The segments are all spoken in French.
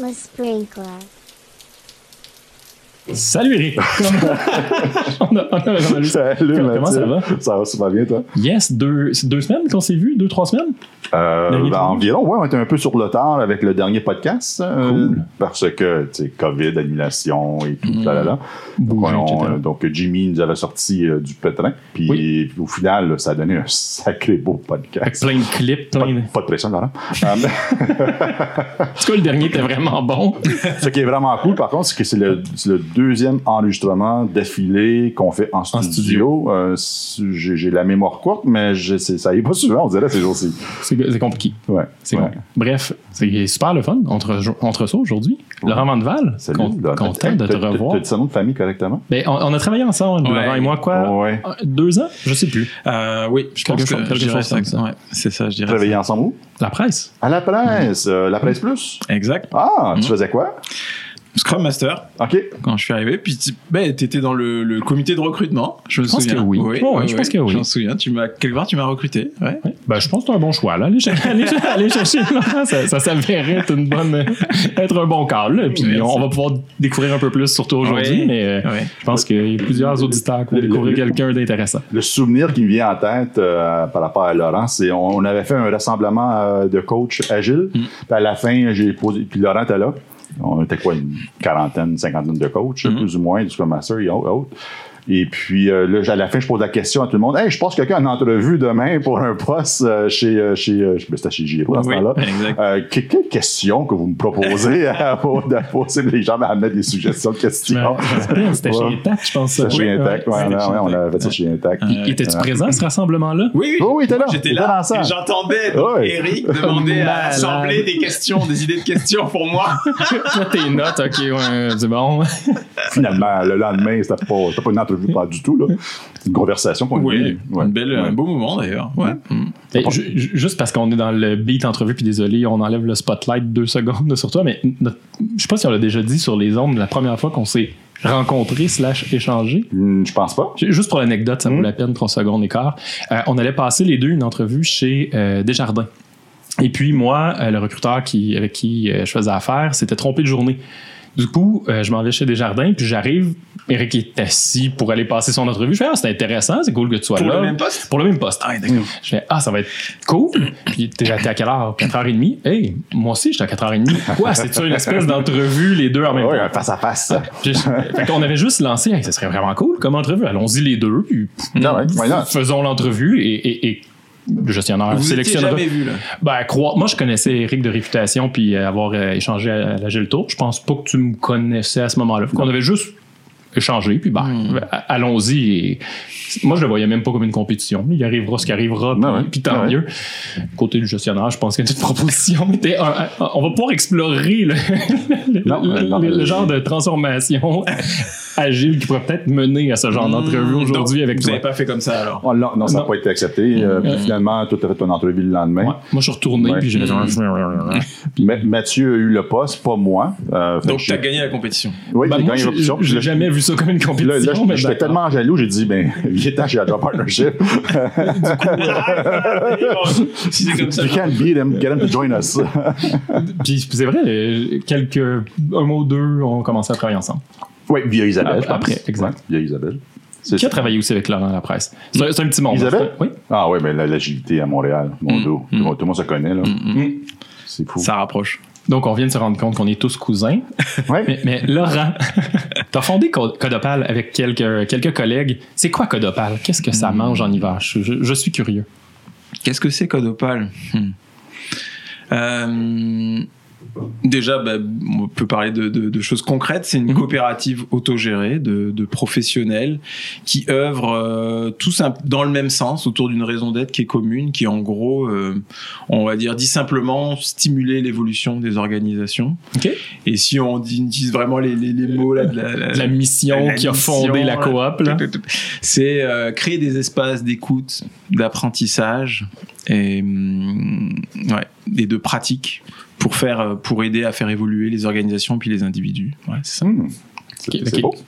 The sprinkler. Salut Eric! on a, on. Salut, Comment Mathieu. ça va? Ça va super bien, toi? Yes, deux, c'est deux semaines qu'on s'est vu, deux, trois semaines? Euh, ben, environ, ouais, on était un peu sur le tard avec le dernier podcast. euh, Cool. Parce que, tu sais, COVID, annulation et tout, là, là, là. Donc, on- Jimmy nous avait sorti euh, du pétrin. Puis, Oui. puis au final, là, ça a donné un sacré beau Avec podcast. plein de clips, Pas, plein de... pas de pression, Laurent. En tout cas, le dernier était vraiment bon. Ce qui est vraiment cool, par contre, c'est que c'est le, c'est le deuxième enregistrement d'affilée qu'on fait en studio. studio. Euh, j'ai la mémoire courte, mais je, ça y est pas souvent, on dirait, ces jours-ci. C'est compliqué. Ouais. C'est ouais. compliqué. Bref, c'est super le fun entre, entre ça aujourd'hui. Laurent Vandeval, content Hey, de te revoir. T'as dit son nom de famille correctement? Ben, on, on a travaillé ensemble, Ouais. Laurent et moi, quoi? Ouais. Deux ans? Je sais plus. Euh, oui, je Quelque pense chose- que quelque chose ça. Ouais, c'est ça, je dirais. Travaillé ensemble où? La presse. À la presse. euh, la presse plus? Exact. Ah, tu Mhm. faisais quoi? Scrum Master, OK. quand je suis arrivé, puis tu ben, étais dans le, le comité de recrutement. Je me Je pense souviens. que oui. Ouais, ouais, je pense que oui. Je m'en souviens. Tu m'as quelque part, tu m'as recruté. Ouais. Ouais. Ben, je pense que c'est un bon choix. Là. Aller, chercher, Laurent, ça, ça s'avérait être, une bonne, être un bon cas. Là. Puis Merci. on va pouvoir découvrir un peu plus, surtout aujourd'hui. Oui. Mais euh, je pense qu'il y a plusieurs auditeurs qui vont découvrir quelqu'un d'intéressant. Le souvenir qui me vient en tête euh, par rapport à Laurent, c'est on, on avait fait un rassemblement euh, de coach agile. Mm. Puis à la fin, j'ai posé. Puis Laurent était là. On était quoi, une quarantaine, cinquantaine de coachs, Mm-hmm. plus ou moins, du Scrum Master et autres. Et puis euh, là, à la fin, je pose la question à tout le monde. Hey, je pense que quelqu'un a une entrevue demain pour un poste euh, chez, euh, chez, euh, ben, c'était chez Giro dans ce Oui, temps-là. exact. Euh, que- quelle question que vous me proposez à, de poser les gens à mettre des suggestions de questions? rappelle, C'était chez. Intact, je pense. C'était chez Oui, Intact, ouais. ouais, c'était ouais, chez ouais, on avait fait ça chez Intact. Étais-tu présent à ce rassemblement-là? Oui, oui. Oh, oui, là. J'étais là. J'entendais Ouais. Eric demander à assembler des questions, des idées de questions pour moi. Toi, tes notes, ok, ouais, c'est bon. Finalement, le lendemain, c'était pas, c'était pas une entrevue, pas du tout. Là. Une conversation qu'on a Oui. Ouais. une belle, Ouais. un beau moment d'ailleurs. Ouais. Mm. Et juste parce qu'on est dans le beat entrevue, puis désolé, on enlève le spotlight deux secondes sur toi, mais notre- je sais pas si on l'a déjà dit sur les ondes la première fois qu'on s'est rencontrés slash échangé. Hmm, Je pense pas. Juste pour l'anecdote, ça vaut Mm. la peine, trois secondes et quart. Euh, on allait passer les deux une entrevue chez euh, Desjardins. Et puis moi, euh, le recruteur qui, avec qui euh, je faisais affaire, s'était trompé de journée. Du coup, euh, je m'en vais chez Desjardins, puis j'arrive, Eric est assis pour aller passer son entrevue. Je fais, ah, c'est intéressant, c'est cool que tu sois Pour là. le même poste? Pour le même poste. Ah, oui, d'accord. Je fais, ah, ça va être cool. Puis t'es t'es à quelle heure? 4h30. Hey, moi aussi, j'étais à 4h30. Quoi, c'est ça une espèce d'entrevue, les deux en même Oui, temps? un face à face. Puis fait qu'on avait juste lancé, Hey, ça serait vraiment cool comme entrevue. Allons-y les deux. Puis, ouais, not? faisons l'entrevue et, et- et le gestionnaire Vous sélectionnera. jamais vu là? Ben, crois, moi, je connaissais Eric de réputation puis euh, avoir euh, échangé à, à l'Agile Tour. Je pense pas que tu me connaissais à ce moment-là. Qu'on avait juste échangé, puis ben, Hmm. allons-y. Et moi, je le voyais même pas comme une compétition. Il arrivera ce qui arrivera, puis, Ben ouais. puis tant Ben ouais. mieux. Côté du gestionnaire, je pense que toute proposition était. un- un- on va pouvoir explorer le, le- Non, le- non, le- le euh, genre de transformation agile qui pourrait peut-être mener à ce genre d'entrevue Mm, aujourd'hui donc, avec Vous toi. n'avez pas fait comme ça alors. Oh, non, non, ça n'a pas été accepté. Euh, puis finalement, tu as fait ton entrevue le lendemain. Ouais. Moi, je suis retourné, Ouais. puis j'ai fait. Ma- Mathieu a eu le poste, pas moi. Euh, Donc tu as gagné la compétition. Oui, Ben, j'ai gagné j'ai là, jamais vu ça comme une Là, compétition. là, mais j'étais tellement jaloux, j'ai dit, ben, temps chez Agile Partnership. si c'est comme ça. You can't beat him, get him to join us. Puis c'est vrai, quelques un mois ou deux, on commencé à travailler ensemble. Oui, via Isabelle. Après, exact. Ouais, via Isabelle. Qui a travaillé aussi avec Laurent à la presse. C'est un, petit monde. Isabelle? Oui. Ah oui, mais la- l'agilité à Montréal, mon Mm. dos. Tout, le monde- tout le monde se connaît, là. Mm. C'est fou. Ça rapproche. Donc on vient de se rendre compte qu'on est tous cousins. Ouais. Mais, mais Laurent, tu as fondé Co- Codopal avec quelques, quelques collègues. C'est quoi Codopal? Qu'est-ce que ça mange en hiver? Je, je- je suis curieux. Qu'est-ce que c'est Codopal? Hmm. Euh, Déjà, bah, on peut parler de, de- de choses concrètes. C'est une Mhm. coopérative autogérée de, de professionnels qui œuvrent euh, tous un- dans le même sens autour d'une raison d'être qui est commune, qui en gros, euh, on va dire, dit simplement stimuler l'évolution des organisations. Et si on dit, utilise vraiment les, les- les mots là, de la, la- La mission la qui a fondé la coop. c'est euh, créer des espaces d'écoute, d'apprentissage et, hum, ouais, et de pratique pour faire, euh, pour aider à faire évoluer les organisations puis les individus. Ouais, c'est ça. Hmm.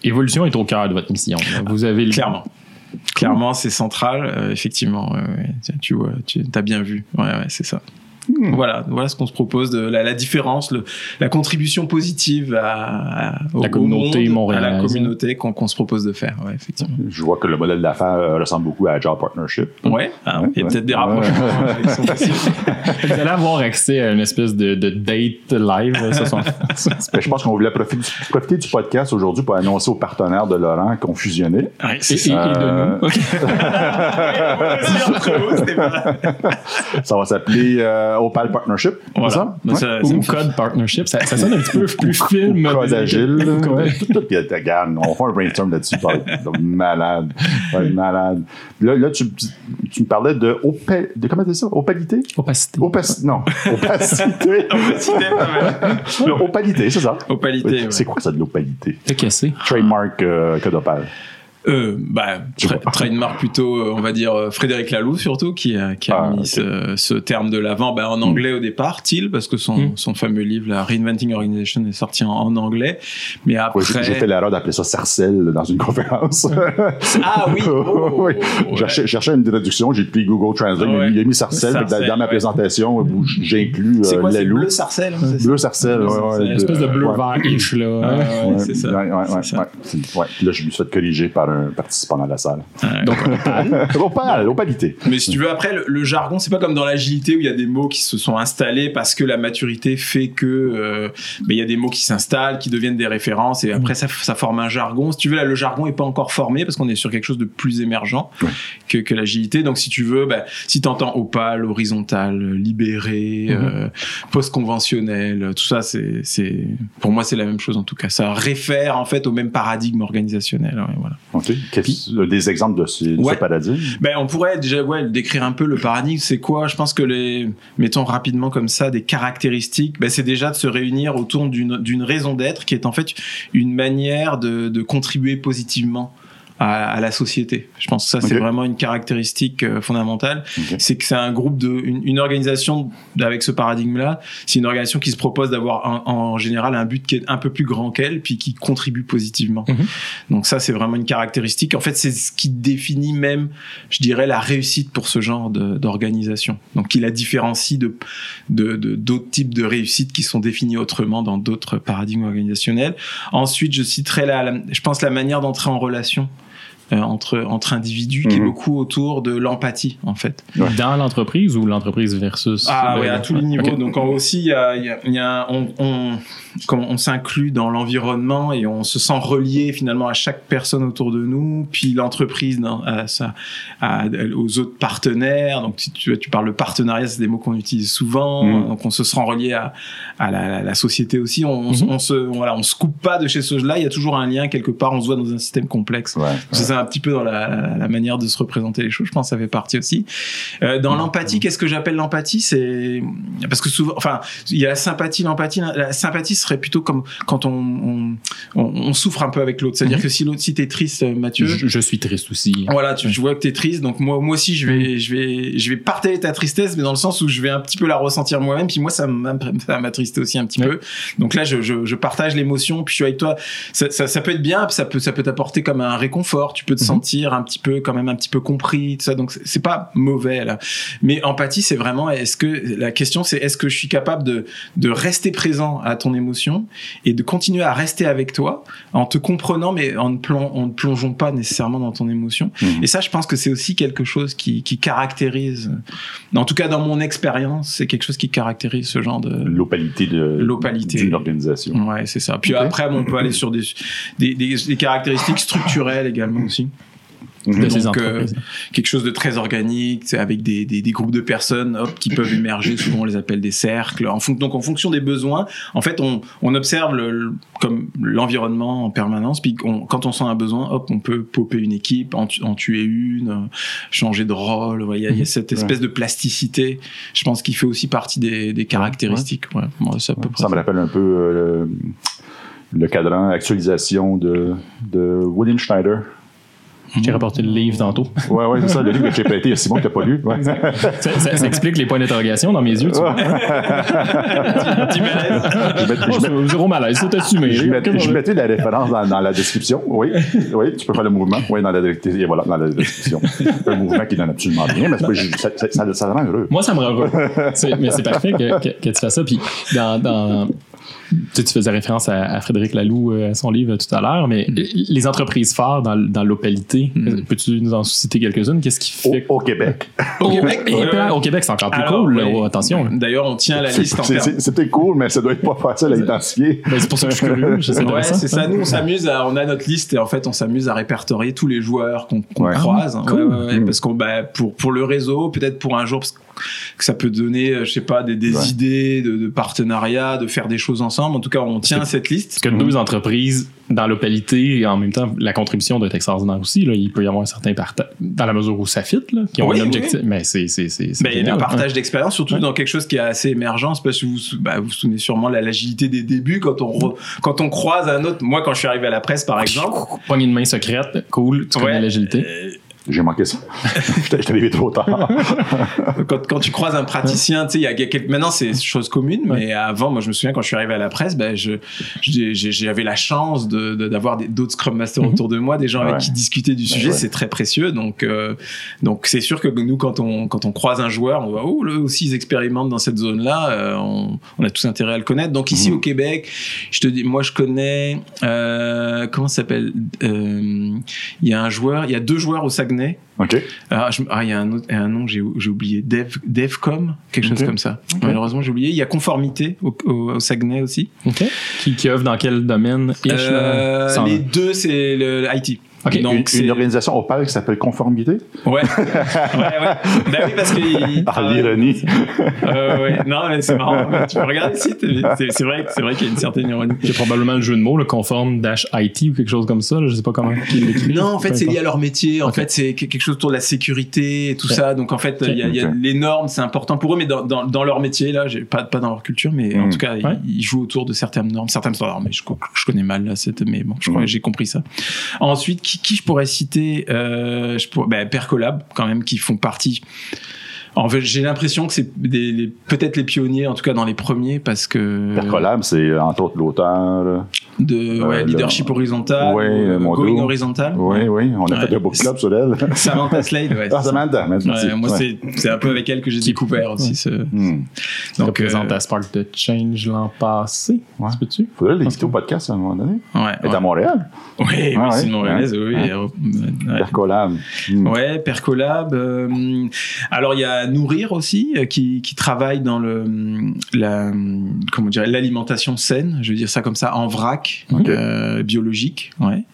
Évolution est au cœur de votre mission. Vous avez le Clairement. Clairement, c'est central, euh, effectivement. ouais, ouais. Tu- Tu vois, tu as bien vu. Ouais, ouais, c'est ça. Hmm. Voilà, voilà ce qu'on se propose, de, la, la différence, le, la contribution positive à, à- au- La au communauté monde, à la communauté qu'on qu'on se propose de faire. Ouais, effectivement. Je vois que le modèle d'affaires euh, ressemble beaucoup à Agile Partnership. Ouais, ah, Ouais, il y a ouais. peut-être des Ouais. rapprochements euh, qui sont possibles. Vous allez avoir accès à une espèce de, de date live. Ça, Ben, je pense qu'on voulait profiter du, profiter du podcast aujourd'hui pour annoncer aux partenaires de Laurent qu'on fusionnait. Ouais, et, c'est et- ça. et de Euh, nous. Ok. C'était pas- Ça va s'appeler euh, Opal Partnership. c'est Voilà. ça? Ouais. ça- Ou Code Partnership. Ça, ça sonne un petit peu plus film. Code agile. Ouais. Puis, euh, regarde, on fait un brainstorm là-dessus. malade. Malade. Là, là tu, tu me parlais de, opa- de comment dis ça? Opalité? Opacité. Opaci- non, opacité. Opacité, opalité, c'est ça. Opalité, ouais. C'est quoi ça de l'opalité? Que c'est? Trademark euh, Code Opal. Euh, bah, tra- trademark plutôt, euh, on va dire euh, Frédéric Laloux surtout, qui a, qui a Ah, mis ok. ce, ce terme de l'avant bah, en anglais au départ, Till, parce que son, Mm. son fameux livre, la Reinventing Organization, est sorti en, en anglais. Mais Ouais, après. j'ai- J'ai fait l'erreur d'appeler ça Sarcelle dans une conférence. Ah oui! oh, Oui. ouais. Je cherchais, une traduction, j'ai pris Google Translate, Ouais. il a mis Sarcelle. dans- Sarcelle, dans ma ouais. présentation, où j'inclus C'est euh, quoi, c'est Lalou. bleu sarcelle? hein? Bleu Sarcelle, ouais, ouais. Une espèce de bleu ouais. vert-ish, là. Ah, ouais, Ouais, c'est ça. ouais, ouais, ouais, ouais. Ouais. Là, je me suis fait corriger par un participant dans la salle. Ouais. Donc, Opal. Opal, opalité. Mais si tu veux, après, le, le jargon, c'est pas comme dans l'agilité où il y a des mots qui se sont installés parce que la maturité fait que euh, ben, il y a des mots qui s'installent, qui deviennent des références et après ça, ça forme un jargon. Si tu veux, là, le jargon est pas encore formé parce qu'on est sur quelque chose de plus émergent Ouais. que, que l'agilité. Donc, si tu veux, ben, si t'entends opale, horizontal, libéré, Mhm. euh, post-conventionnel, tout ça, c'est, pour moi, c'est la même chose en tout cas. Ça réfère en fait au même paradigme organisationnel. ouais, voilà. OK. Des exemples de ce, Ouais. paradigme? Ben, on pourrait déjà ouais, décrire un peu le paradigme. C'est quoi? Je pense que les, mettons rapidement comme ça, des caractéristiques, ben, c'est déjà de se réunir autour d'une d'une raison d'être qui est en fait une manière de, de contribuer positivement à, à la société. Je pense que ça, c'est vraiment une caractéristique euh, fondamentale. C'est que c'est un groupe de, une, une organisation avec ce paradigme-là. C'est une organisation qui se propose d'avoir en, en général un but qui est un peu plus grand qu'elle, puis qui contribue positivement. Mhm. Donc ça, c'est vraiment une caractéristique. En fait, c'est ce qui définit même, je dirais, la réussite pour ce genre de- d'organisation. Donc, qui la différencie de de- de- d'autres types de réussites qui sont définis autrement dans d'autres paradigmes organisationnels. Ensuite, je citerai la, la- je pense la manière d'entrer en relation. Euh, entre entre individus qui est Mhm. beaucoup autour de l'empathie en fait Ouais. Dans l'entreprise ou l'entreprise versus. ah le- oui, à tous les niveaux. Donc en- aussi, il y a, y a- y a- on, on, comme on s'inclut dans l'environnement et on se sent relié finalement à chaque personne autour de nous, puis l'entreprise à à- aux autres partenaires. Donc si tu, tu parles de partenariat, c'est des mots qu'on utilise souvent. Mhm. Donc on se sent relié à, à la, la- la société aussi. On, on se- Mhm. on se voilà, on se coupe pas de chez ceux-là. Il y a toujours un lien quelque part. On se voit dans un système complexe. Ouais. C'est un petit peu dans la, la- la manière de se représenter les choses. Je pense que ça fait partie aussi. Euh, dans l'empathie, qu'est-ce que j'appelle l'empathie? C'est parce que souvent, enfin, il y a la sympathie, l'empathie. La sympathie serait plutôt comme quand on on, on, on souffre un peu avec l'autre. C'est-à-dire Mhm. que si l'autre, si t'es triste, euh, Mathieu. Je, je suis triste aussi. Voilà, tu, je vois que t'es triste, donc moi, moi aussi, je Mm. vais, je vais, je vais partager ta tristesse, mais dans le sens où je vais un petit peu la ressentir moi-même, puis moi, ça m'a- ça m'attriste aussi un petit Ouais. peu. Donc là, je, je, je partage l'émotion, puis je suis avec toi. Ça, ça, ça peut être bien, ça peut, ça peut t'apporter comme un réconfort. Tu peux te Mhm. sentir un petit peu, quand même, un petit peu compris, tout ça. Donc c'est- pas mauvais là. Mais empathie, c'est vraiment, est-ce que la question, c'est est-ce que je suis capable de, de rester présent à ton émotion et de continuer à rester avec toi en te comprenant, mais en ne, plon- en ne plongeons pas nécessairement dans ton émotion? Mhm. Et ça, je pense que c'est aussi quelque chose qui, qui caractérise, en tout cas dans mon expérience, c'est quelque chose qui caractérise ce genre de... L'opalité de L'opalité. d'une organisation. Ouais, c'est ça. Puis Ok. après, on peut aller sur des, des, des, des caractéristiques structurelles également aussi. Mhm. ces entreprises. Quelque chose de très organique, c'est avec des, des, des groupes de personnes hop, qui peuvent émerger. Souvent, on les appelle des cercles. En donc, en fonction des besoins, en fait, on, on observe le, le- comme l'environnement en permanence. Puis, on- quand on sent un besoin, hop, on peut popper une équipe, en, tu- en tuer une, euh, changer de rôle. Il y, a- il y a cette espèce de plasticité, je pense, qui fait aussi partie des, des caractéristiques. Ouais. Ça me rappelle un peu euh, le, le cadran actualisation de, de William Schneider. Je t'ai rapporté le livre tantôt. Ouais, ouais, c'est ça, le livre que j'ai prêté. Il y a Simon qui n'a pas lu. Ouais. ça, ça- ça explique les points d'interrogation dans mes yeux. Tu vois. Petit malaise. Je vais- je Oh, zéro malaise, c'est assumé. Je mettais, je mettais la référence dans, dans la description. Oui, oui, tu peux faire le mouvement. Oui, dans la, et voilà, dans la description. Un mouvement qui donne absolument rien, mais c'est pas- je- ça, ça, ça, ça rend heureux. Moi, ça me rend heureux. Mais c'est parfait que, que, que tu fasses ça. Puis, dans, dans, tu, sais, tu faisais référence à, à Frédéric Laloux, euh, à son livre tout à l'heure, mais les entreprises phares dans, dans l'opalité, euh, peux-tu nous en citer quelques-unes? Qu'est-ce qui Au, fait au Québec. Au Québec, au c'est encore plus Alors, cool. là. Oh, attention. D'ailleurs, on tient la C'est- liste en c'est- cool, mais ça doit être pas facile à identifier. Ben, c'est pour ça que je suis curieux. Ouais, c'est ça. Nous, on s'amuse à, on a notre liste et en fait, on s'amuse à répertorier tous les joueurs qu'on Ouais. croise. Cool. Ouais, ouais, ouais, Mm. Parce qu'on, bah, pour, pour le réseau, peut-être pour un jour, parce que ça peut donner, euh, je sais pas, des, des Ouais. idées de, de partenariat, de faire des choses ensemble. En tout cas, on tient à cette liste. Parce que deux entreprises dans l'opalité et en même temps, la contribution doit être extraordinaire aussi. Là. Il peut y avoir un certain partage, dans la mesure où ça fit, là, qui ont Oui, un objectif. Mais c'est Ben, le hein. partage d'expérience, surtout Ouais. dans quelque chose qui est assez émergent. Que vous sou- bah, vous vous souvenez sûrement de la- l'agilité des débuts quand on, re- quand on croise un autre. Moi, quand je suis arrivé à la presse, par exemple, Poignée de main secrète, cool, tu connais Ouais. l'agilité. euh, J'ai manqué ça. J'étais j'étais arrivé trop tard. quand, quand tu croises un praticien, tu sais, il y a quelques... maintenant c'est chose commune, mais avant, moi je me souviens quand je suis arrivé à la presse, ben, je, j'ai- j'ai- j'avais la chance de, de- d'avoir des- d'autres Scrum Masters Mhm. autour de moi, des gens avec qui discuter du sujet, ouais. c'est très précieux. Donc, euh, donc c'est sûr que nous, quand on, quand on croise un joueur, on voit, oh, eux aussi ils expérimentent dans cette zone-là, euh, on, on a tous intérêt à le connaître. Donc ici Mhm. au Québec, je te dis, moi je connais, euh, comment ça s'appelle Euh, Il y a un joueur, il y a deux joueurs au Saguenay. OK. Ah, ah, il y a un, autre, un nom que j'ai j'ai oublié. Dev, Devcom, quelque chose comme ça. Malheureusement, j'ai oublié. Il y a Conformité au, au- au Saguenay aussi. OK. Qui, qui œuvre dans quel domaine? Euh, les deux, c'est le, le IT. OK. Une, c'est- organisation opale qui s'appelle Conformité. Ouais. ouais, ouais. Ben oui, parce que. Ah, l'ironie. Euh, ouais. Non, mais c'est marrant. Tu peux regarder le site. C'est c'est vrai, c'est vrai qu'il y a une certaine ironie. Il y a probablement le jeu de mots, le conforme dash IT ou quelque chose comme ça. je sais pas comment. Non, en fait, c'est lié à leur métier. En fait, c'est quelque chose autour de la sécurité et tout ça. Donc, en fait, il y a, y les normes, c'est important pour eux, mais dans, dans, dans leur métier, là, j'ai pas, pas dans leur culture, mais en Mm. tout cas, ils- Ouais. ils, jouent autour de certaines normes, certaines standards. Mais je, co- je connais mal là, cette, mais bon, je crois que j'ai compris ça. Ensuite, qui, qui je pourrais citer euh, je pourrais, ben, Percolab, quand même, qui font partie. En fait, j'ai l'impression que c'est peut-être les pionniers, en tout cas dans les premiers, parce que Percolab, c'est euh, entre autres l'auteur. de ouais, Euh, leadership le- horizontal, Ouais, ou, euh, mon going dos. horizontal. Oui, oui, on a Ouais. fait un book club sur elle. Samantha Slade, ouais. Ah. Samantha, merci. Ouais, moi, Ouais. c'est, un peu avec elle que j'ai découvert aussi ce. Hmm. Donc, représente euh, à Spark de Change l'an passé. Ouais. Tu peux-tu? Faudrait l'inviter au podcast à un moment donné. ouais, Elle est ouais. à Montréal. Oui, oui, Ah, c'est une Montréalaise, oui. Euh, ouais. Percolab. Hmm. Ouais, Percolab. euh, alors il y a Nourrir aussi euh, qui, qui travaille dans le la comment dire l'alimentation saine, je veux dire ça comme ça en vrac euh, biologique. Ouais.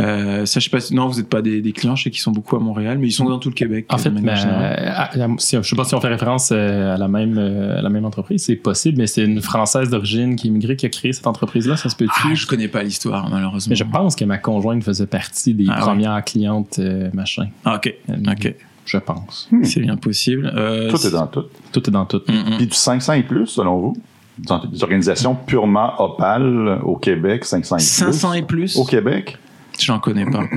Euh, ça je sais pas. si- Non, vous n'êtes pas des, des clients, je sais qu'ils sont beaucoup à Montréal, mais ils sont dans tout le Québec. En fait, mais, à- à- si- je sais pas si on fait référence à la même, à la même entreprise, c'est possible, mais c'est une Française d'origine qui est immigrée qui a créé cette entreprise-là, ça se peut-tu? Ah, je connais pas l'histoire malheureusement. mais je pense que ma conjointe faisait partie des Ah ouais. premières clientes, euh, machin. Ah, ok, Euh, ok, Je pense. c'est bien possible. Euh, Tout est dans tout. Tout est dans tout. Mm, mm. Puis du 500 et plus, selon vous? Des- Des organisations purement opales au Québec, 500 et plus? 500 et plus? Au Québec? J'en connais pas.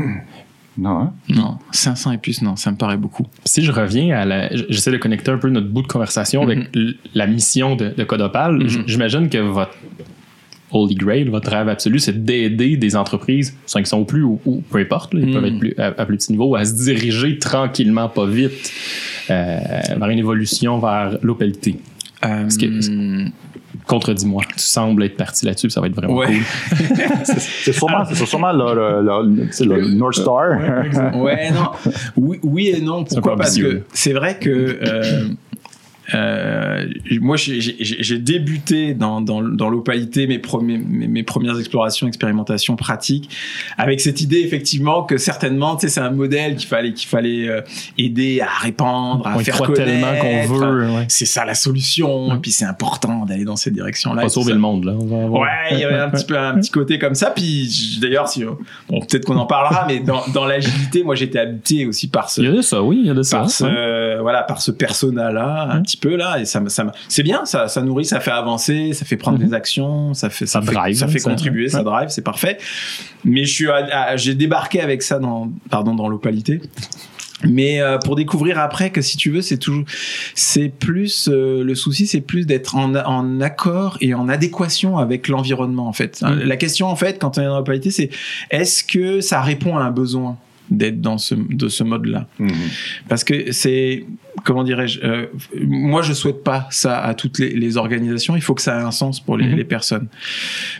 Non, hein? Non, 500 et plus, non, ça me paraît beaucoup. Si je reviens à la. J'essaie de connecter un peu notre bout de conversation avec l- la mission de, de Codopal. Mhm. J- J'imagine que votre Holy Grail, votre rêve absolu, c'est d'aider des entreprises, 500 ou plus, ou, ou peu importe, là, ils peuvent être plus, à, à plus petit niveau, à se diriger tranquillement, pas vite, euh, vers une évolution vers l'opalité. Euh, que- Contredis-moi. Tu sembles être parti là-dessus, ça va être vraiment Ouais. cool. C'est sûrement, c'est sûrement le, le- le- c'est le North Star. Ouais, non. Oui, oui et non. Pourquoi? Parce que c'est vrai que euh, euh, moi, j'ai- j'ai j'ai débuté dans, dans, dans l'opalité, mes, premiers, mes, mes premières explorations, expérimentations pratiques, avec cette idée effectivement que certainement, tu sais, c'est un modèle qu'il fallait qu'il fallait euh, aider à répandre, à On y faire croit connaître. tellement qu'on veut. Ouais. C'est ça la solution. Ouais. Et puis c'est important d'aller dans cette direction-là. Tout sauver ça. le monde, là. On va avoir- Ouais, il y avait un petit peu un petit côté comme ça. Puis d'ailleurs, si bon, peut-être qu'on en parlera, mais dans, dans l'agilité, moi j'étais habité aussi par ce Il y a de ça, oui, il y a de ça. par ce ouais. voilà par ce persona là un Ouais. petit petit peu là, et ça, ça, c'est bien, ça, ça nourrit, ça fait avancer, ça fait prendre Mhm. des actions, ça fait, Ça fait- drive, ça fait ça. contribuer, ça Ouais. drive, c'est parfait. Mais je suis, j'ai débarqué avec ça dans, pardon, dans l'opalité. Mais euh, pour découvrir après que si tu veux, c'est toujours, c'est plus euh, le souci, c'est plus d'être en, en accord et en adéquation avec l'environnement en fait. Mhm. La question en fait, quand on est dans l'opalité, c'est est-ce que ça répond à un besoin d'être dans ce de ce mode-là? Mhm. parce que c'est comment dirais-je euh, moi je souhaite pas ça à toutes les, les organisations. Il faut que ça ait un sens pour les, Mhm. les personnes.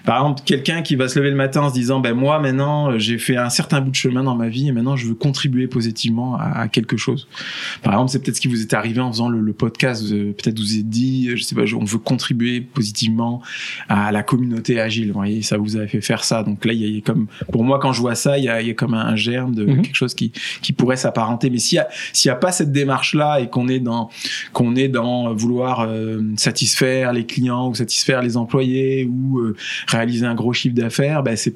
Par exemple quelqu'un qui va se lever le matin en se disant ben moi maintenant euh, j'ai fait un certain bout de chemin dans ma vie et maintenant je veux contribuer positivement à, à quelque chose. Par exemple c'est peut-être ce qui vous est arrivé en faisant le, le podcast. Peut-être vous êtes dit je sais pas on veut contribuer positivement à la communauté agile. Vous voyez ça vous a fait faire ça. Donc là il y a, il y a comme pour moi quand je vois ça il y a, il y a comme un, un germe de Mhm. quelque chose qui qui pourrait s'apparenter. Mais s'il y a s'il y a pas cette démarche là et qu'on est dans qu'on est dans vouloir euh, satisfaire les clients ou satisfaire les employés ou euh, réaliser un gros chiffre d'affaires ben c'est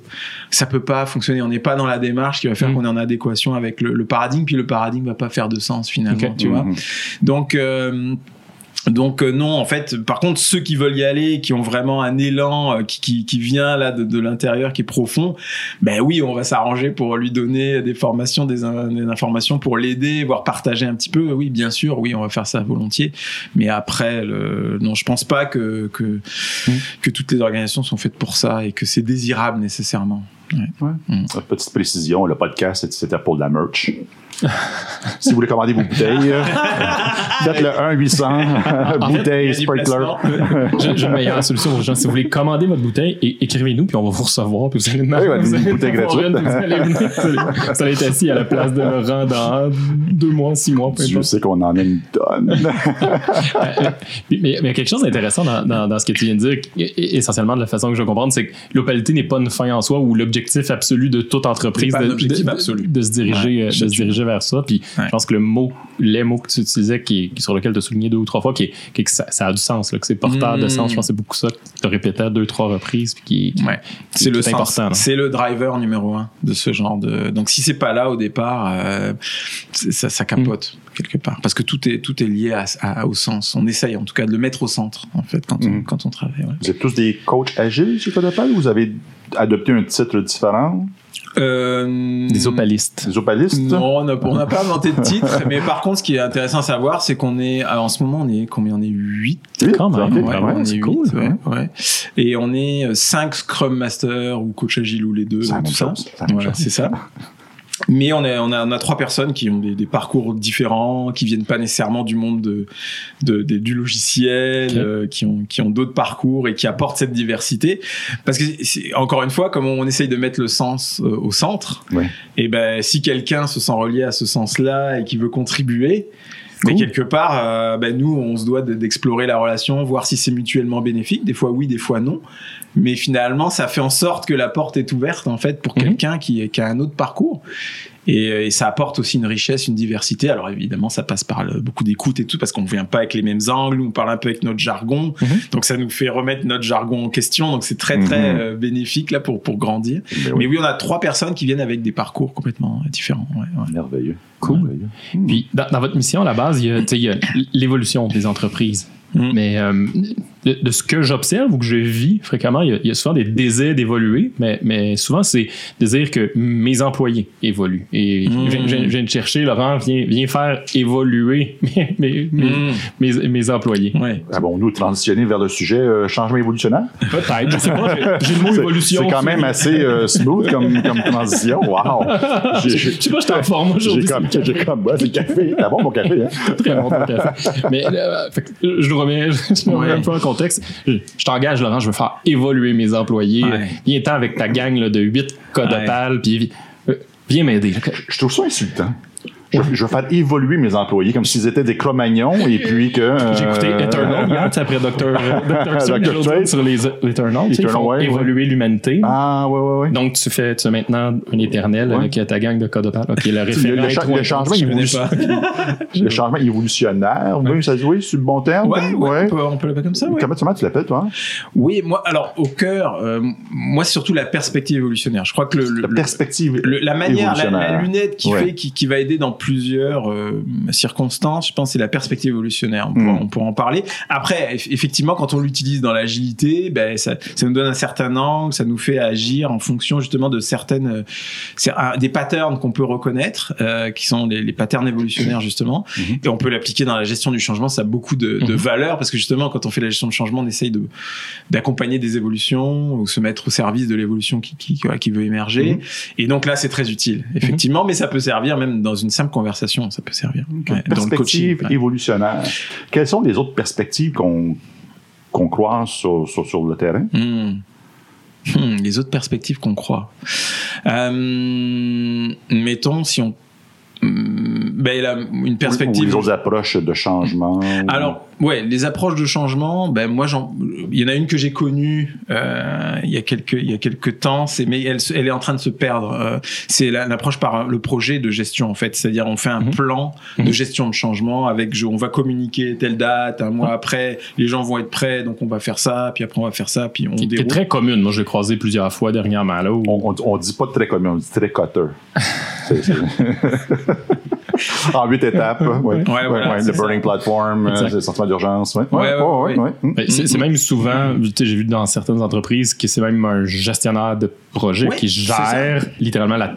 ça peut pas fonctionner. On n'est pas dans la démarche qui va faire Mhm. qu'on est en adéquation avec le, le paradigme puis le paradigme va pas faire de sens finalement tu vois. Donc euh, donc euh, non, en fait, par contre, ceux qui veulent y aller, qui ont vraiment un élan euh, qui, qui, qui vient là de, de l'intérieur, qui est profond, ben oui, on va s'arranger pour lui donner des formations, des, in- des informations pour l'aider, voire partager un petit peu. Oui, bien sûr, oui, on va faire ça volontiers. Mais après, le, non, je pense pas que que, que toutes les organisations sont faites pour ça et que c'est désirable nécessairement. Petite précision, le podcast, c'était pour de la merch. Si vous voulez commander vos bouteilles, euh, faites le 1-800 bouteilles il y a du sprinkler. J'ai une meilleure solution les gens. Si vous voulez commander votre bouteille, écrivez-nous, puis on va vous recevoir. Puis vous allez Oui, ouais, vous une allez bouteille gratuite. Vous allez venir, vous allez- vous allez être assis à la place de Laurent dans deux mois, six mois, peu Je sais qu'on en a une tonne. Euh, mais, il y a quelque chose d'intéressant dans, dans- dans ce que tu viens de dire, essentiellement de la façon que je comprends, c'est que l'opalité n'est pas une fin en soi ou l'objectif absolu de toute entreprise de, de- absolu. de se diriger, Ouais, euh, de se diriger vers ça. Puis Ouais. je pense que le mot, les mots que tu utilisais, qui, qui- sur lequel tu as souligné deux ou trois fois, qui, est- qui que ça, ça a du sens, là, que c'est porteur de Mm. sens. Je pense que c'est beaucoup ça que tu as répété à deux, trois reprises. Puis qui, qui- Ouais. C'est le sens. important. C'est le driver numéro un de ce genre de. Donc si c'est pas là au départ, euh, ça, ça capote quelque part parce que tout est tout est lié à, à- au sens. On essaye en tout cas de le mettre au centre en fait quand on, Mhm. quand on travaille. ouais. Vous êtes tous des coachs agiles chez Codapal ou vous avez adopté un titre différent? Euh, Des opalistes. Des opalistes? Non, on n'a on pas inventé de titre, mais par contre, ce qui est intéressant à savoir, c'est qu'on est, alors, en ce moment, on est combien? On est 8 Oui, Quand même, ouais, quand on même. est c'est huit, cool, ouais, ouais. Et on est 5 Scrum Master ou coach agile ou les deux, la tout ça. c'est ça. Mais on a, on, a, on a trois personnes qui ont des, des parcours différents, qui viennent pas nécessairement du monde de, de, de- du logiciel, euh, qui ont, qui ont d'autres parcours et qui apportent cette diversité. Parce que, c'est- encore une fois, comme on essaye de mettre le sens euh, au centre, Oui. et ben si quelqu'un se sent relié à ce sens-là et qui veut contribuer, mais quelque part, euh, ben nous, on se doit de- d'explorer la relation, voir si c'est mutuellement bénéfique. Des fois oui, des fois non. Mais finalement, ça fait en sorte que la porte est ouverte en fait pour Mhm. quelqu'un qui, qui a un autre parcours. Et, et ça apporte aussi une richesse, une diversité. Alors évidemment, ça passe par le- beaucoup d'écoute et tout, parce qu'on ne vient pas avec les mêmes angles, on parle un peu avec notre jargon. Mhm. Donc ça nous fait remettre notre jargon en question. Donc c'est très très Mhm. euh, bénéfique là pour pour grandir. Ben Mais oui, on a trois personnes qui viennent avec des parcours complètement différents. Ouais, ouais. merveilleux. Cool. Puis, dans, dans votre mission, à la base, il y a, l'évolution des entreprises. Mm. Mais euh, de, de ce que j'observe ou que je vis fréquemment, il y a, il y a souvent des désirs d'évoluer, mais, mais souvent, c'est désir que mes employés évoluent. Et Mm. je, je- je viens de chercher, Laurent, viens, viens faire évoluer mes, mes, mes, Mm. mes- mes employés. Ouais. Avons-nous transitionné vers le sujet euh, changement évolutionnaire? Peut-être, je sais pas, j'ai- le mot C'est- évolution. C'est quand même assez euh, smooth comme, comme transition. Wow! Je sais pas, je t'en forme J'ai aujourd'hui. comme, j'ai comme, ouais, c'est le café. C'est bon, mon café, hein? très bon ton café. Mais euh, fait que, je nous remets, je nous remets Ouais. un peu en contexte. Je, je t'engage, Laurent, je veux faire évoluer mes employés. Ouais. Viens-t'en avec ta gang là, de 8 codopales, puis euh, viens m'aider. Je trouve ça insultant. Je, je veux faire évoluer mes employés comme s'ils étaient des Cro-Magnons et puis que. euh, J'ai écouté Eternal hier, après Dr. Dr. Stone, Dr. sur les Eternal. Ils font ouais, ouais. évoluer l'humanité. Ah, ouais, ouais, ouais. Donc, tu fais, tu maintenant un éternel Ouais. avec ta gang de codopales. OK, le Le, le cha- intro- le changement, le changement évolutionnaire, oui, ça se oui, c'est le bon terme. Ouais, ouais, On peut, l'appeler comme ça. Ouais. Comment, comment tu l'appelles, toi? Oui, moi, alors au cœur, euh, moi c'est surtout la perspective évolutionnaire. Je crois que le, La perspective. la manière, la, lunette qui fait, qui, qui va aider dans plusieurs euh, circonstances. Je pense que c'est la perspective évolutionnaire. On, pourra, Mm. on pourra en parler. Après, eff- effectivement, quand on l'utilise dans l'agilité, ben, ça, ça nous donne un certain angle, ça nous fait agir en fonction justement de certaines euh, des patterns qu'on peut reconnaître, euh, qui sont les, les patterns évolutionnaires justement, Mhm. et on peut l'appliquer dans la gestion du changement. Ça a beaucoup de, de Mhm. valeur parce que justement, quand on fait la gestion de changement, on essaye de d'accompagner des évolutions ou se mettre au service de l'évolution qui, qui, qui veut émerger. Mhm. Et donc là, c'est très utile, effectivement, mais ça peut servir même dans une simple conversation, ça peut servir. Ouais, Perspective coaching. évolutionnaire. Quelles sont les autres perspectives qu'on qu'on croise sur, sur, sur le terrain? Hmm. Hmm, les autres perspectives qu'on croit. Euh, mettons, si on. Ben, là, une Ou perspective. les autres approches de changement? Alors, ouais, les approches de changement, ben moi, j'en, il y en a une que j'ai connue euh, il y a quelques il y a quelques temps, c'est mais elle, elle est en train de se perdre. Euh, c'est la- l'approche par le projet de gestion en fait, c'est-à-dire on fait un Mhm. plan de Mhm. gestion de changement avec je- on va communiquer telle date, un mois Mhm. après, les gens vont être prêts, donc on va faire ça, puis après on va faire ça, puis on Qui, qui est déroule. très commune. Moi, je l'ai croisé plusieurs fois dernièrement. Là, où- On, on, on dit pas très commun, on dit très cutter. En huit étapes. Ouais, voilà, le c'est burning platform, euh, le sentiment d'urgence. Ouais, Ouais, ouais, ouais. ouais. C'est même souvent, j'ai vu dans certaines entreprises que c'est même un gestionnaire de projet Oui, qui gère littéralement la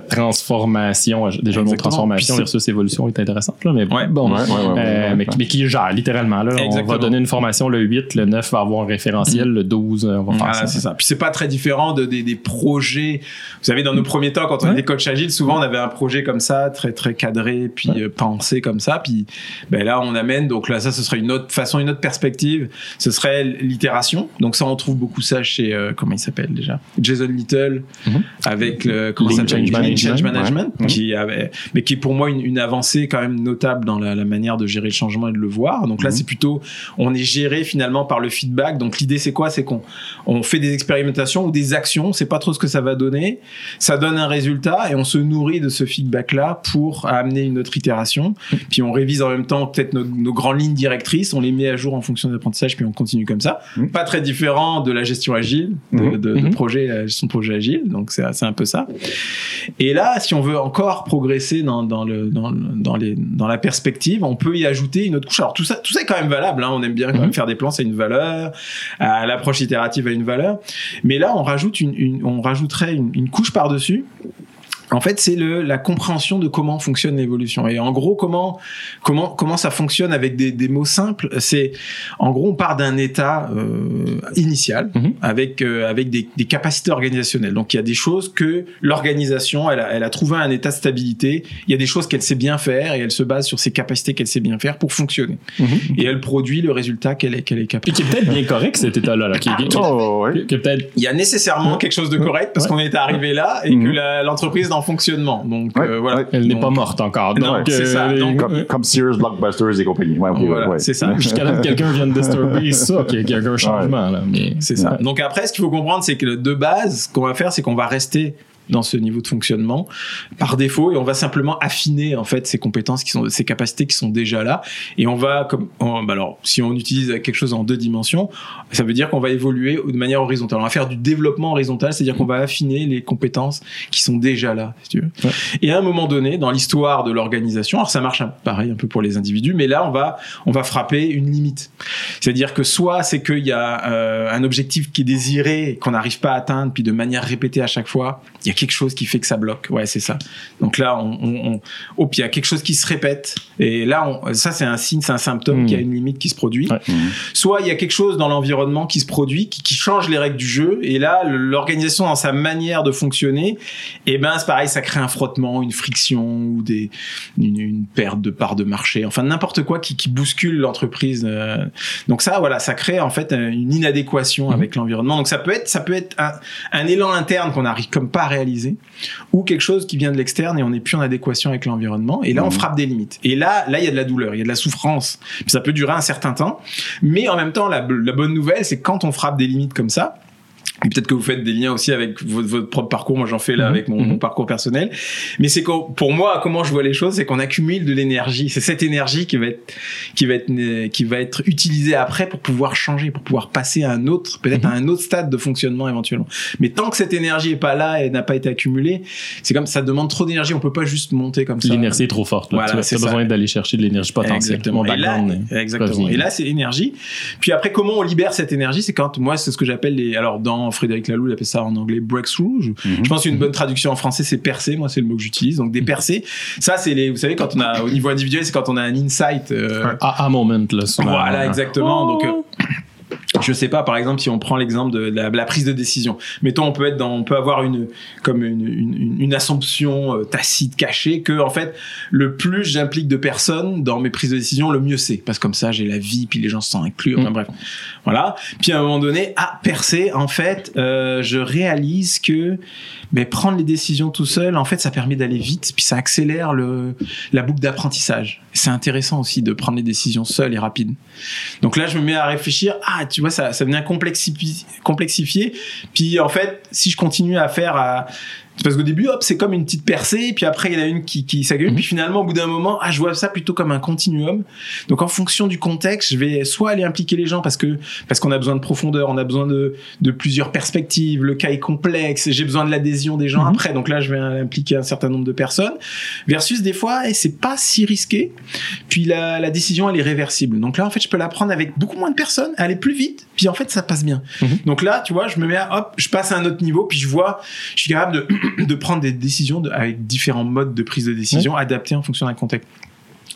transformation. Déjà, le mot transformation versus évolution est intéressante, là, mais Ouais. bon. Ouais, ouais, ouais, Euh, ouais, mais, ouais. mais qui gère littéralement. Là, on va donner une formation le 8, le 9 va avoir un référentiel, le 12 euh, on va faire Voilà, ça. c'est ça. Puis c'est pas très différent de, des, des projets. Vous savez, dans nos premiers temps, quand on Ouais. était coach agile, souvent on avait un projet comme ça, très très cadré, puis Ouais. euh, pensé comme ça. Puis ben là, on amène. Donc là, ça, ce serait une autre façon, une autre perspective. Ce serait l'itération. Donc ça, on trouve beaucoup ça chez euh, comment il s'appelle déjà? Jason Little Mhm. avec le comment ça Change Management. Change Management, Ouais. qui avait, mais qui est pour moi une, une avancée quand même notable dans la, la manière de gérer le changement et de le voir. Donc là, Mhm. c'est plutôt on est géré finalement par le feedback. Donc l'idée c'est quoi? C'est qu'on on fait des expérimentations ou des actions, on sait pas trop ce que ça va donner, ça donne un résultat et on se nourrit de ce feedback là pour amener une autre itération. Puis on révise en même temps peut-être nos, nos grandes lignes directrices, on les met à jour en fonction de l'apprentissage puis on continue comme ça. Mhm. Pas très différent de la gestion agile, de, Mhm. de, de Mhm. projet, la gestion de projet agile. Donc c'est c'est un peu ça. Et là, si on veut encore progresser dans, dans, le, dans, le- dans, les, dans la perspective, on peut y ajouter une autre couche. Alors tout ça, tout ça est quand même valable. Hein. On aime bien quand même Mhm. faire des plans, ça a une valeur. Euh, L'approche itérative a une valeur. Mais là, on rajoute une, une- on rajouterait une, une couche par dessus. En fait, c'est le la compréhension de comment fonctionne l'évolution. Et en gros, comment comment comment ça fonctionne avec des, des mots simples. C'est en gros, on part d'un état euh, initial Mhm. avec euh, avec des, des capacités organisationnelles. Donc il y a des choses que l'organisation, elle a, elle a trouvé un état de stabilité. Il y a des choses qu'elle sait bien faire et elle se base sur ses capacités qu'elle sait bien faire pour fonctionner. Mhm. Et elle produit le résultat qu'elle est qu'elle est capable. qui est peut-être bien correct cet état-là. Là, qui, qui- qui- Oh, ouais. qui est peut-être Il y a nécessairement quelque chose de correct parce Ouais. qu'on est arrivé là et Mhm. que la- l'entreprise est en fonctionnement. Donc Ouais, euh, voilà. ouais. elle n'est pas morte encore. Non, Donc, c'est ça. Donc, Comme, comme Sears, Blockbusters et compagnie. Ouais, ok, Voilà, ouais. c'est ça. Jusqu'à là que quelqu'un vienne disturber ça, qu'il y a un changement. Là, mais, C'est ça. Ouais. Donc après, ce qu'il faut comprendre, c'est que de base, ce qu'on va faire, c'est qu'on va rester dans ce niveau de fonctionnement par défaut et on va simplement affiner en fait ces compétences qui sont ces capacités qui sont déjà là. Et on va comme on- bah alors si on utilise quelque chose en deux dimensions ça veut dire qu'on va évoluer de manière horizontale. On va faire du développement horizontal c'est-à-dire qu'on va affiner les compétences qui sont déjà là si tu veux. Ouais. et à un moment donné dans l'histoire de l'organisation alors ça marche pareil un peu pour les individus mais là on va on va frapper une limite. C'est-à-dire que soit c'est qu'il y a euh, un objectif qui est désiré, qu'on n'arrive pas à atteindre, puis de manière répétée à chaque fois, il y a quelque chose qui fait que ça bloque. Ouais, c'est ça. Donc là, on, on, on- oh, puis il y a quelque chose qui se répète. Et là, on, ça, c'est un signe, c'est un symptôme Hmm. qu'il y a une limite qui se produit. Ouais. Mhm. Soit il y a quelque chose dans l'environnement qui se produit, qui, qui change les règles du jeu. Et là, l'organisation, dans sa manière de fonctionner, eh ben, c'est pareil, ça crée un frottement, une friction ou des, une, une perte de part de marché. Enfin, n'importe quoi qui, qui bouscule l'entreprise. euh. Donc ça, voilà, ça crée en fait euh, une inadéquation Mhm. avec l'environnement. Donc ça peut être, ça peut être un, un élan interne qu'on n'arrive comme pas à réaliser, ou quelque chose qui vient de l'externe et on n'est plus en adéquation avec l'environnement. Et là, on Mhm. frappe des limites. Et là, là, il y a de la douleur, il y a de la souffrance. Puis ça peut durer un certain temps. Mais en même temps, la, la bonne nouvelle, c'est quand on frappe des limites comme ça, Peut-être que vous faites des liens aussi avec votre, votre propre parcours. Moi, j'en fais là Mhm. avec mon, mon parcours personnel. Mais c'est pour moi, comment je vois les choses, c'est qu'on accumule de l'énergie. C'est cette énergie qui va être, qui va être, qui va être utilisée après pour pouvoir changer, pour pouvoir passer à un autre, peut-être Mhm. à un autre stade de fonctionnement éventuellement. Mais tant que cette énergie est pas là et n'a pas été accumulée, c'est comme ça demande trop d'énergie. On peut pas juste monter comme ça. L'énergie est trop forte. là. Voilà, tu as besoin d'aller chercher de l'énergie potentielle. Exactement. Et là, exactement. Et là, c'est énergie. Puis après, comment on libère cette énergie? C'est quand moi, c'est ce que j'appelle les. Alors, dans Frédéric Laloux, il appelle ça en anglais breakthrough. Je, Mhm. je pense qu'une bonne traduction en français, c'est percer. Moi, c'est le mot que j'utilise. Donc, des percées. Ça, c'est les. Vous savez, quand on a au niveau individuel, c'est quand on a un insight. euh, un aha moment, là, voilà, exactement. Donc, euh, Oh. Je sais pas, par exemple, si on prend l'exemple de la, la prise de décision. Mettons, on peut être dans, on peut avoir une, comme une, une, une- une assumption euh, tacite, cachée, que, en fait, le plus j'implique de personnes dans mes prises de décision, le mieux c'est. Parce que comme ça, j'ai la vie, puis les gens se sentent inclus, enfin Mm. bref. Voilà. Puis à un moment donné, à percer, en fait, euh, je réalise que, ben, prendre les décisions tout seul, en fait, ça permet d'aller vite, puis ça accélère le, la boucle d'apprentissage. C'est intéressant aussi de prendre les décisions seul et rapide. Donc là, je me mets à réfléchir. Ah, tu vois, ça, ça devient complexifi- complexifié. Puis en fait, si je continue à faire à c'est parce qu'au début, hop, c'est comme une petite percée, puis après, il y en a une qui, qui s'accumule, Mhm. puis finalement, au bout d'un moment, ah, je vois ça plutôt comme un continuum. Donc, en fonction du contexte, je vais soit aller impliquer les gens parce que, parce qu'on a besoin de profondeur, on a besoin de, de plusieurs perspectives, le cas est complexe, et j'ai besoin de l'adhésion des gens Mhm. après, donc là, je vais impliquer un certain nombre de personnes, versus des fois, eh, c'est pas si risqué, puis la, la décision, elle est réversible. Donc là, en fait, je peux la prendre avec beaucoup moins de personnes, aller plus vite, puis en fait, ça passe bien. Mhm. Donc là, tu vois, je me mets à, hop, je passe à un autre niveau, puis je vois, je suis capable de, de prendre des décisions de- avec différents modes de prise de décision adaptés en fonction d'un contexte.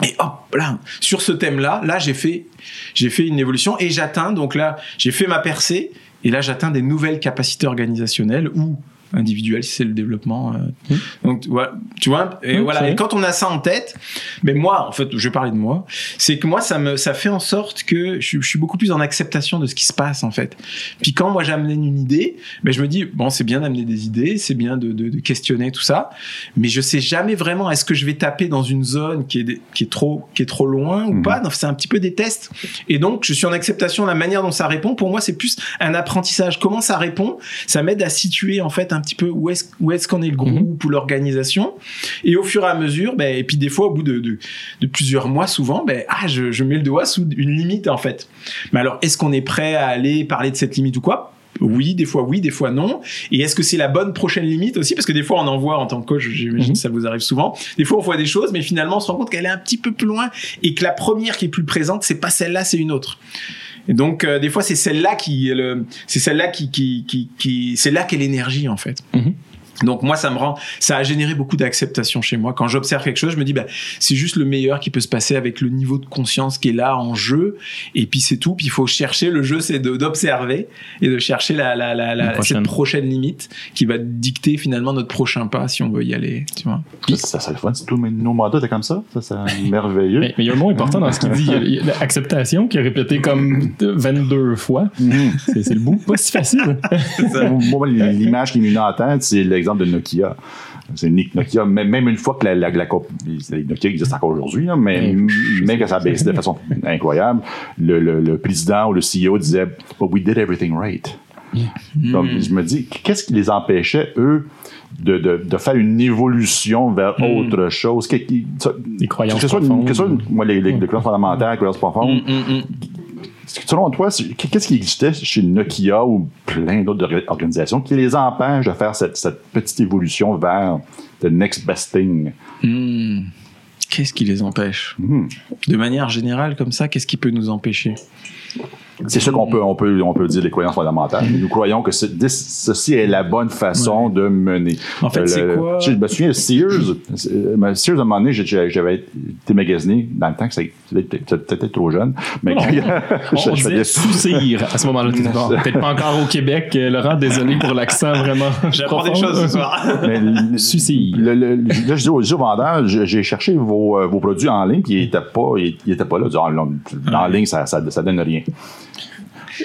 Et hop, là, sur ce thème-là, là, j'ai fait, j'ai fait une évolution et j'atteins, donc là, j'ai fait ma percée, et là, j'atteins des nouvelles capacités organisationnelles ou individuelles si c'est le développement. euh. Donc, voilà, tu vois, et voilà. Et quand on a ça en tête, mais moi, en fait, je vais parler de moi, c'est que moi, ça me, ça fait en sorte que je, suis- je suis beaucoup plus en acceptation de ce qui se passe, en fait. Puis quand moi j'amène une idée, ben je me dis bon c'est bien d'amener des idées, c'est bien de, de, de questionner tout ça, mais je sais jamais vraiment est-ce que je vais taper dans une zone qui est qui est trop qui est trop loin ou Mhm. pas. C'est un petit peu des tests. Et donc je suis en acceptation de la manière dont ça répond. Pour moi c'est plus un apprentissage. Comment ça répond, ça m'aide à situer en fait un petit peu où est-ce où est-ce qu'on est le groupe ou l'organisation. Et au fur et à mesure, ben et puis des fois au bout de de, de plusieurs mois souvent, ben ah je, je mets le doigt sous une limite en fait. Mais alors, est-ce qu'on est prêt à aller parler de cette limite ou quoi? Oui, des fois oui, des fois non. Et est-ce que c'est la bonne prochaine limite aussi? Parce que des fois, on en voit en tant que coach, j'imagine Mhm. que ça vous arrive souvent. Des fois, on voit des choses, mais finalement, on se rend compte qu'elle est un petit peu plus loin et que la première qui est plus présente, c'est pas celle-là, c'est une autre. Et donc, euh, des fois, c'est celle-là qui, le- c'est celle-là qui, qui, qui, qui- c'est là qu'est l'énergie en fait. Mhm. Donc moi, ça me rend, ça a généré beaucoup d'acceptation chez moi. Quand j'observe quelque chose, je me dis, bah, c'est juste le meilleur qui peut se passer avec le niveau de conscience qui est là en jeu. Et puis c'est tout. Puis il faut chercher. Le jeu, c'est d'observer et de chercher la, la, la, la, prochaine. cette prochaine limite qui va dicter finalement notre prochain pas si on veut y aller. Tu vois. Ça, ça, le fun. C'est tous nos mandats étaient comme ça? Ça, c'est merveilleux. Mais mais il y a un mot important dans ce qu'il dit. Il y a- l'acceptation qui est répété comme 22 fois. Mhm. C'est c'est le bout. Pas si facile. Moi, l'image qui m'est en tête, c'est l'exemple de Nokia. C'est Nokia, même même une fois que la, la, la la Nokia existe encore aujourd'hui, là, mais Mm. même que ça a baissé de façon incroyable, le, le, le président ou le CEO disait But we did everything right. Donc, je me dis, qu'est-ce qui les empêchait, eux, de, de, de faire une évolution vers Mm. autre chose? Que- ça- Des croyances que ce soit, profondes. que ce soit moi, les, les, les croyances fondamentales, les croyances profondes, Mm, Selon toi, qu'est-ce qui existait chez Nokia ou plein d'autres orga- organisations qui les empêche de faire cette, cette petite évolution vers the next best thing? Hmm. Qu'est-ce qui les empêche? Mhm. De manière générale, comme ça, qu'est-ce qui peut nous empêcher? C'est sûr qu'on peut, on peut, on peut dire les croyances fondamentales. mais Nous croyons que ce- ceci est la bonne façon de mener. En fait, Euh, c'est le- quoi? Je me souviens, Sears, euh, mais Sears, à un moment donné, j'avais été magasiné dans le temps que ça- c'était peut-être trop jeune, mais Non. je- On je- disait soucir à ce moment-là. Peut-être pas encore au Québec. Euh, Laurent, désolé pour l'accent vraiment. J'apprends des choses ce soir. Mais le- là, je dis au, je dis au vendeur, je- j'ai cherché vos, euh, vos produits en ligne, puis ils n'étaient pas, ils, ils étaient pas là. En, en ligne, ça, ça, ça donne rien.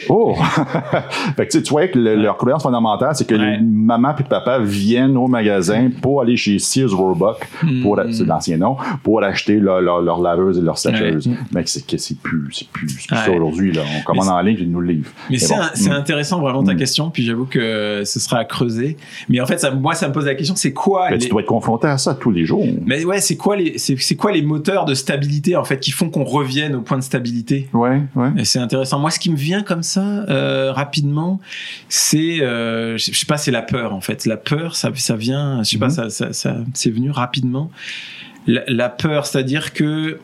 Oh! fait que, tu sais, tu vois que le- leur croyance fondamentale, c'est que Ouais. les maman et papa viennent au magasin pour aller chez Sears Roebuck, pour, Hmm. c'est l'ancien nom, pour acheter leur, leur, leur laveuse et leur sécheuse. Mais c'est que c'est plus, c'est plus, c'est plus ça Ouais. aujourd'hui, là. On commande en ligne, ils nous le livrent. Mais c'est bon. un- c'est Mm. intéressant vraiment ta Mm. question, puis j'avoue que ce sera à creuser. Mais en fait, ça, moi, ça me pose la question, c'est quoi Mais les- tu dois être confronté à ça tous les jours. Mais ouais, c'est quoi les, c'est quoi les moteurs de stabilité en fait qui font qu'on revienne au point de stabilité? Ouais, ouais. Et c'est intéressant. Moi, ce qui me vient comme ça euh, rapidement, c'est, euh, je sais pas, c'est la peur en fait. La peur, ça, ça vient, je sais pas, Mhm. ça, ça, ça- c'est venu rapidement. La, la peur, c'est-à-dire que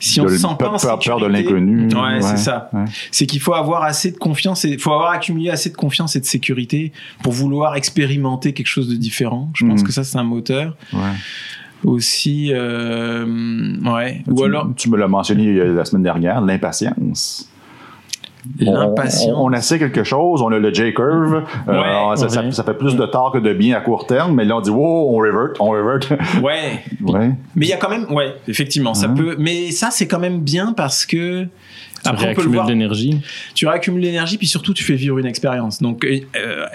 si on sent pas peur, en peur, peur de l'inconnu. Ouais, c'est ça. ouais. C'est qu'il faut avoir assez de confiance et il faut avoir accumulé assez de confiance et de sécurité pour vouloir expérimenter quelque chose de différent. Je pense Mhm. que ça, c'est un moteur. Ouais. Aussi, euh, ouais. Ou alors tu me l'as mentionné la semaine dernière, l'impatience. On- l'impatience. On, on essaie quelque chose, on a le J-curve, euh, Ouais. ça, ça- Ouais. ça fait plus de tort que de bien à court terme, mais là on dit wow, on revert, on revert. Ouais. ouais. Mais il y a quand même, ouais, effectivement, ça Mhm. peut. Mais ça, c'est quand même bien parce que après on peut le réaccumules voir. de l'énergie. Tu réaccumules l'énergie, puis surtout tu fais vivre une expérience. Donc euh,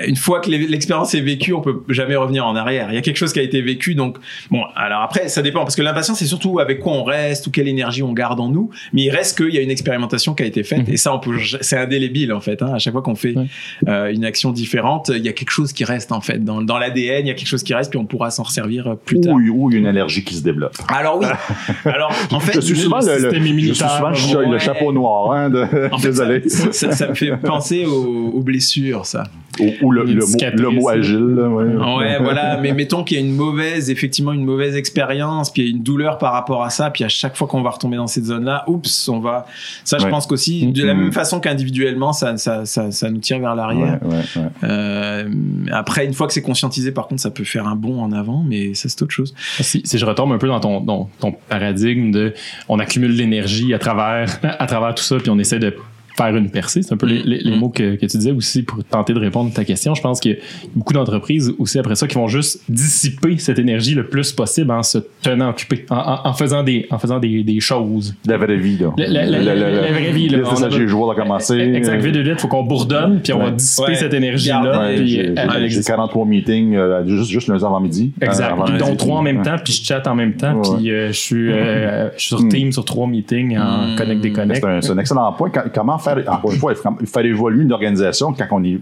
une fois que l'e- l'expérience est vécue, on peut jamais revenir en arrière. Il y a quelque chose qui a été vécu, donc bon. Alors après, ça dépend parce que l'impatience, c'est surtout avec quoi on reste ou quelle énergie on garde en nous. Mais il reste qu'il y a une expérimentation qui a été faite Mhm. et ça, on peut. C'est indélébile en fait. Hein. À chaque fois qu'on fait Ouais. euh, une action différente, il y a quelque chose qui reste en fait dans, dans l'ADN. Il y a quelque chose qui reste, puis on pourra s'en resservir euh, plus tard. Ou, ou une allergie qui se développe. Alors oui. Alors en fait, je suis souvent le le, le- système je suis immunitaire, souvent le, chapeau noir, hein, de- En fait, désolé. Ça, ça- ça me fait penser aux, aux blessures, ça. Ou, ou le, mot, cicatrice. le mot agile. ouais. Ouais, voilà. Mais mettons qu'il y a une mauvaise, effectivement, une mauvaise expérience, puis il y a une douleur par rapport à ça, puis à chaque fois qu'on va retomber dans cette zone-là, oups, on va. Ça, je Ouais. pense qu'aussi, de la Mhm. même façon qu'individuellement, ça, ça, ça, ça nous tire vers l'arrière. Ouais, ouais, ouais. Euh, après, une fois que c'est conscientisé, par contre, ça peut faire un bond en avant, mais ça, c'est autre chose. Si, si je retombe un peu dans ton, dans ton paradigme de on accumule l'énergie à travers, à travers tout ça, puis on essaie de faire une percée. C'est un peu les, les- les Mm. mots que, que tu disais aussi pour tenter de répondre à ta question. Je pense qu'il y a beaucoup d'entreprises aussi après ça qui vont juste dissiper cette énergie le plus possible en se tenant occupé, en, en- en faisant des, en faisant des, des choses. La vraie vie, là. La- la- la- la- la vraie vie, là. Le On a- message des jours a commencé. Exact, vite, vite, vite, faut qu'on bourdonne, puis on va Ouais. dissiper Ouais. cette énergie-là. Puis j'ai elle- j'ai- elle j'ai existe. 43 meetings euh, juste, juste lundi avant midi. Exact. Euh, avant Puis midi. dont trois en même Ouais. temps, puis je chatte en même temps, Ouais. puis euh, je suis euh, je suis sur Mm. Teams sur trois meetings en Mm. connect déconnect. C'est un, c'est un excellent point. Comment faire, encore une fois, il faut faire évoluer une organisation quand on est,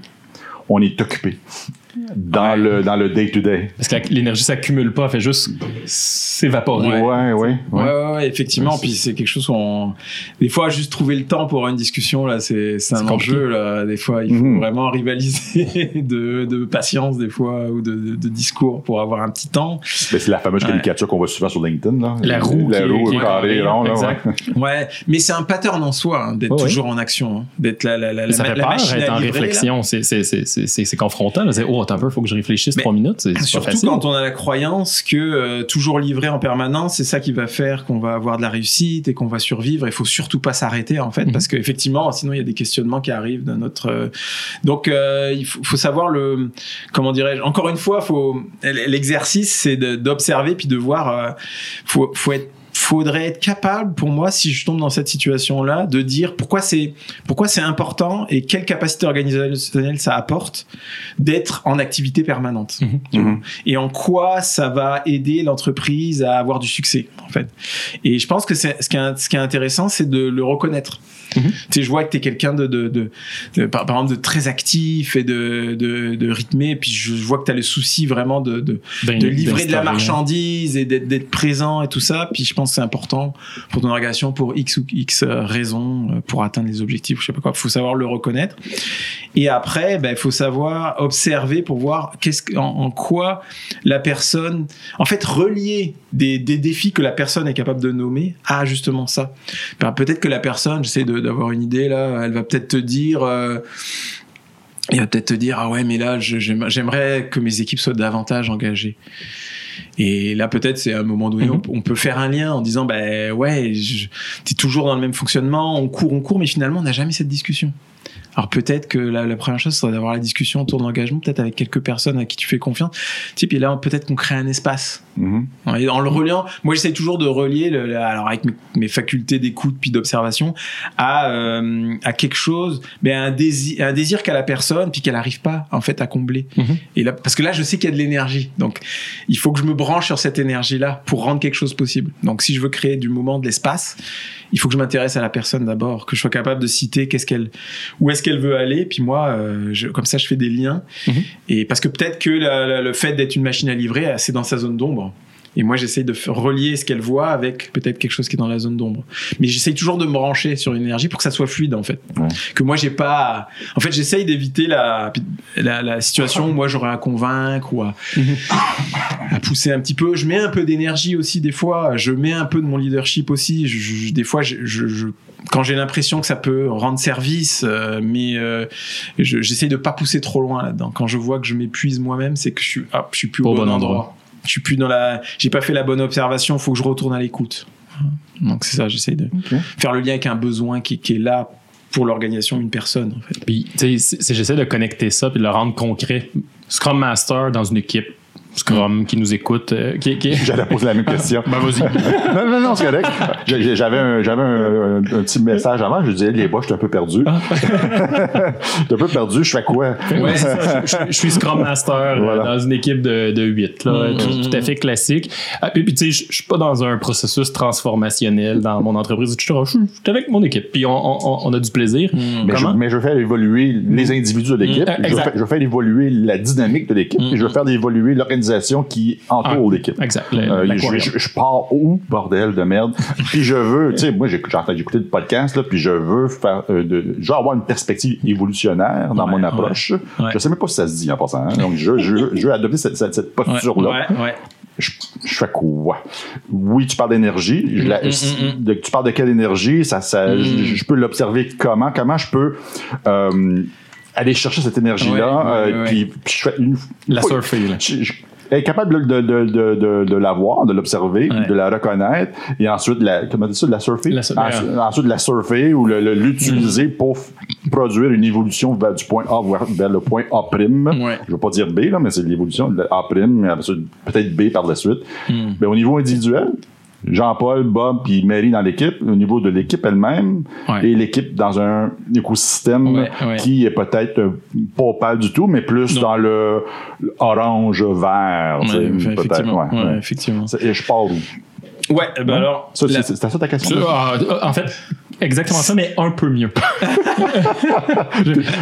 on est occupé dans Ouais. le dans le day-to-day. Parce que la- l'énergie s'accumule pas, elle fait juste s'évaporer. Ouais. Ouais, ouais. Ouais, ouais. ouais, ouais, effectivement. Ouais, puis c'est quelque chose qu'on. Des fois, juste trouver le temps pour avoir une discussion, là, c'est c'est un enjeu, là. Des fois, il faut Mhm. vraiment rivaliser de, de patience, des fois, ou de, de- de discours pour avoir un petit temps. Ben, c'est la fameuse Ouais. caricature qu'on voit souvent sur LinkedIn. Là. La roue La roue carrée, carrée, rond, là, exact. ouais. Ouais, mais c'est un pattern en soi, hein, d'être toujours en action, hein, d'être la, la, la, la, ça fait la peur machine être à en réflexion. C'est- C'est c'est- c'est- confrontant. C'est oh, attends un peu, faut que je réfléchisse trois minutes. C'est pas Surtout facile. quand on a la croyance que euh, toujours livrer en permanence, c'est ça qui va faire qu'on va avoir de la réussite et qu'on va survivre. Il faut surtout pas s'arrêter en fait, Mhm. parce qu'effectivement, sinon il y a des questionnements qui arrivent dans notre. euh, Donc euh, il faut, faut savoir le, comment dirais-je. Encore une fois, faut l'exercice, c'est de- d'observer puis de voir. euh, faut, faut être faudrait être capable pour moi si je tombe dans cette situation là de dire pourquoi c'est pourquoi c'est important et quelle capacité organisationnelle ça apporte d'être en activité permanente Mhm. Mhm. et en quoi ça va aider l'entreprise à avoir du succès en fait et je pense que c'est ce qui est, ce qui est intéressant c'est de le reconnaître Tu sais je vois que tu es quelqu'un de, de, de, de- par, par exemple de très actif et de, de, rythmé puis je, je vois que tu as le souci vraiment de, de, Ben, livrer de la d'instaurer, marchandise et d'être présent et tout ça. Puis je pense que c'est important pour ton organisation pour X ou X euh, raisons, euh, pour atteindre les objectifs, je sais pas quoi. Il faut savoir le reconnaître. Et après, il faut savoir observer pour voir qu'est-ce que- en, en quoi la personne, en fait, relier des, des défis que la personne est capable de nommer à justement ça. Ben, peut-être que la personne, j'essaie d'avoir une idée là, elle va peut-être te dire. euh, il va peut-être te dire ah ouais mais là j'aimerais que mes équipes soient davantage engagées et là peut-être c'est à un moment donné Mhm. on, peut faire un lien en disant ben ouais je- t'es toujours dans le même fonctionnement on court on court mais finalement on n'a jamais cette discussion Alors peut-être que la, la première chose serait d'avoir la discussion autour de l'engagement, peut-être avec quelques personnes à qui tu fais confiance. Sais, puis là, peut-être qu'on crée un espace. Mhm. Et en le reliant, moi j'essaie toujours de relier, le, le- alors avec mes, mes facultés d'écoute puis d'observation, à, euh, à quelque chose, mais un désir, un désir qu'a la personne puis qu'elle n'arrive pas en fait à combler. Mhm. Et là, parce que là, je sais qu'il y a de l'énergie, donc il faut que je me branche sur cette énergie-là pour rendre quelque chose possible. Donc si je veux créer du moment, de l'espace, il faut que je m'intéresse à la personne d'abord, que je sois capable de citer qu'est-ce qu'elle, où est-ce qu'elle veut aller, puis moi, euh, je- comme ça, je fais des liens. Mhm. Et parce que peut-être que la- la- le fait d'être une machine à livrer, euh, c'est dans sa zone d'ombre. Et moi, j'essaye de relier ce qu'elle voit avec peut-être quelque chose qui est dans la zone d'ombre. Mais j'essaye toujours de me brancher sur une énergie pour que ça soit fluide, en fait. Ouais. Que moi, j'ai pas. En fait, j'essaye d'éviter la, la, la situation où moi, j'aurais à convaincre ou à, à pousser un petit peu. Je mets un peu d'énergie aussi, des fois. Je mets un peu de mon leadership aussi. Je- je- des fois, je- quand j'ai l'impression que ça peut rendre service, euh, mais euh, je- j'essaye de pas pousser trop loin là-dedans. Quand je vois que je m'épuise moi-même, c'est que je suis, hop, je suis plus au bon, bon endroit. endroit. Je suis plus dans la, j'ai pas fait la bonne observation. Faut que je retourne à l'écoute. Donc c'est ça, j'essaye de faire le lien avec un besoin qui, qui est là pour l'organisation d'une personne. En fait. Puis, j'essaie de connecter ça puis de le rendre concret. Scrum Master dans une équipe Scrum qui nous écoute. euh, qui, qui... J'allais poser la même question. Ben, vas-y. non, non, non, c'est correct. J'avais un, j'avais un, un- un petit message avant. Je disais, les bois, je suis un peu perdu. Ah. je suis un peu perdu. Je fais quoi? Ouais, ça. je, suis Scrum Master euh, Voilà. dans une équipe de, de 8, là, Mm, tout, mm, tout à fait classique. Ah, puis, puis, tu sais, je, je suis pas dans un processus transformationnel dans mon entreprise, etc. Je suis je suis avec mon équipe, puis on, on- on a du plaisir. Mais je, mais je veux faire évoluer les individus de l'équipe. Mm, je, veux exact. faire, je veux faire évoluer la dynamique de l'équipe. Et je veux faire évoluer l'organisation qui entoure Ah, l'équipe. Exact. le- Euh, je, l'aquarium. je- je pars où, bordel de merde? puis je veux, tu sais, moi, j'ai entendu écouter le podcast, là, puis je veux faire, euh, de, je veux avoir une perspective évolutionnaire dans Ouais, mon ouais. approche. Ouais. Je sais même pas si ça se dit en passant. hein. Donc, je, je, je veux adopter cette, cette, cette posture-là. Ouais, ouais. Je, je fais quoi? Oui, tu parles d'énergie. Mm, mm, mm, tu parles de quelle énergie? Ça, je peux l'observer comment? Comment je peux euh, aller chercher cette énergie-là? Ouais, ouais, euh, ouais. Puis, puis je fais une, La surfer, là. je- je- être capable de, de, de, de, de la voir, de l'observer, Ouais. de la reconnaître, et ensuite, la, comment on dit ça, de la surfer? La ensuite, ensuite, de la surfer ou le- le- l'utiliser Mm. pour produire une évolution vers, du point A vers, vers le point A'. Ouais. Je veux pas dire B, là, mais c'est l'évolution de A', peut-être B par la suite. Mm. Mais au niveau individuel, Jean-Paul, Bob puis Mary dans l'équipe, au niveau de l'équipe elle-même Ouais. et l'équipe dans un écosystème Ouais, ouais. qui est peut-être euh, pas pâle du tout, mais plus Non. dans le orange vert. tu sais, Ouais, peut-être, effectivement. ouais, Ouais, ouais. effectivement. Et je pars où? Ouais, ben alors. Ça, la- c'est- ça ta question? Ah, en fait, exactement ça, mais un peu mieux.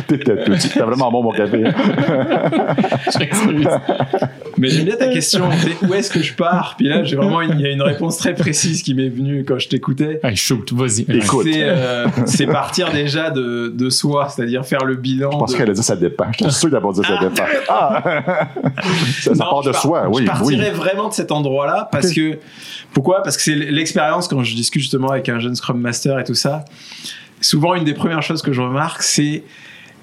T'es vraiment bon, mon café. Je m'excuse. Mais j'aime bien ta question. où est-ce que je pars? Puis là, j'ai vraiment une- il y a une réponse très précise qui m'est venue quand je t'écoutais. Hey, shoot, vas-y. Écoute. C'est euh, c'est partir déjà de, de soi, c'est-à-dire faire le bilan. Je pensais de- qu'elle a dit ça dépend. Je suis sûr d'avoir dit ça dépend. Ah! ça, part de par- soi, oui. Je oui. partirais vraiment de cet endroit-là parce que pourquoi? Parce que c'est l'expérience quand je discute justement avec un jeune Scrum Master et tout ça. Souvent, une des premières choses que je remarque, c'est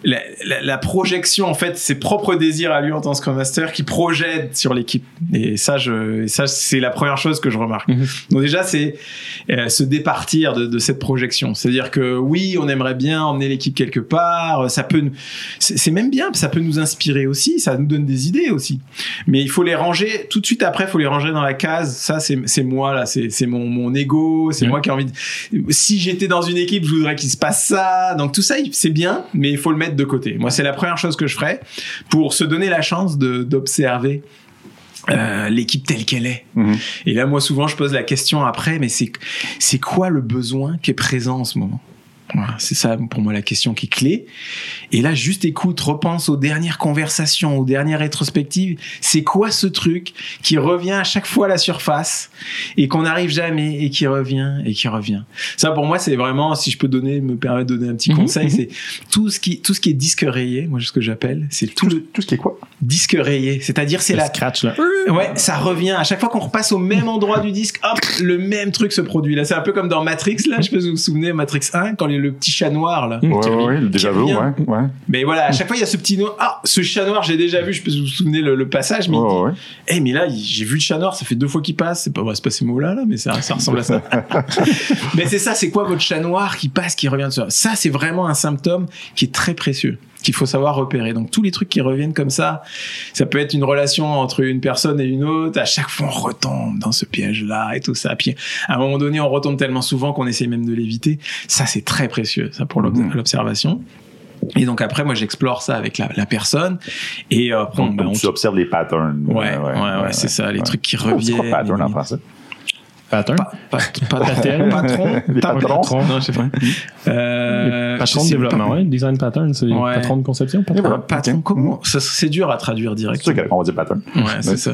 la, la- la projection, en fait, ses propres désirs à lui en tant que Scrum Master qui projette sur l'équipe. Et ça, je, ça, c'est la première chose que je remarque. Mhm. Donc déjà, c'est euh, se départir de, de cette projection. C'est-à-dire que oui, on aimerait bien emmener l'équipe quelque part. Ça peut, c'est c'est même bien, ça peut nous inspirer aussi. Ça nous donne des idées aussi. Mais il faut les ranger tout de suite après. Il faut les ranger dans la case. Ça, c'est c'est moi là. C'est c'est mon mon ego. C'est moi qui ai envie. De... Si j'étais dans une équipe, je voudrais qu'il se passe ça. Donc tout ça, c'est bien, mais il faut le mettre de côté. Moi, c'est la première chose que je ferais pour se donner la chance d'observer. euh, l'équipe telle qu'elle est. Mhm. Et là, moi, souvent, je pose la question après, mais c'est c'est quoi le besoin qui est présent en ce moment? Voilà, C'est ça, pour moi, la question qui est clé. Et là, juste écoute, repense aux dernières conversations, aux dernières rétrospectives. C'est quoi ce truc qui revient à chaque fois à la surface et qu'on n'arrive jamais et qui revient et qui revient? Ça, pour moi, c'est vraiment, si je peux donner, me permettre de donner un petit Mhm, conseil, mhm. c'est tout ce qui, tout ce qui est disque rayé. Moi, ce que j'appelle, c'est tout Tout, le tout ce qui est quoi? disque rayé. C'est-à-dire, c'est la, scratch, là. Ouais, ça revient. À chaque fois qu'on repasse au même endroit du disque, hop, le même truc se produit. Là, c'est un peu comme dans Matrix, là. Je sais pas si vous vous souvenez, Matrix 1, quand le, le petit chat noir là. Ouais, ouais, revient. ouais, le déjà vu, ouais. Mais voilà, à chaque fois il y a ce petit noir. Ah, ce chat noir, j'ai déjà vu. Je peux vous souvenir le, le passage, mais il Ouais, dit, ouais. Eh, mais là, j'ai vu le chat noir, ça fait deux fois qu'il passe. C'est pas, c'est pas ces mots-là, là, mais ça, ça ressemble à ça. mais c'est ça, c'est quoi votre chat noir qui passe, qui revient de ça Ça, c'est vraiment un symptôme qui est très précieux, qu'il faut savoir repérer. Donc, tous les trucs qui reviennent comme ça, ça peut être une relation entre une personne et une autre. À chaque fois, on retombe dans ce piège-là et tout ça. Puis, à un moment donné, on retombe tellement souvent qu'on essaye même de l'éviter. Ça, c'est très précieux, ça, pour Mhm. l'observation. Et donc après, moi, j'explore ça avec la, la personne. Et euh, après, on- Donc, ben, on tu observes les patterns. Ouais, ouais, ouais, c'est ça, les trucs qui Oh, C'est quoi reviennent. pattern en français? Pattern. Pa- pa- pa- Pattern. patron, patrons. Non, je sais pas. Euh, patron je de sais développement, pas. ouais. Design pattern, c'est Ouais. patron de conception. patron. Voilà. Patron, comment ça, C'est dur à traduire C'est direct. sûr qu'on va dire pattern. Ouais, c'est ça.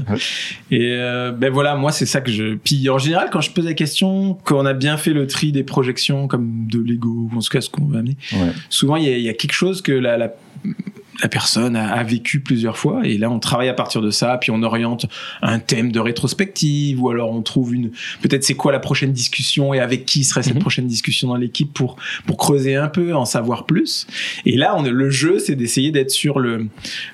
Et euh, ben voilà, moi c'est ça que je. Puis en général, quand je pose la question, qu'on a bien fait le tri des projections comme de Lego ou en tout cas ce qu'on va amener, Ouais. souvent il y, a- il y a quelque chose que la, la, la personne a, a vécu plusieurs fois. Et là on travaille à partir de ça. Puis on oriente un thème de rétrospective. Ou alors on trouve une peut-être c'est quoi la prochaine discussion et avec qui serait cette Mhm. prochaine discussion dans l'équipe pour pour creuser un peu en savoir plus. Et là on le jeu c'est d'essayer d'être sur le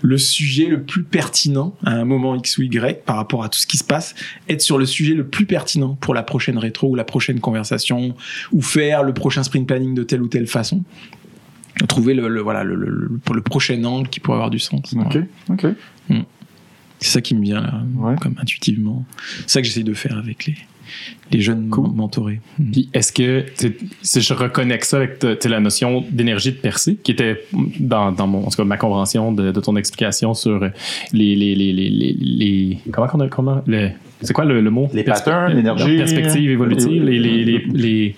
le sujet le plus pertinent à un moment x ou y par rapport à tout ce qui se passe. Être sur le sujet le plus pertinent pour la prochaine rétro ou la prochaine conversation. Ou faire le prochain sprint planning de telle ou telle façon trouver le, le- voilà le, le, le- le prochain angle qui pourrait avoir du sens OK, OK. c'est ça qui me vient là Ouais. comme intuitivement c'est ça que j'essaye de faire avec les les jeunes Cool. mentorés Puis est-ce que si je reconnecte ça avec la notion d'énergie de percée qui était dans, dans mon, en tout cas, ma compréhension de, de ton explication sur les les les les, les, les- comment qu'on a comment le- c'est quoi le, le mot? Les patterns, l'énergie. perspective évolutive les les les, les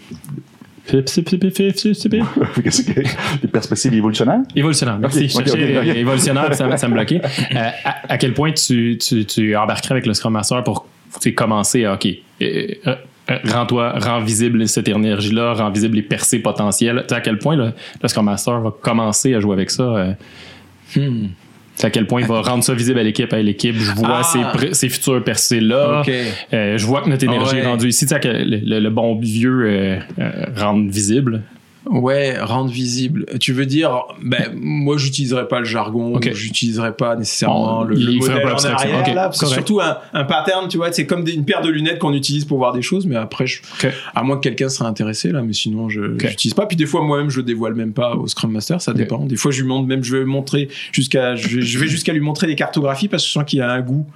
Qu'est-ce que- Les perspectives évolutionnaires? Évolutionnaire, merci. Ok, Je ok, cherchais, ok, ok. euh, évolutionnaire, ça, ça me bloquait. Euh, à, à quel point tu, tu, tu embarquerais avec le Scrum Master pour tu sais, commencer à, OK, euh, euh, rends-toi, rends visible cette énergie-là, rends visible les percées potentielles. À quel point le, le Scrum Master va commencer à jouer avec ça? euh, Hmm. À quel point il va rendre ça visible à l'équipe, à l'équipe. Je vois Ah. ces, pr- ces futures percées-là. ok Euh, je vois que notre énergie Ouais. est rendue ici. Tu sais, que le, le- le bon vieux euh, euh, rendre visible. Ouais, rendre visible. Tu veux dire, ben, moi, j'utiliserais pas le jargon, Ok. ou j'utiliserais pas nécessairement le, le modèle pas en arrière, Ok, là, parce que correct. surtout un, un pattern, tu vois, c'est comme des- une paire de lunettes qu'on utilise pour voir des choses, mais après, je, à moins que quelqu'un serait intéressé, là, mais sinon, je Ok. j'utilise pas. Puis des fois, moi-même, je le dévoile même pas au Scrum Master, ça dépend. Des fois, je lui montre, même, je vais montrer jusqu'à, je, vais- je vais jusqu'à lui montrer des cartographies parce que je sens qu'il a un goût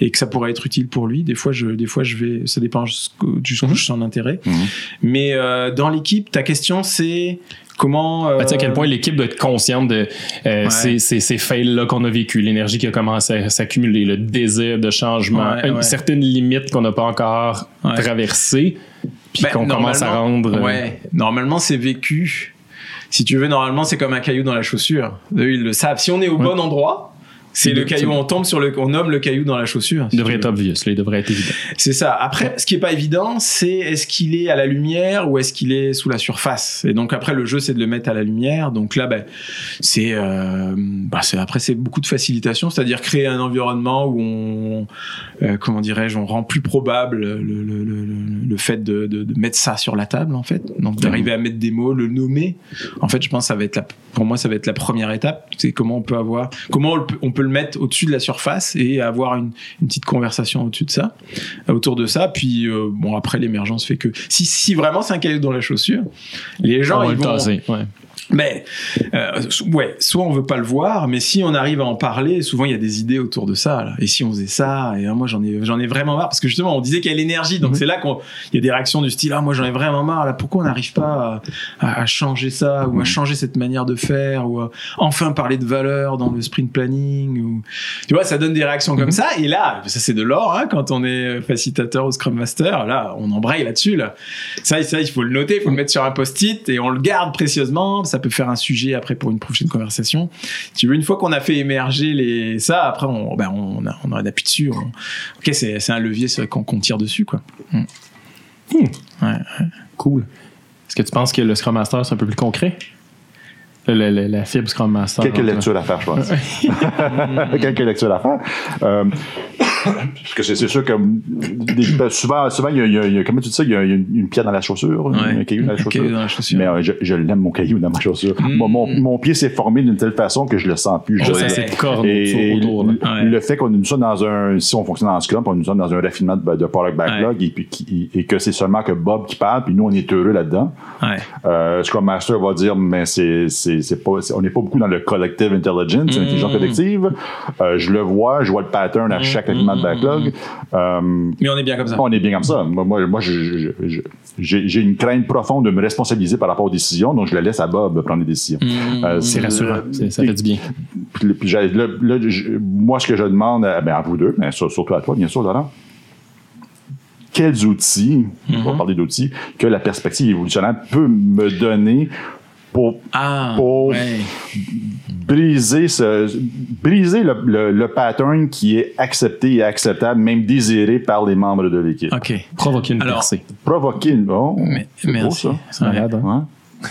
et que ça pourrait être utile pour lui. Des fois, je, des fois, je vais, ça dépend jusqu'où jusqu'où je sens l'intérêt. Mhm. Mais euh, dans l'équipe, ta question c'est comment. euh, Ben, tu sais à quel point l'équipe doit être consciente de euh, Ouais. ces, ces, ces fails-là qu'on a vécu, l'énergie qui a commencé à s'accumuler, le désir de changement, Ouais, une ouais. certaine limite qu'on n'a pas encore Ouais. traversée, puis Ben, qu'on commence à rendre. euh, Ouais, normalement c'est vécu. Si tu veux, normalement c'est comme un caillou dans la chaussure. Ils le savent. Si on est au bon endroit, c'est le caillou. On tombe sur le, on nomme le caillou dans la chaussure. si Il devrait être obvious, il devrait être évident. C'est ça. Après, ce qui est pas évident, c'est est-ce qu'il est à la lumière ou est-ce qu'il est sous la surface? Et donc après, le jeu, c'est de le mettre à la lumière. Donc là, ben, c'est, euh, bah, c'est après, c'est beaucoup de facilitation, c'est-à-dire créer un environnement où on, euh, comment dirais-je, on rend plus probable le, le, le, le- le fait de, de, de mettre ça sur la table, en fait. Donc d'arriver à mettre des mots, le nommer. En fait, je pense que ça va être la, pour moi, ça va être la première étape. C'est comment on peut avoir, comment on peut, on peut le mettre au-dessus de la surface et avoir une, une petite conversation au-dessus de ça, euh, autour de ça. Puis euh, bon, après l'émergence fait que si, si vraiment c'est un caillou dans la chaussure, les gens ils vont. ouais. Mais euh, ouais, soit on veut pas le voir, mais si on arrive à en parler, souvent il y a des idées autour de ça. Là. Et si on faisait ça, et hein, moi j'en ai j'en ai vraiment marre parce que justement on disait qu'il y a l'énergie, donc Mhm. c'est là qu'il y a des réactions du style ah moi j'en ai vraiment marre là. Pourquoi on n'arrive pas à, changer ça ou à changer cette manière de faire ou à enfin parler de valeur dans le sprint planning ou tu vois ça donne des réactions comme Mhm. ça et là ça c'est de l'or hein, quand on est facilitateur au Scrum Master là on embraye là-dessus là. Ça, ça, il faut le noter, il faut le mettre sur un post-it et on le garde précieusement. Ça peut faire un sujet après pour une prochaine conversation. Tu veux, une fois qu'on a fait émerger les ça, après on, ben on, a, on en appuie dessus. on- Ok, c'est c'est un levier sur- qu'on qu'on tire dessus, quoi. Cool. Est-ce que tu penses que le Scrum Master, c'est un peu plus concret? Le- le- la fibre Scrum Master. Quelques lectures à faire, je pense. Quelques lectures à faire. Euh, Parce que c'est sûr que des- ben, souvent, souvent il y a, il y comment tu dis ça, il y a, une, une pierre dans la chaussure, Ouais. un caillou dans la chaussure. dans la chaussure. Mais euh, je, je l'aime, mon caillou dans ma chaussure. Mm. Mon, mon, mon pied s'est formé d'une telle façon que je le sens plus. Je Oh, ça, cornes et, autour. le, Ouais. le fait qu'on nous sommes dans un, si on fonctionne en Scrum, on nous sommes dans un raffinement de, de product backlog et, puis qui- et que c'est seulement que Bob qui parle, puis nous on est heureux là-dedans. Ouais. Euh, Scrum Master va dire, mais c'est, c'est, c'est pas, on n'est pas beaucoup dans le collective intelligence, Mm. l'intelligence collective. Euh, je le vois, je vois le pattern à chaque de backlog. Euh, Mais on est bien comme ça. on est bien comme ça. Moi, moi, j'ai une crainte profonde de me responsabiliser par rapport aux décisions, donc je la laisse à Bob prendre les décisions. Mm. Euh, C'est rassurant. Ça fait du bien. puis, puis j'ai- là, là, je- moi, ce que je demande à, ben, à vous deux, mais sur- surtout à toi, bien sûr, Laurent, quels outils, on va parler d'outils, que la perspective évolutionnaire peut me donner pour Ah, Pour- ouais. briser ce briser le, le- le pattern qui est accepté et acceptable, même désiré par les membres de l'équipe. Ok. Provoquer une Alors, percée. Provoquer une... Oh, Mais- c'est beau, merci. ça. C'est malade, hein? Ouais.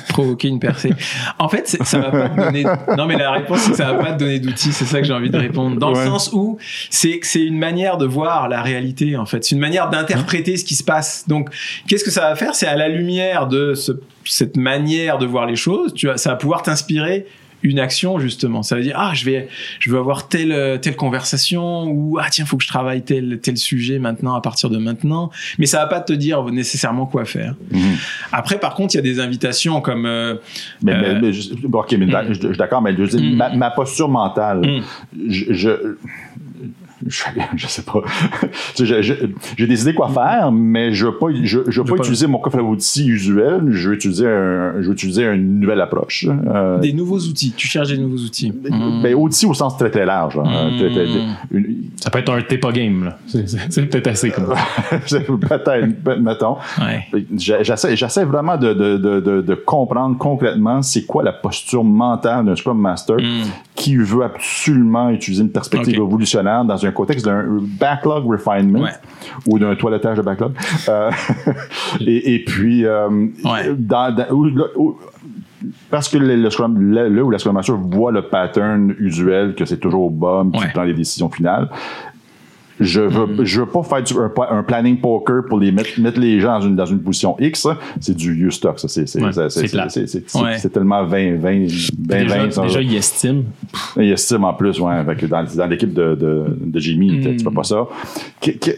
Provoquer une percée. En fait, ça va pas te donner. Non, mais la réponse, c'est que ça va pas te donner d'outils. C'est ça que j'ai envie de répondre. Dans Ouais. le sens où c'est c'est une manière de voir la réalité, en fait. C'est une manière d'interpréter ce qui se passe. Donc, qu'est-ce que ça va faire? C'est à la lumière de ce- cette manière de voir les choses, tu vas, ça va pouvoir t'inspirer une action justement ça veut dire ah je vais je veux avoir telle telle conversation ou ah tiens faut que je travaille tel tel sujet maintenant à partir de maintenant mais ça va pas te dire nécessairement quoi faire Mhm. après par contre il y a des invitations comme euh, Mais, mais- Euh, mais je- bon, ok, mais je, je suis d'accord, mais Mm. ma, ma posture mentale, Mm. je, je, sais pas. J'ai décidé quoi faire, mais je veux pas, je, je veux pas, pas- utiliser mon coffre à outils usuel. Je veux utiliser, un, je veux utiliser une nouvelle approche. Euh, des nouveaux outils tu cherches des nouveaux outils ben, outils au sens très très large. hein. Mm. Très, très- une- Ça peut être un TEPA game, là. C'est- peut-être assez comme. Peut-être, mettons. ouais J'essaie, j'essaie vraiment de, de, de, de, de comprendre concrètement c'est quoi la posture mentale d'un Scrum Master Mm. Qui veut absolument utiliser une perspective Ok. évolutionnaire dans un contexte d'un backlog refinement Ouais. ou d'un toilettage de backlog. Euh, et, et puis, euh, Ouais. dans, dans- où- parce que le, le Scrum, là, où la Scrum Master voit le pattern usuel, que c'est toujours qui Ouais. prend les décisions finales, je veux, je veux pas faire du- un, pla- un planning poker pour les mettre, mettre les gens dans une, dans une position X. ça. C'est du you stock, ça. C'est, Ouais, Ouais. tellement 20, 20, 20, Déjà, 20. ça. déjà, il estime. Il estime en plus, ouais, dans, dans l'équipe de, de, de Jimmy, Mm. tu fais pas ça. Que- que-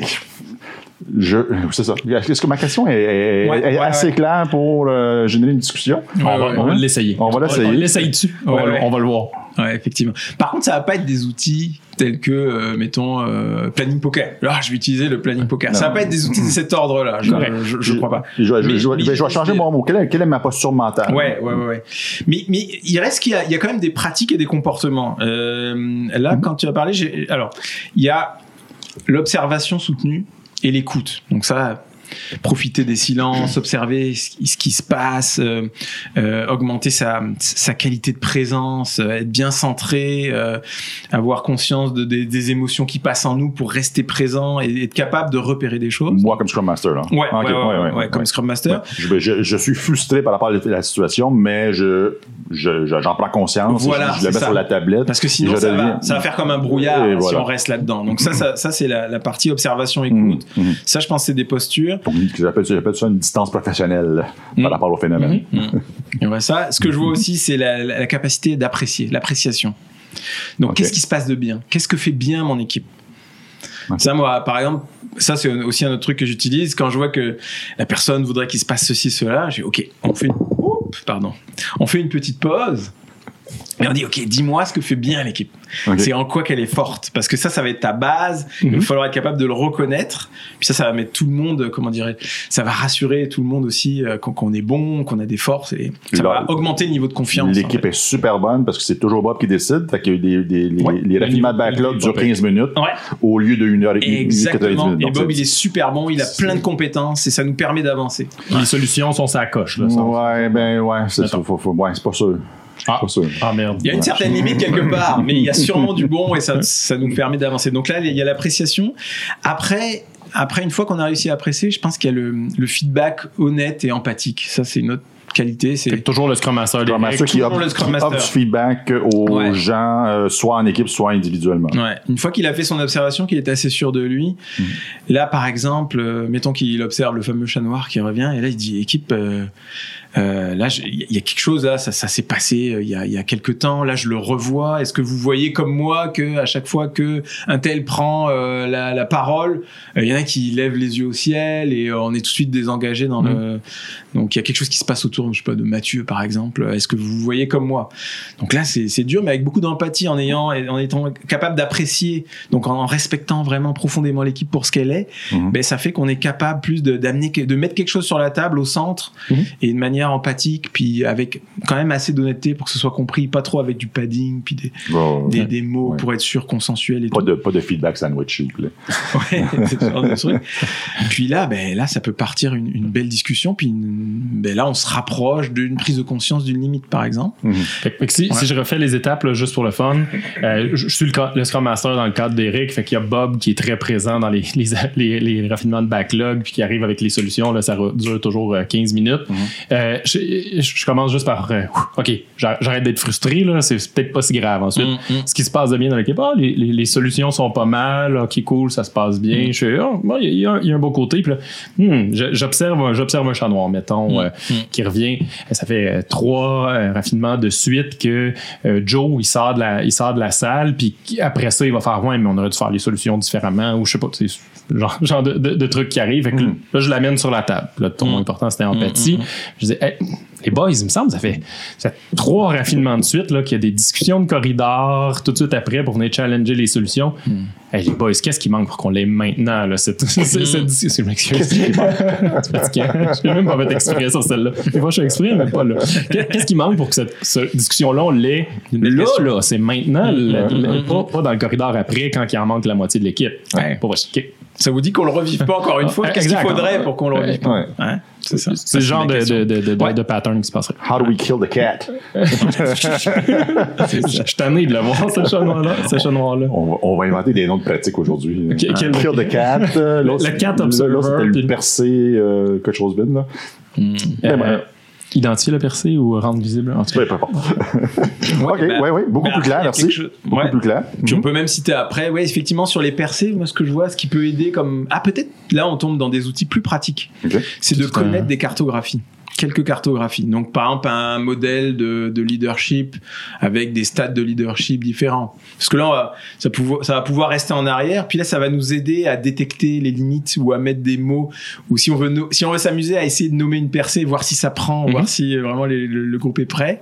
je, c'est ça. Est-ce que ma question est, est- Ouais, est ouais, assez ouais. claire pour euh, générer une discussion? On va, ouais, on va ouais. l'essayer. On va l'essayer. On l'essaye dessus. On, va, le- voir. Effectivement. Par contre, ça va pas être des outils tels que, euh, mettons, euh, planning poker. Là, je vais utiliser le planning poker. Ça va Non. pas être des outils de cet ordre-là. Je, je, je crois pas. Je, Mais- vais changer mon mot. Quelle est, quelle est ma posture mentale? Ouais, ouais, ouais, ouais. Mais, mais il reste qu'il y a, il y a quand même des pratiques et des comportements. Euh, là, quand tu as parlé, alors, il y a l'observation soutenue et l'écoute. Donc ça, profiter des silences, observer ce qui, se passe, euh, euh, augmenter sa, sa qualité de présence, euh, être bien centré, euh, avoir conscience de, des, des émotions qui passent en nous pour rester présent et être capable de repérer des choses. Moi, comme Scrum Master, là. Ouais, ouais, comme. Scrum Master. Je, je, je suis frustré par rapport à la situation, mais je, je, je- j'en prends conscience. Voilà, je, le mets ça. sur la tablette. Parce que sinon, ça va, deviens- ça va faire comme un brouillard Et si voilà. on reste là-dedans. Donc ça, ça, ça, c'est la, la partie observation Mhm, écoute. mhm. Ça, je pense, c'est des postures. J'appelle, j'appelle ça une distance professionnelle Mm. par rapport au phénomène. Et ouais, ça, ce que je vois aussi, c'est la, capacité d'apprécier, l'appréciation. Donc, qu'est-ce qui se passe de bien? Qu'est-ce que fait bien mon équipe? Ça, moi, par exemple, ça, c'est aussi un autre truc que j'utilise. Quand je vois que la personne voudrait qu'il se passe ceci, cela, j'ai OK, on fait une, Oups, pardon, on fait une petite pause. Et on dit, OK, dis-moi ce que fait bien l'équipe. C'est en quoi qu'elle est forte. Parce que ça, ça va être ta base. Il va Mhm. falloir être capable de le reconnaître. Puis ça, ça va mettre tout le monde, comment dirais ça va rassurer tout le monde aussi euh, qu'on est bon, qu'on a des forces. Et ça Là, va augmenter le niveau de confiance. L'équipe en fait. est super bonne parce que c'est toujours Bob qui décide. Fait que les, les, les, Ouais. les raffinements de backlog durent 15 minutes Ouais, au lieu de 1 heure et exactement. 90 Et minutes. Donc, Bob, il est super bon. Il a plein de compétences et ça nous permet d'avancer. Les solutions sont sa coche. Là, ça. Ouais, ben ouais, c'est pas sûr. Ah. Ah merde. Il y a une certaine limite quelque part, mais il y a sûrement du bon et ça, ça nous permet d'avancer. Donc là, il y a l'appréciation. Après, après, une fois qu'on a réussi à apprécier, je pense qu'il y a le, le feedback honnête et empathique. Ça, c'est une autre qualité. C'est toujours le Scrum Master. Scrum Master qui toujours offre le Scrum qui Master. offre du feedback aux Ouais. gens, euh, soit en équipe, soit individuellement. Ouais. Une fois qu'il a fait son observation, qu'il est assez sûr de lui, là, par exemple, euh, mettons qu'il observe le fameux chat noir qui revient, et là, il dit, équipe, euh, euh, là, il y a quelque chose, là, ça, ça s'est passé euh, il y, a, y a quelques temps, là, je le revois. Est-ce que vous voyez comme moi que à chaque fois que un tel prend euh, la, la parole, euh, il y en a qui lèvent les yeux au ciel et on est tout de suite désengagé dans le. Donc, il y a quelque chose qui se passe autour, je sais pas, de Mathieu, par exemple. Est-ce que vous voyez comme moi? Donc là, c'est dur, mais avec beaucoup d'empathie, en ayant, en étant capable d'apprécier, donc en respectant vraiment profondément l'équipe pour ce qu'elle est, Mhm. ben ça fait qu'on est capable plus de d'amener, de mettre quelque chose sur la table au centre Mhm. et de manière empathique, puis avec quand même assez d'honnêteté pour que ce soit compris, pas trop avec du padding, puis des, Bon, des, des mots Ouais. pour être sûr consensuel et pas, tout. de, pas de feedback sandwich, s'il vous plaît. Ouais, c'est ce genre de truc. Puis là, ben là, ça peut partir une, une belle discussion. Puis une- ben là, on se rapproche d'une prise de conscience d'une limite, par exemple. Fait que si, si je refais les étapes là, juste pour le fun, euh, je, je suis le, le Scrum Master dans le cadre d'Eric, fait qu'il y a Bob qui est très présent dans les, les, les, les raffinements de backlog, puis qui arrive avec les solutions. Là, ça re- dure toujours euh, 15 minutes. Euh, je, je- je commence juste par euh, OK, j'ar- j'arrête d'être frustré, là, c'est c'est peut-être pas si grave. Ensuite, ce qui se passe de bien dans l'équipe, ah, les, les, les solutions sont pas mal, ok, cool, ça se passe bien. Je fais, Ah, bon, il y, y y a un beau côté. Puis là, hmm, je- j'observe, un- j'observe un chat noir, mettons, euh, qui revient. Ça fait euh, trois euh, raffinements de suite que euh, Joe, il sort de la, il sort de la salle, puis après ça, il va faire, ouais, mais on aurait dû faire les solutions différemment, ou je sais pas, sais, genre, genre de, de- de trucs qui arrivent. Mm. là, je l'amène sur la table. Là, ton important, c'était empathie. Je dis, Hey, les boys, il me semble, ça fait, ça fait trois raffinements de suite, qu'il y a des discussions de corridor tout de suite après pour venir challenger les solutions. Hey, les boys, qu'est-ce qui manque pour qu'on l'ait maintenant, là, cette, cette discussion? Je fatigant. Je même pas fait exprès sur celle-là. Des fois, je suis exprès, mais pas là. Qu'est-ce qui manque pour que cette, cette discussion-là, on l'ait là, là? C'est maintenant, la- la- pas, pas dans le corridor après, quand il en manque la moitié de l'équipe. Ouais. Ok. Ça vous dit qu'on le revive pas encore une fois? Qu'est-ce qu'il faudrait pour qu'on le revive pas? Ouais. Ouais, C'est ça. C'est le genre de, de, de, de, Ouais. de pattern qui se passerait. How do we kill the cat? Je suis tanné de le voir, ce chat noir-là. Ce chat noir-là. On va, on va inventer des noms de pratiques aujourd'hui. Ok, quel- Kill the cat. euh, Le- l'autre, le cat observer, Là, c'était le percé, euh, quelque chose là. Euh, ouais. Identifier le percé ou rendre visible? En tout cas. Peu importe. ok, ben, ouais, ouais, beaucoup ben, plus clair, merci. chose- Beaucoup ouais. plus clair. Puis on peut même citer après, ouais, effectivement, sur les percées, moi, ce que je vois, ce qui peut aider comme. Ah, peut-être là, on tombe dans des outils plus pratiques. C'est de un- connaître des cartographies. Quelques cartographies. Donc, par exemple, un modèle de, de leadership avec des stades de leadership différents. Parce que là, on va- ça, pouvoir- ça va pouvoir rester en arrière. Puis là, ça va nous aider à détecter les limites ou à mettre des mots. Ou si on veut, no- si on veut s'amuser à essayer de nommer une percée, voir si ça prend, Mhm. voir si euh, vraiment les- le, le groupe est prêt.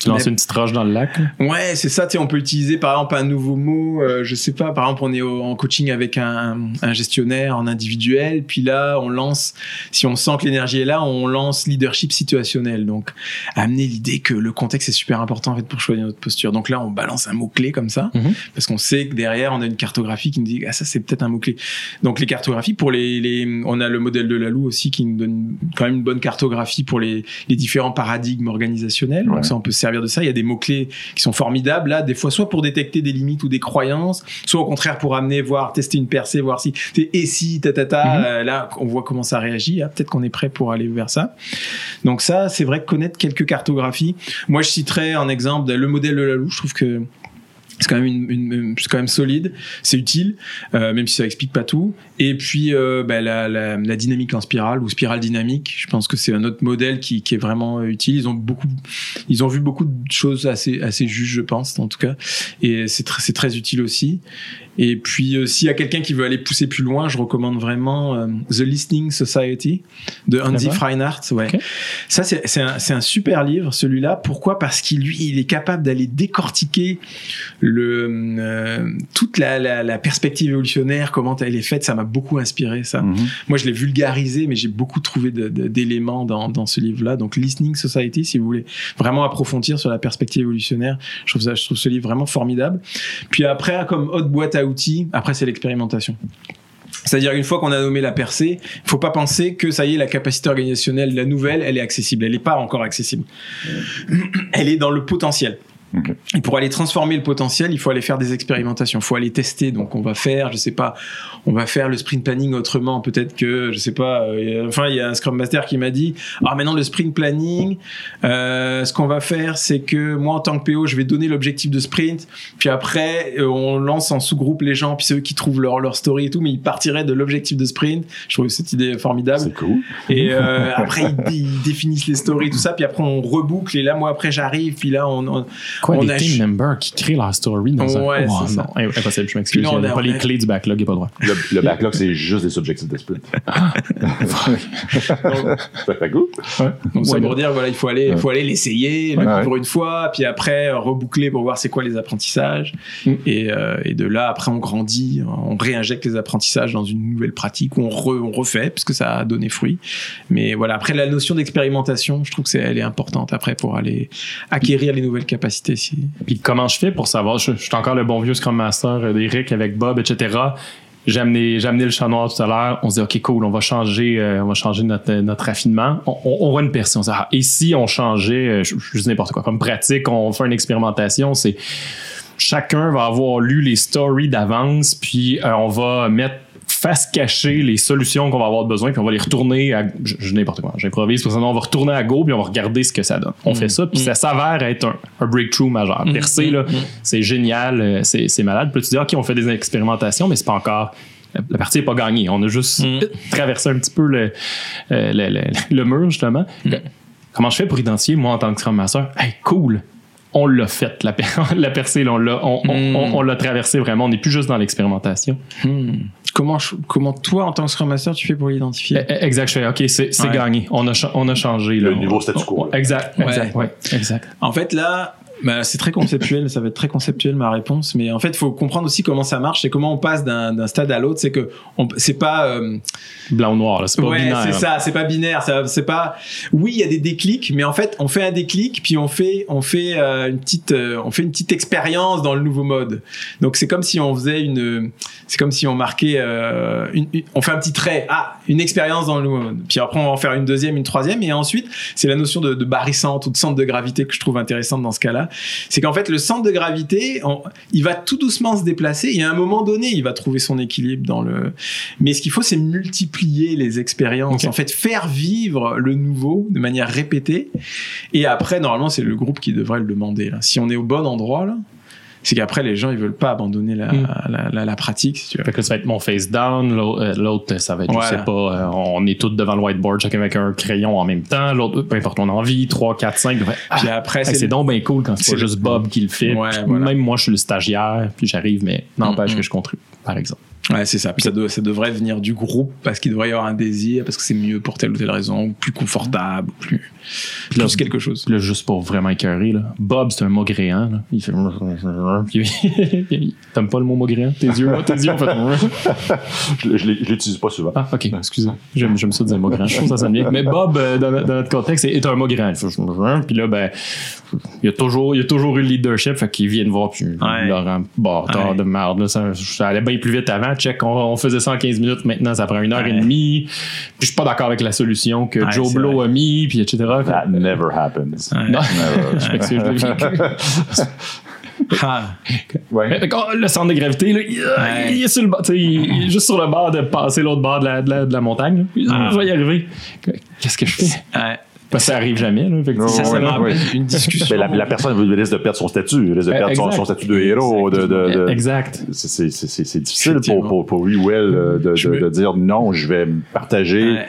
Tu lances une petite roche dans le lac. Ouais, c'est ça. Tu sais, on peut utiliser par exemple un nouveau mot. euh, je sais pas. Par exemple, on est au- en coaching avec un, un gestionnaire en individuel, puis là, on lance. Si on sent que l'énergie est là, on lance leadership situationnel. Donc, amener l'idée que le contexte est super important en fait pour choisir notre posture. Donc là, on balance un mot clé comme ça, Mhm. parce qu'on sait que derrière, on a une cartographie qui nous dit ah ça c'est peut-être un mot clé. Donc les cartographies pour les, les, on a le modèle de Lalou aussi qui nous donne quand même une bonne cartographie pour les, les différents paradigmes organisationnels. Ouais. Donc ça, on peut se servir de ça. Il y a des mots clés qui sont formidables là, des fois soit pour détecter des limites ou des croyances, soit au contraire pour amener voir tester une percée, voir si et si ta ta ta. Mhm. euh, là, on voit comment ça réagit. Ah, peut-être qu'on est prêt pour aller vers ça. Donc ça, c'est vrai que connaître quelques cartographies. Moi, je citerai un exemple le modèle de Lalou. Je trouve que c'est quand même une, une- quand même solide, c'est utile, euh, même si ça explique pas tout. Et puis euh, bah, la, la, la dynamique en spirale ou spirale dynamique, je pense que c'est un autre modèle qui, qui est vraiment utile. Ils ont beaucoup, ils ont vu beaucoup de choses assez assez justes, je pense en tout cas, et c'est très c'est très utile aussi. Et puis euh, s'il y a quelqu'un qui veut aller pousser plus loin, je recommande vraiment euh, The Listening Society de Andy. Freinhardt. Ouais. Ça c'est un, super livre celui-là. Pourquoi? Parce qu'il lui il est capable d'aller décortiquer le euh, toute la, la, la perspective évolutionnaire, comment elle est faite, ça m'a beaucoup inspiré ça. Mhm. Moi, je l'ai vulgarisé, mais j'ai beaucoup trouvé d'éléments dans, dans ce livre-là. Donc, Listening Society, si vous voulez vraiment approfondir sur la perspective évolutionnaire, je trouve ça, je trouve ce livre vraiment formidable. Puis après, comme autre boîte à outils, après c'est l'expérimentation. C'est-à-dire une fois qu'on a nommé la percée, il faut pas penser que ça y est, la capacité organisationnelle, la nouvelle, elle est accessible. Elle n'est pas encore accessible. Elle est dans le potentiel. Et pour aller transformer le potentiel, il faut aller faire des expérimentations, il faut aller tester. Donc on va faire, je sais pas, on va faire le sprint planning autrement. Peut-être que, je sais pas, euh, enfin il y a un Scrum Master qui m'a dit, ah maintenant le sprint planning, euh, ce qu'on va faire, c'est que moi en tant que PO, je vais donner l'objectif de sprint, puis après euh, on lance en sous-groupe les gens, puis c'est eux qui trouvent leur, leur story et tout, mais ils partiraient de l'objectif de sprint. Je trouve cette idée formidable. C'est cool. Et après, ils, dé- ils définissent les stories, tout ça. Puis après, on reboucle. Et là, moi, après, j'arrive. Puis là, on. on- Quoi, On des a- team members qui créent leur story dans un. Ouais, Oh, c'est non, impossible, je m'excuse. On y a a- pas les clés du backlog, il n'y a pas le droit. Le, le backlog, c'est juste des objectifs de split. Ça fait cool. donc, ça Ouais, pour dire, voilà, il faut aller, il faut aller l'essayer vivre une fois. Puis après, euh, reboucler pour voir c'est quoi les apprentissages. Mm. Et, euh, et de là, après, on grandit. On réinjecte les apprentissages dans une nouvelle pratique on, re- on refait parce que ça a donné fruit. Mais voilà, après, la notion d'expérimentation, je trouve que c'est, elle est importante après pour aller acquérir les nouvelles capacités. Puis comment je fais pour savoir, je, suis encore le bon vieux Scrum Master euh, d'Eric avec Bob, etc. J'ai amené, le chat noir tout à l'heure. On se dit, OK, cool, on va changer, euh, on va changer notre, notre raffinement. On, on, voit une personne. On dit, ah, et si on changeait, euh, je, dis n'importe quoi, comme pratique, on fait une expérimentation, c'est chacun va avoir lu les stories d'avance, puis euh, on va mettre face cachée les solutions qu'on va avoir besoin, puis on va les retourner à. Je, je n'importe quoi, j'improvise, parce que sinon on va retourner à Go, puis on va regarder ce que ça donne. On fait ça, puis ça s'avère être un, un breakthrough majeur. Percé, là, c'est génial, euh, c'est c'est malade. Puis tu dis, OK, on fait des expérimentations, mais c'est pas encore. La partie n'est pas gagnée. On a juste Mm. traversé un petit peu le, euh, le, le- le mur, justement. Comment je fais pour identifier, moi, en tant que Scrum Master, hey, cool, on l'a fait, la, per- la percée, là, on l'a on, on- Mm. on- on l'a traversé vraiment. On n'est plus juste dans l'expérimentation. Hmm. Comment, je- comment toi, en tant que Scrum Master, tu fais pour l'identifier? Eh, eh, Exact, je fais, OK, c'est Ouais. gagné. On a, on a changé. Le là. niveau statu quo, Exact, Ouais. exact, ouais, exact. En fait, là, bah, c'est très conceptuel, ça va être très conceptuel ma réponse, mais en fait, il faut comprendre aussi comment ça marche, c'est comment on passe d'un d'un stade à l'autre, c'est que c'est pas. euh, Blanc ou noir, là, c'est pas ouais, binaire. c'est ça, c'est pas binaire, c'est pas. Oui, il y a des déclics, mais en fait, on fait un déclic, puis on fait, on fait euh, une petite, euh, on fait une petite expérience dans le nouveau mode. Donc c'est comme si on faisait une, c'est comme si on marquait, euh, une, une- on fait un petit trait, ah, une expérience dans le nouveau mode. Puis après on va en faire une deuxième, une troisième, et ensuite c'est la notion de, de barycentre ou de centre de gravité que je trouve intéressante dans ce cas-là. C'est qu'en fait le centre de gravité, on- il va tout doucement se déplacer, et à un moment donné, il va trouver son équilibre dans le. Mais ce qu'il faut, c'est multiplier les expériences. En fait, faire vivre le nouveau de manière répétée. Et après, normalement, c'est le groupe qui devrait le demander. là. Si on est au bon endroit, là, c'est qu'après, les gens, ils veulent pas abandonner la, Mm. la, la- la pratique, si tu veux. Fait que là, ça va être mon face down, euh, l'autre, ça va être, Voilà. je sais pas, euh, on est tous devant le whiteboard, chacun avec un crayon en même temps, l'autre, peu importe, on a envie, 3, 4, 5. Puis après, Hey, c'est c'est donc bien cool quand c'est pas juste Bob qui le fait. Ouais, Puis voilà. Même moi, je suis le stagiaire, puis j'arrive, mais n'empêche Mm, que mm. je contribue, par exemple. Ouais, c'est ça. Puis ça, doit- ça devrait venir du groupe parce qu'il devrait y avoir un désir, parce que c'est mieux pour telle ou telle raison, ou plus confortable, ou plus, là, plus quelque chose. Puis là, juste pour vraiment écœurer, là, Bob, c'est un maugréant. Là. Il fait. Puis- T'aimes pas le mot maugréant? Tes yeux, tes yeux ont fait. Je, je l'utilise pas souvent. Ah, ok, excusez. J'aime, j'aime ça dire maugréant. Je trouve ça sonne bien. Mais Bob, euh, dans, notre- dans notre contexte, est un maugréant. Il fait, Puis là, ben, il a toujours, il a toujours eu le leadership, fait qu'il vient de voir, puis Ouais. Laurent, bâtard Ouais. de merde. Là, ça, ça allait bien plus vite avant. Check, on, on faisait ça en 15 minutes. Maintenant, ça prend une heure Ouais. et demie. Puis je suis pas d'accord avec la solution que Ouais, Joe Blow vrai. a mis, puis etc. That never happens. Ouais. Non, Never. je m'excuse, je l'ai vécu. Ah. Ouais. Oh, le centre de gravité, là, il, Ouais. il est sur le bord, tu sais, il, il est juste sur le bord de passer l'autre bord de la, de la, de la montagne. Ah. Je vais y arriver. Qu'est-ce que je fais? Ouais. Parce que ça arrive jamais. Là, fait que Non, c'est- Ça, ça une discussion. Ben, la, la personne risque de perdre son statut, risque de Euh, perdre son, statut de héros. De, de, de- Exact. C'est- C'est c'est- c'est- c'est difficile pour, pour, pour lui ou elle euh, de, Je de, me- de dire non, je vais partager Ouais.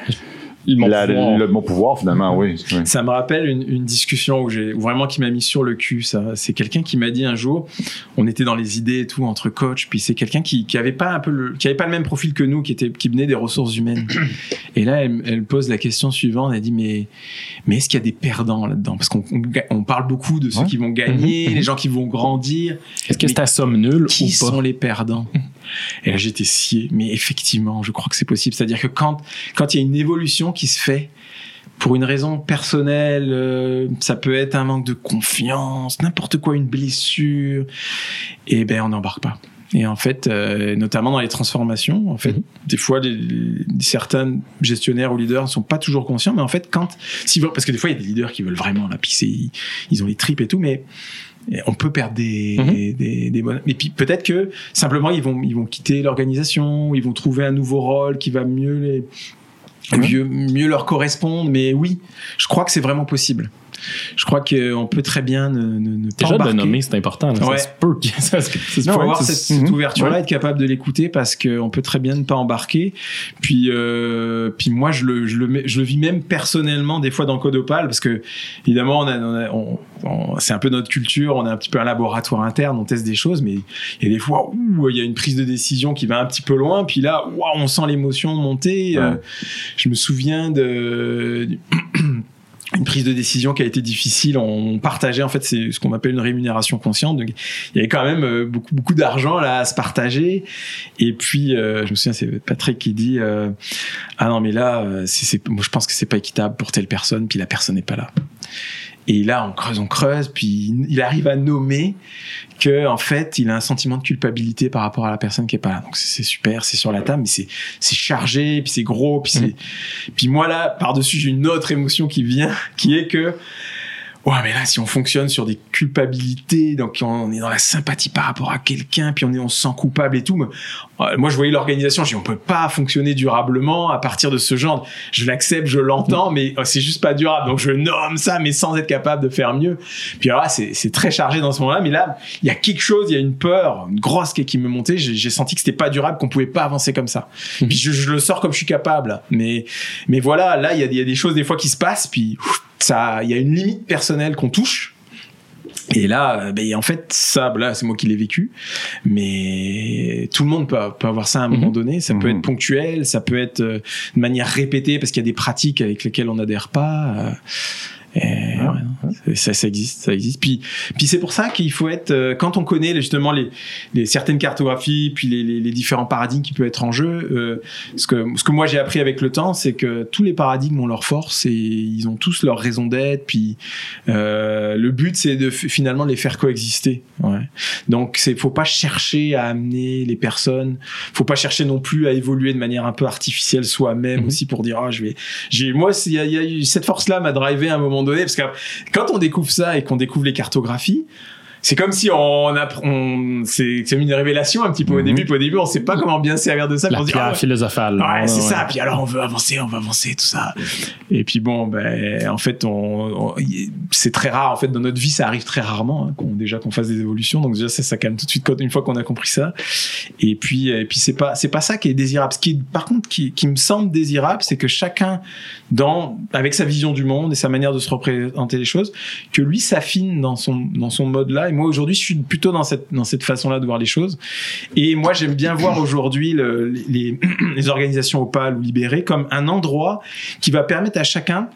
M'ont la- pouvoir. le, mon pouvoir finalement, oui. Oui. Ça me rappelle une, une discussion où j'ai vraiment qui m'a mis sur le cul. Ça, c'est quelqu'un qui m'a dit un jour, on était dans les idées et tout entre coachs, puis c'est quelqu'un qui, qui avait pas un peu le, qui avait pas le même profil que nous, qui était qui venait des ressources humaines. Et là, elle, elle pose la question suivante. Elle dit mais mais est-ce qu'il y a des perdants là-dedans? Parce qu'on on, on parle beaucoup de ceux Ouais. qui vont gagner, les gens qui vont grandir. Est-ce que c'est à somme nulle Qui ou pas? sont les perdants? Et là, j'étais scié. Mais effectivement, je crois que c'est possible. C'est-à-dire que quand quand il y a une évolution qui se fait pour une raison personnelle, euh, ça peut être un manque de confiance, n'importe quoi, une blessure, et ben on n'embarque pas. Et en fait, euh, notamment dans les transformations, en fait, Mhm. des fois, les, les- certains gestionnaires ou leaders ne sont pas toujours conscients, mais en fait, quand, veulent- parce que des fois, il y a des leaders qui veulent vraiment, là, puis c'est- ils, ils ont les tripes et tout, mais on peut perdre des, Mhm. des, des bonnes. Et puis peut-être que simplement ils vont, ils vont quitter l'organisation, ils vont trouver un nouveau rôle qui va mieux les, Mhm. mieux, mieux leur correspondre. Mais oui, je crois que c'est vraiment possible. Je crois qu'on peut très bien ne, ne, ne pas Déjà de nommer, c'est important. là. Ouais. Ça se peut ça se- ça se Il faut peut avoir cette, ouverture-là, Ouais. être capable de l'écouter parce qu'on peut très bien ne pas embarquer. Puis, euh, puis moi, je le, je, le, je le vis même personnellement des fois dans Codopal parce que évidemment, on a, on a- on- c'est un peu notre culture, on est un petit peu un laboratoire interne, on teste des choses, mais il y a des fois où il y a une prise de décision qui va un petit peu loin, puis là, on sent l'émotion monter. Ouais. Euh, je me souviens de une prise de décision qui a été difficile. On partageait en fait c'est ce qu'on appelle une rémunération consciente. Donc il y avait quand même euh, beaucoup beaucoup d'argent là à se partager. Et puis euh, je me souviens c'est Patrick qui dit euh, ah non mais là euh, c'est, c'est- moi je pense que c'est pas équitable pour telle personne puis la personne n'est pas là. Et là, on creuse, on creuse, puis il arrive à nommer que en fait, il a un sentiment de culpabilité par rapport à la personne qui est pas là. Donc c'est super, c'est sur la table, mais c'est c'est chargé, puis c'est gros, puis c'est puis moi là, par-dessus, j'ai une autre émotion qui vient, qui est que Ouais, mais là, si on fonctionne sur des culpabilités, donc on est dans la sympathie par rapport à quelqu'un, puis on est, on se sent coupable et tout. mais, euh, moi, je voyais l'organisation, je dis, on peut pas fonctionner durablement à partir de ce genre. Je l'accepte, je l'entends, mais euh, c'est juste pas durable. Donc, je nomme ça, mais sans être capable de faire mieux. Puis alors là, c'est très chargé dans ce moment-là, mais là, il y a quelque chose, il y a une peur, une grosse qui me montait. J'ai senti que c'était pas durable, qu'on pouvait pas avancer comme ça. Mhm. Puis je, je le sors comme je suis capable. Mais, mais voilà, là, il y a, il y a des choses des fois qui se passent, puis ouf, ça, il y a une limite personnelle qu'on touche. Et là, euh, ben, en fait, ça, là, c'est moi qui l'ai vécu. Mais tout le monde peut, peut avoir ça à un moment Mhm. donné. Ça peut Mhm. être ponctuel, ça peut être euh, de manière répétée parce qu'il y a des pratiques avec lesquelles on n'adhère pas. Et, Ah, ouais, ça, ça existe, ça existe. Puis, puis c'est pour ça qu'il faut être, euh, quand on connaît justement les, les certaines cartographies, puis les, les, les différents paradigmes qui peuvent être en jeu. euh, ce que ce que moi j'ai appris avec le temps, c'est que tous les paradigmes ont leur force et ils ont tous leur raison d'être. Puis euh, le but c'est de finalement les faire coexister. Ouais. Donc c'est faut pas chercher à amener les personnes, faut pas chercher non plus à évoluer de manière un peu artificielle soi-même Mhm. aussi pour dire ah je vais j'ai moi y a, y a cette force là m'a drivé à un moment donné parce que quand on découvre ça et qu'on découvre les cartographies c'est comme si on apprend, c'est c'est une révélation un petit peu au Mhm. début. Puis au début, on sait pas comment bien se servir de ça. La on pierre ah ouais, philosophale. Ouais, Ouais, c'est ouais. ça. Puis alors, on veut avancer, on veut avancer, tout ça. Et puis bon, ben, en fait, on, on- c'est très rare. En fait, dans notre vie, ça arrive très rarement, hein, qu'on, déjà qu'on fasse des évolutions. Donc déjà, ça, ça calme tout de suite quand, une fois qu'on a compris ça. Et puis, et puis c'est pas, c'est pas ça qui est désirable. Ce qui, par contre, qui, qui me semble désirable, c'est que chacun, dans, avec sa vision du monde et sa manière de se représenter les choses, que lui s'affine dans son, dans son mode-là. Moi, aujourd'hui, je suis plutôt dans cette, dans cette façon-là de voir les choses. Et moi, j'aime bien voir aujourd'hui le- les, les organisations opales ou libérées comme un endroit qui va permettre à chacun,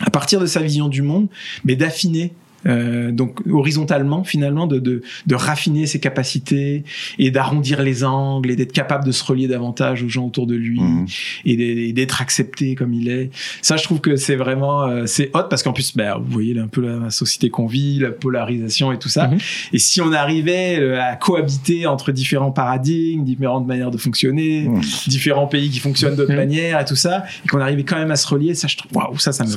à partir de sa vision du monde, mais d'affiner. Euh, donc horizontalement finalement de, de, de raffiner ses capacités et d'arrondir les angles et d'être capable de se relier davantage aux gens autour de lui Mhm. et d'être accepté comme il est ça je trouve que c'est vraiment euh, c'est hot parce qu'en plus ben, vous voyez là, un peu la société qu'on vit la polarisation et tout ça Mhm. et si on arrivait euh, à cohabiter entre différents paradigmes différentes manières de fonctionner Mhm. différents pays qui fonctionnent d'autres manières et tout ça et qu'on arrivait quand même à se relier ça je trouve waouh ça ça me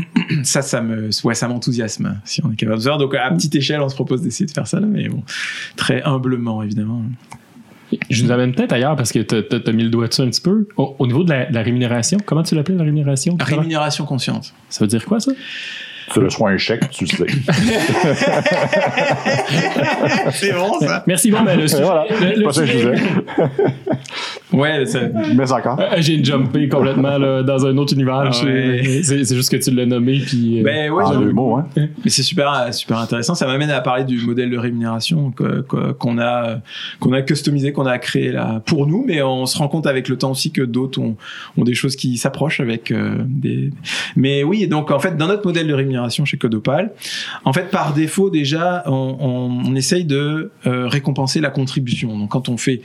ça ça me ouais ça m'enthousiasme si on est capable de faire donc à petite échelle on se propose d'essayer de faire ça là mais bon très humblement évidemment Je nous amène peut-être ailleurs parce que tu as, mis le doigt dessus un petit peu. Au, au niveau de la, de la rémunération, comment tu l'appelles la rémunération? rémunération consciente Ça veut dire quoi ça? Tu reçois un chèque, tu le sais. c'est bon ça Merci. Bon, ben, le sujet, voilà. le- le Pas ça que je sujet- ouais ça- Mais encore. Euh, J'ai jumpé complètement là, dans un autre univers. Ah ouais. C'est c'est juste que tu l'as nommé. Puis, euh, ben ouais j'avoue. deux mots, hein. Mais c'est super, super intéressant. Ça m'amène à parler du modèle de rémunération que- que- qu'on a, qu'on a customisé, qu'on a créé là pour nous. Mais on se rend compte avec le temps aussi que d'autres ont, ont des choses qui s'approchent avec euh, des. Mais oui, donc en fait, dans notre modèle de rémunération chez Codopal, en fait, par défaut déjà, on, on, on essaye de euh, récompenser la contribution. Donc quand on fait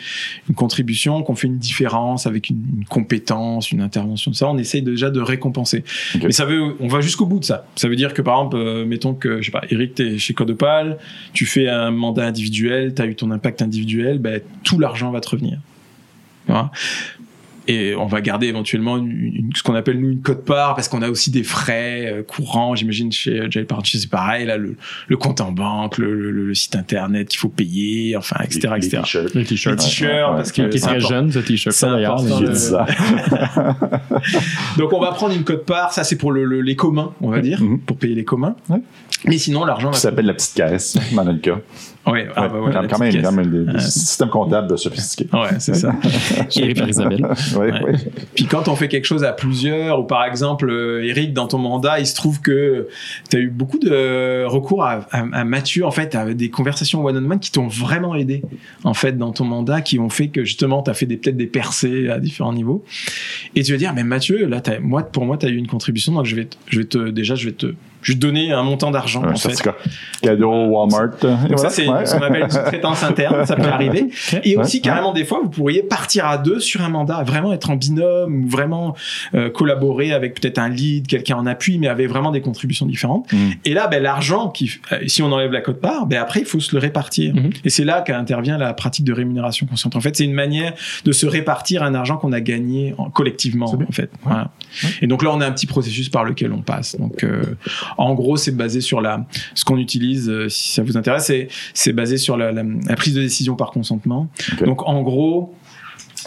une contribution, qu'on fait une différence, avec une, une compétence, une intervention, ça, on essaye déjà de récompenser. Ok. Mais ça veut, on va jusqu'au bout de ça. Ça veut dire que par exemple, euh, mettons que, je sais pas, Eric, t'es chez Codopal, tu fais un mandat individuel, t'as eu ton impact individuel, ben, tout l'argent va te revenir. Et on va garder éventuellement une, une- ce qu'on appelle nous une cote part parce qu'on a aussi des frais euh, courants. J'imagine chez Jail Party c'est pareil là le, le compte en banque, le, le- le site internet qu'il faut payer, enfin etc Les- les etc. t-shirts. Le Les t-shirt. t-shirts Ouais, ouais, parce que qui est très jeune, ce t-shirt. D'ailleurs. important J'ai de- dit ça. Donc on va prendre une cote part, ça c'est pour le- le- les communs, on va dire, Mhm. pour payer les communs. Ouais. Mais sinon l'argent Ça s'appelle la petite caisse, dans notre cas. Ouais, ah, Ouais, bah voilà, quand, même, quand même des, des Ouais. systèmes comptables sophistiqués. Ouais, c'est ça. Géré par Isabelle. Ouais, Ouais. ouais. Puis quand on fait quelque chose à plusieurs, ou par exemple, euh, Eric, dans ton mandat, il se trouve que tu as eu beaucoup de recours à, à, à Mathieu, en fait, à des conversations one-on-one qui t'ont vraiment aidé, en fait, dans ton mandat, qui ont fait que justement, tu as fait peut-être des percées à différents niveaux. Et tu vas dire, mais Mathieu, là, moi, pour moi, tu as eu une contribution, donc je vais, je vais te, déjà, je vais te, je te donner un montant d'argent, Un en fait. Cadeau Walmart. Donc Voilà, ça, c'est ouais. ce qu'on appelle une sous-traitance interne, ça peut arriver. Et Ouais, aussi, ouais. carrément, des fois, vous pourriez partir à deux sur un mandat, vraiment être en binôme, ou vraiment euh, collaborer avec peut-être un lead, quelqu'un en appui, mais avec vraiment des contributions différentes. Mm. Et là, ben, l'argent, qui, euh, si on enlève la cote part, ben, après, il faut se le répartir. Mhm. Et c'est là qu'intervient la pratique de rémunération consciente. En fait, c'est une manière de se répartir un argent qu'on a gagné en- collectivement, en fait. Voilà. Et donc là, on a un petit processus par lequel on passe. Donc, euh, en gros, c'est basé sur la, ce qu'on utilise, euh, si ça vous intéresse, c'est, c'est basé sur la, la- la prise de décision par consentement. Donc, en gros,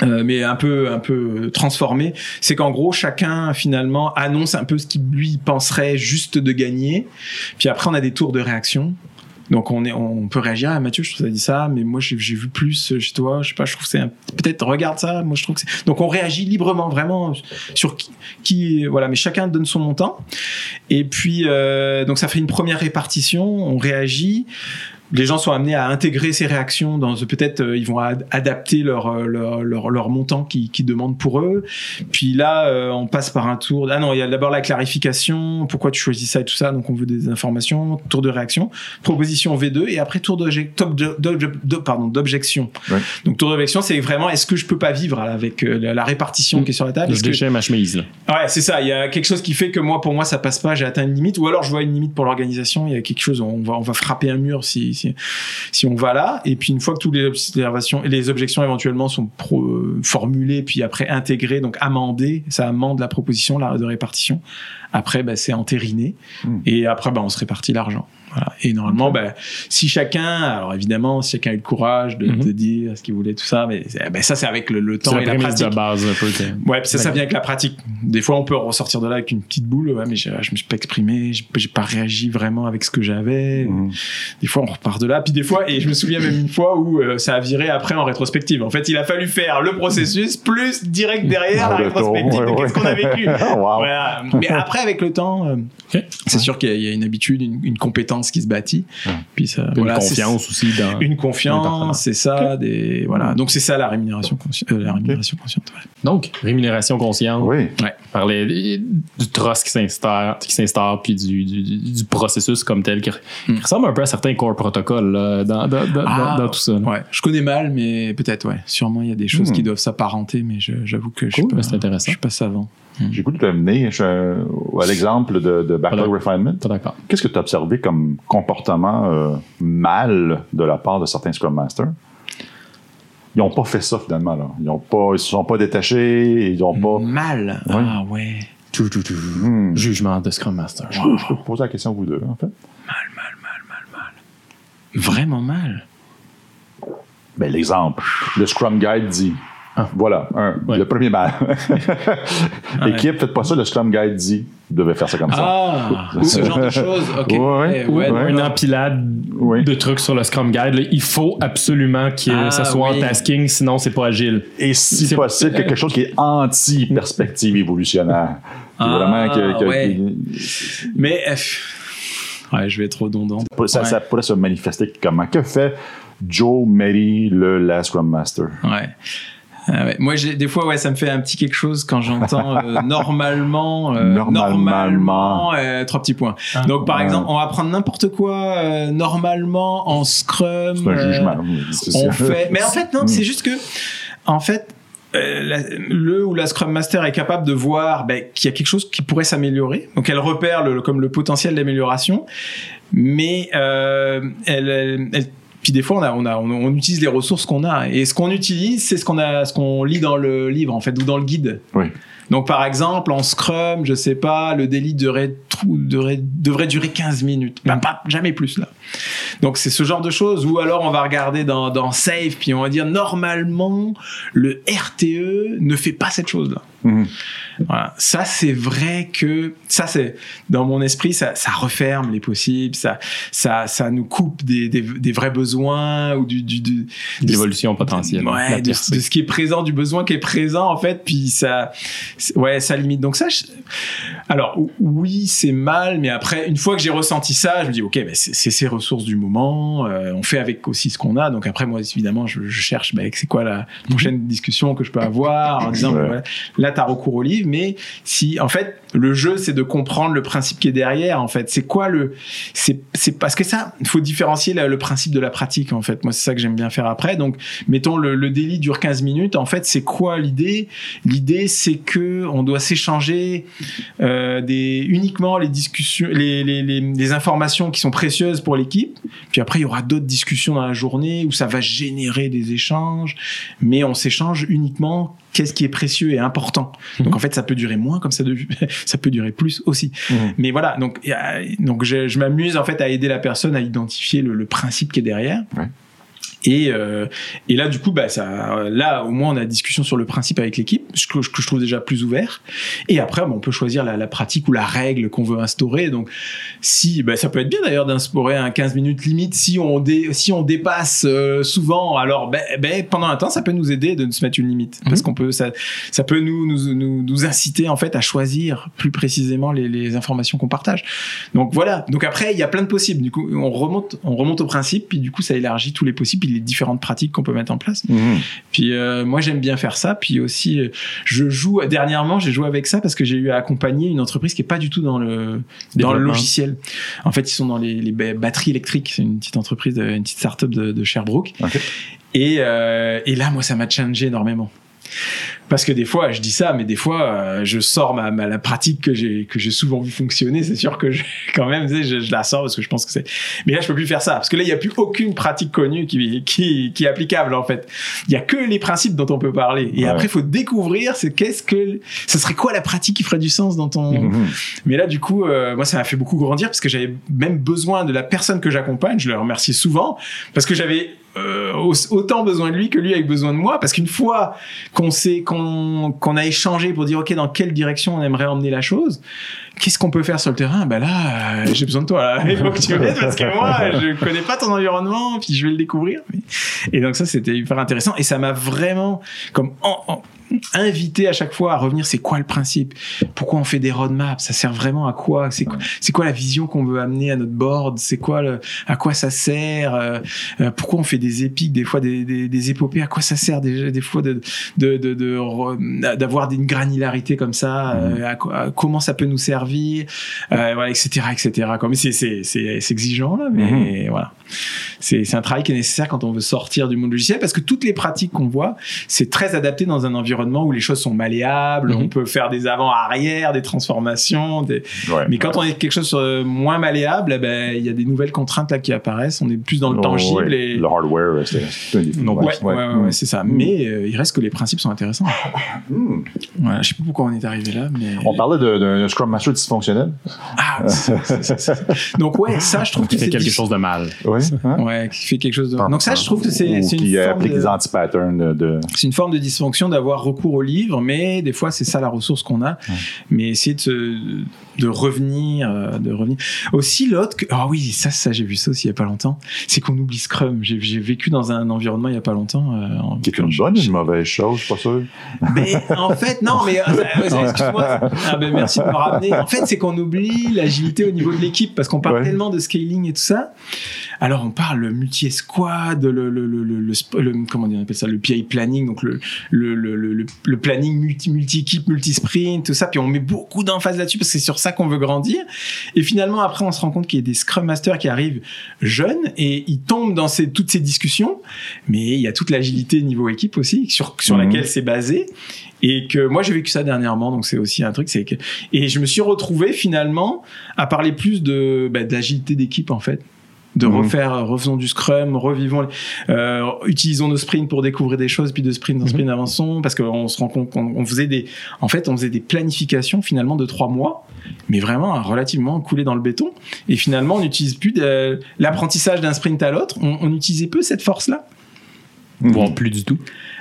euh, mais un peu un peu transformé, c'est qu'en gros chacun finalement annonce un peu ce qu'il lui penserait juste de gagner. Puis après on a des tours de réaction. Donc on est on peut réagir ah Mathieu je trouve ça dit ça mais moi j'ai vu plus chez toi. Je sais pas je trouve c'est peut-être regarde ça. Moi je trouve que donc on réagit librement vraiment sur qui, qui voilà. Mais chacun donne son montant. Et puis euh, donc ça fait une première répartition. On réagit les gens sont amenés à intégrer ces réactions dans peut-être euh, ils vont ad- adapter leur euh, leur, leur, leur montant qu'ils qu'ils demandent pour eux puis là euh, on passe par un tour ah non il y a d'abord la clarification pourquoi tu choisis ça et tout ça donc on veut des informations tour de réaction proposition V2 et après tour d'objection Ouais. donc tour d'objection c'est vraiment est-ce que je peux pas vivre avec euh, la, répartition qui est sur la table? Je Est-ce que- ma chemise. Ouais, c'est ça. Il y a quelque chose qui fait que moi, pour moi, ça passe pas. J'ai atteint une limite, ou alors je vois une limite pour l'organisation. Il y a quelque chose. On va, on va frapper un mur si, si, on va là. Et puis une fois que toutes les observations, les objections éventuellement sont euh, formulées, puis après intégrées, donc amendées, ça amende la proposition, de répartition. Après, bah, c'est entériné. Hmm. Et après, bah, on se répartit l'argent. Voilà. Et normalement, bah, si chacun, alors évidemment, si chacun a eu le courage de, de dire ce qu'il voulait, tout ça, mais c'est- bah, ça, c'est avec le, le temps la et la pratique. de base un peu. que- Ouais, puis ça, ça vient avec la pratique. Des fois, on peut ressortir de là avec une petite boule. Ouais, mais j'ai- je me suis pas exprimé, j'ai pas réagi vraiment avec ce que j'avais. Mhm. Des fois, on repart de là. Puis des fois, et je me souviens même une fois où euh, ça a viré après en rétrospective. En fait, il a fallu faire le processus plus direct derrière la Le tour, rétrospective de ouais, qu'est-ce qu'on a vécu. Wow. Voilà. Mais après, avec le temps, euh, c'est sûr qu'il y, a- il y a une habitude, une, une compétence qui se bâtit. Ouais. Puis ça, Une voilà, confiance aussi dans. Une confiance, c'est ça. Des, voilà. Donc c'est ça la rémunération, consci- euh, la rémunération consciente. ouais. Donc, rémunération consciente. Oui. par les- du trust qui s'instaure, qui s'instaure puis du, du, processus comme tel qui, qui Hmm. ressemble un peu à certains core protocoles là, dans, dans, dans, Ah, dans- dans tout ça. là. Ouais, je connais mal, mais peut-être, ouais. Sûrement, il y a des choses Hmm. qui doivent s'apparenter, mais j'avoue que je suis pas, c'est intéressant. je suis pas savant. J'ai goût de à l'exemple de, de Backlog. Refinement. D'accord. Qu'est-ce que tu as observé comme comportement euh, mal de la part de certains Scrum Masters? Ils n'ont pas fait ça finalement. Là. Ils ils se sont pas détachés. Ils ont pas. Mal. Ouais. Ah ouais. Tout, tout, tout. Hmm. Jugement de Scrum Master. Je, peux, je peux vous poser la question à vous deux, en fait. Vraiment mal. Ben, l'exemple. Le Scrum Guide dit. Ah. Voilà, un, Ouais. le premier mal. Ouais. Équipe, faites pas ça, le Scrum Guide dit. Vous devez faire ça comme ça. Ah, ce genre de choses. Ok. Ouais, Ouais, ouais, ouais. une empilade de trucs sur le Scrum Guide. là. Il faut absolument que Ah, ça soit oui. en tasking, sinon c'est pas agile. Et si C'est- possible, quelque chose qui est anti-perspective évolutionnaire. Ah, vraiment que, que- ouais. qui- Mais euh, ouais, je vais être redondant. ça, Ouais. ça pourrait se manifester comment? Que fait Joe Mary, le last Scrum Master? Ouais. Ah ouais. Moi, j'ai, des fois, ouais, ça me fait un petit quelque chose quand j'entends euh, normalement, euh, Normalement. normalement, euh, trois petits points. Ah. Donc, par Ouais. exemple, on va prendre n'importe quoi euh, normalement en Scrum. C'est un euh, jugement. c'est on fait. Mais en fait, non, c'est juste que, en fait, euh, la- le ou la Scrum Master est capable de voir ben, qu'il y a quelque chose qui pourrait s'améliorer. Donc elle repère le, comme le potentiel d'amélioration, mais euh, elle, elle- elle- puis des fois on, a, on, a, on, on utilise les ressources qu'on a et ce qu'on utilise c'est ce qu'on a, ce qu'on lit dans le livre en fait ou dans le guide. Oui. Donc par exemple en Scrum, je sais pas, le délit devrait, devrait, devrait durer 15 minutes, Ben, pas jamais plus là. Donc c'est ce genre de choses ou alors on va regarder dans, dans Save puis on va dire normalement le RTE ne fait pas cette chose là. Mhm. Voilà. Ça, c'est vrai que ça, c'est dans mon esprit, ça, ça referme les possibles, ça, ça, ça nous coupe des, des, des vrais besoins ou du, du, du L'évolution potentielle. Ouais, de, ce qui est présent, du besoin qui est présent en fait, puis ça, ouais, ça limite. Donc ça, je- alors ou- oui, c'est mal, mais après, une fois que j'ai ressenti ça, je me dis ok, ben, c'est ces ressources du moment, euh, on fait avec aussi ce qu'on a. Donc après, moi évidemment, je, je cherche, ben, c'est quoi la prochaine discussion que je peux avoir en disant, voilà, là, tu as recours au livre, mais si, en fait, le jeu, c'est de comprendre le principe qui est derrière, en fait. C'est quoi le, c'est, c'est parce que ça, il faut différencier la- le principe de la pratique, en fait. Moi, c'est ça que j'aime bien faire après. Donc, mettons, le, le délit dure 15 minutes. En fait, c'est quoi l'idée? L'idée, c'est que on doit s'échanger, euh, des, uniquement les discussions, les, les, les, les informations qui sont précieuses pour l'équipe. Puis après, il y aura d'autres discussions dans la journée où ça va générer des échanges, mais on s'échange uniquement qu'est-ce qui est précieux et important. Donc en fait, ça peut durer moins, comme ça, de- ça peut durer plus aussi. Mhm. Mais voilà, donc, donc je, je m'amuse en fait à aider la personne à identifier le, le principe qui est derrière. Ouais. Et, euh, et là, du coup, bah, ça, là, au moins, on a discussion sur le principe avec l'équipe, ce que, je trouve déjà plus ouvert. Et après, bah, on peut choisir la, la pratique ou la règle qu'on veut instaurer. Donc, si, bah, ça peut être bien d'ailleurs d'instaurer un 15 minutes limite. Si on, dé, si on dépasse euh, souvent, alors pendant un temps, ça peut nous aider de se mettre une limite. Parce qu'on peut, ça, ça peut nous, nous, nous, nous inciter en fait à choisir plus précisément les, les informations qu'on partage. Donc voilà. Donc après, il y a plein de possibles. Du coup, on remonte, on remonte au principe, puis du coup, ça élargit tous les possibles, les différentes pratiques qu'on peut mettre en place. Mhm. Puis euh, moi j'aime bien faire ça. Puis aussi euh, je joue dernièrement j'ai joué avec ça parce que j'ai eu à accompagner une entreprise qui est pas du tout dans le dans le logiciel. En fait ils sont dans les, les ba- batteries électriques. C'est une petite entreprise, de- une petite start-up de, de Sherbrooke. Ok. Et euh, et là moi ça m'a changé énormément. Parce que des fois, je dis ça, mais des fois, euh, je sors ma, ma- la pratique que j'ai que j'ai souvent vu fonctionner. C'est sûr que je, quand même, je, je la sors parce que je pense que c'est. Mais là, je peux plus faire ça parce que là, il y a plus aucune pratique connue qui qui, qui est applicable en fait. Il y a que les principes dont on peut parler. Et Ouais. après, il faut découvrir, c'est qu'est-ce que, ce serait quoi la pratique qui ferait du sens dans ton. Mhm. Mais là, du coup, euh, moi, ça m'a fait beaucoup grandir parce que j'avais même besoin de la personne que j'accompagne. Je le remercie souvent parce que j'avais euh, au- autant besoin de lui que lui avait besoin de moi. Parce qu'une fois qu'on sait qu'on qu'on a échangé pour dire ok dans quelle direction on aimerait emmener la chose, qu'est-ce qu'on peut faire sur le terrain? Ben là, euh, j'ai besoin de toi. Il faut que tu m'aides parce que moi, je connais pas ton environnement, puis je vais le découvrir. Et donc ça, c'était hyper intéressant et ça m'a vraiment comme en- en- invité à chaque fois à revenir. C'est quoi le principe? Pourquoi on fait des roadmaps? Ça sert vraiment à quoi? C'est quoi, la vision qu'on veut amener à notre board? C'est quoi le, à quoi ça sert Euh, euh, Pourquoi on fait des épiques des fois des, des, des épopées? À quoi ça sert des, des fois de de de- de re- d'avoir une granularité comme ça à quoi- à comment ça peut nous servir? Euh, Voilà, etc., etc. Comme c'est exigeant là, mais voilà. C'est un travail qui est nécessaire quand on veut sortir du monde logiciel parce que toutes les pratiques qu'on voit, c'est très adapté dans un environnement où les choses sont malléables, Mhm. on peut faire des avant-arrière, des transformations, des... Ouais. mais quand on est quelque chose euh, moins malléable, eh ben il y a des nouvelles contraintes là qui apparaissent, on est plus dans le Oh, tangible ouais. et Le hardware, c'est c'est ça. Mais euh, il reste que les principes sont intéressants. Hmm. Voilà, je sais pas pourquoi on est arrivé là, mais On parlait de- Scrum Master dysfonctionnel. ah, c'est- c'est- c'est- c'est- donc ouais, ça je trouve que Qui fait c'est quelque dis- chose de mal. Oui. Hein? Ouais, qui fait quelque chose de. Donc ça, je trouve que c'est c'est qui une forme applique de... des anti-patterns de- de. c'est une forme de dysfonction d'avoir recours au livre, mais des fois c'est ça la ressource qu'on a. Mais essayer de, revenir, euh, de revenir. Aussi l'autre, que... ah oui, ça, ça j'ai vu ça aussi il y a pas longtemps, c'est qu'on oublie Scrum. J'ai j'ai vécu dans un environnement il y a pas longtemps. euh, en- Qui est une bonne ou une mauvaise chose, je suis pas sûr. Mais en fait, non, mais euh, euh, excuse-moi. Ah ben merci de me ramener. En fait, c'est qu'on oublie l'agilité au niveau de l'équipe parce qu'on parle Ouais. tellement de scaling et tout ça. Alors on parle le multi-esquad, le, le, le, le, le sp- le- comment on appelle ça, le PI planning, donc le, le, le, le, le- le planning multi, multi-équipe, multi-sprint, tout ça. Puis on met beaucoup d'emphase là-dessus parce que c'est sur ça qu'on veut grandir. Et finalement, après, on se rend compte qu'il y a des Scrum Masters qui arrivent jeunes et ils tombent dans ces, toutes ces discussions. Mais il y a toute l'agilité niveau équipe aussi, sur, sur Mhm. laquelle c'est basé. Et que moi, j'ai vécu ça dernièrement, donc c'est aussi un truc. c'est que Et je me suis retrouvé finalement à parler plus de bah, d'agilité d'équipe en fait de Mhm. refaire, refaisons du scrum, revivons, euh, utilisons nos sprints pour découvrir des choses, puis de sprint en Mhm. sprint avançons, parce qu'on se rend compte qu'on on faisait des, en fait, on faisait des planifications finalement de trois mois, mais vraiment relativement coulé dans le béton. Et finalement, on n'utilise plus de- l'apprentissage d'un sprint à l'autre, on, on utilisait peu cette force-là. Voire plus du tout.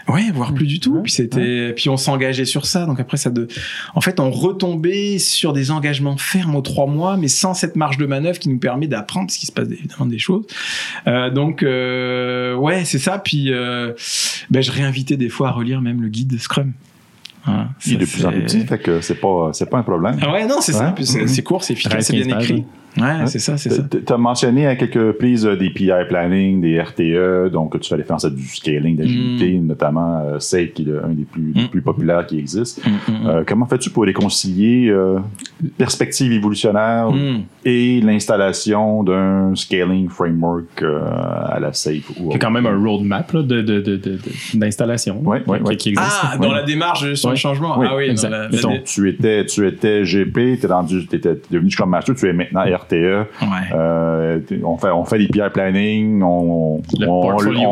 Ouais, voire plus du tout. Ouais, puis c'était, puis on s'engageait sur ça. Donc après ça de, en fait, on retombait sur des engagements fermes aux trois mois, mais sans cette marge de manœuvre qui nous permet d'apprendre, parce qu'il se passe évidemment des choses. Euh, donc euh, ouais, c'est ça. Puis euh, ben, je réinvitais des fois à relire même le guide Scrum. Voilà, Il est de plus en plus petit, fait que c'est pas, c'est pas un problème. Ah ouais, non, c'est ça. Puis c'est, court, c'est efficace, c'est bien 13-15 écrit. Ouais, Ouais. c'est ça, c'est ça. Tu as mentionné à quelques reprises euh, des PI planning, des RTE, donc tu fais référence à du scaling d'agilité, notamment euh, SAFE, qui est le- un des plus, Mm. plus populaires qui existe. Mm, mm, mm. Euh, comment fais-tu pour réconcilier euh, perspective évolutionnaire Mm. et l'installation d'un scaling framework euh, à la SAFE? Ou Il y a quand même un roadmap là, de, de, de, de- de- d'installation Ouais, ouais, qui, ouais. qui existe. Ah, dans Ouais. la démarche sur Ouais. le changement. Ah oui, dans exact. la- la- Mettons, Tu étais, tu étais GP, tu t'étais devenu Scrum Master, tu es maintenant RTE. Ouais. Euh, on fait on fait des PR planning, on Le on,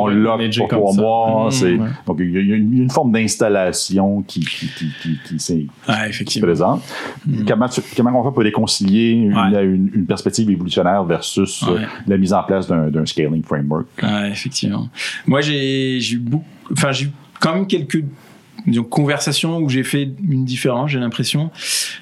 on lock pour trois mois. Mmh, c'est- ouais. Donc il y, a- il y a une, forme d'installation qui qui qui qui, qui Ah, effectivement. présente. Mmh. Comment tu- comment on fait pour réconcilier une, Ouais. une, une perspective évolutionnaire versus euh, Ouais. la mise en place d'un d'un scaling framework? Ouais, effectivement. Moi, j'ai j'ai eu beaucoup, enfin, j'ai eu quand même quelques disons, conversations où j'ai fait une différence, j'ai l'impression.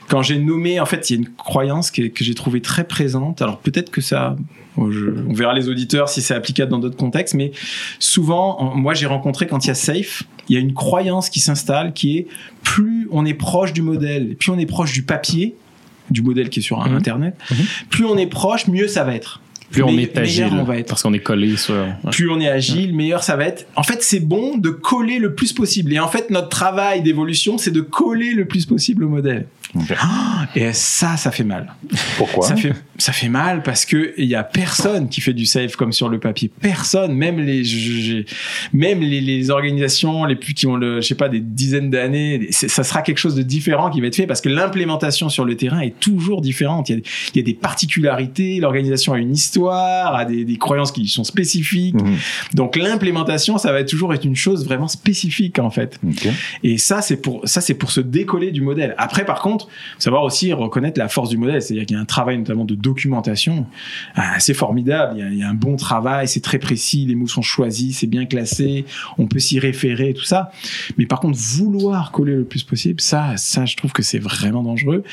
Quand j'ai nommé, en fait, il y a une croyance que, que j'ai trouvée très présente. Alors peut-être que ça, je- on verra les auditeurs si c'est applicable dans d'autres contextes, mais souvent, en- moi, j'ai rencontré quand il y a safe, il y a une croyance qui s'installe qui est plus on est proche du modèle, plus on est proche du papier, du modèle qui est sur Mhm. Internet, Mhm. plus on est proche, mieux ça va être. Plus on est agile, on va être parce qu'on est collé sur. ouais. plus on est agile, meilleur ça va être. En fait, c'est bon de coller le plus possible. Et en fait, notre travail d'évolution, c'est de coller le plus possible au modèle. Et ça, ça fait mal. Pourquoi? Ça fait, ça fait mal parce que il y a personne qui fait du safe comme sur le papier. Personne, même les, même les, les organisations les plus qui ont le, je sais pas, des dizaines d'années, ça sera quelque chose de différent qui va être fait parce que l'implémentation sur le terrain est toujours différente. Il y a, il y a des particularités. L'organisation a une histoire, a des, des croyances qui sont spécifiques. Mhm. Donc l'implémentation, ça va toujours être une chose vraiment spécifique en fait. Et ça, c'est pour ça, c'est pour se décoller du modèle. Après, par contre, savoir aussi reconnaître la force du modèle, c'est-à-dire qu'il y a un travail notamment de documentation ah, assez formidable. Il y, a, un bon travail, c'est très précis, les mots sont choisis, c'est bien classé, on peut s'y référer, tout ça. Mais par contre, vouloir coller le plus possible, ça, ça, je trouve que c'est vraiment dangereux.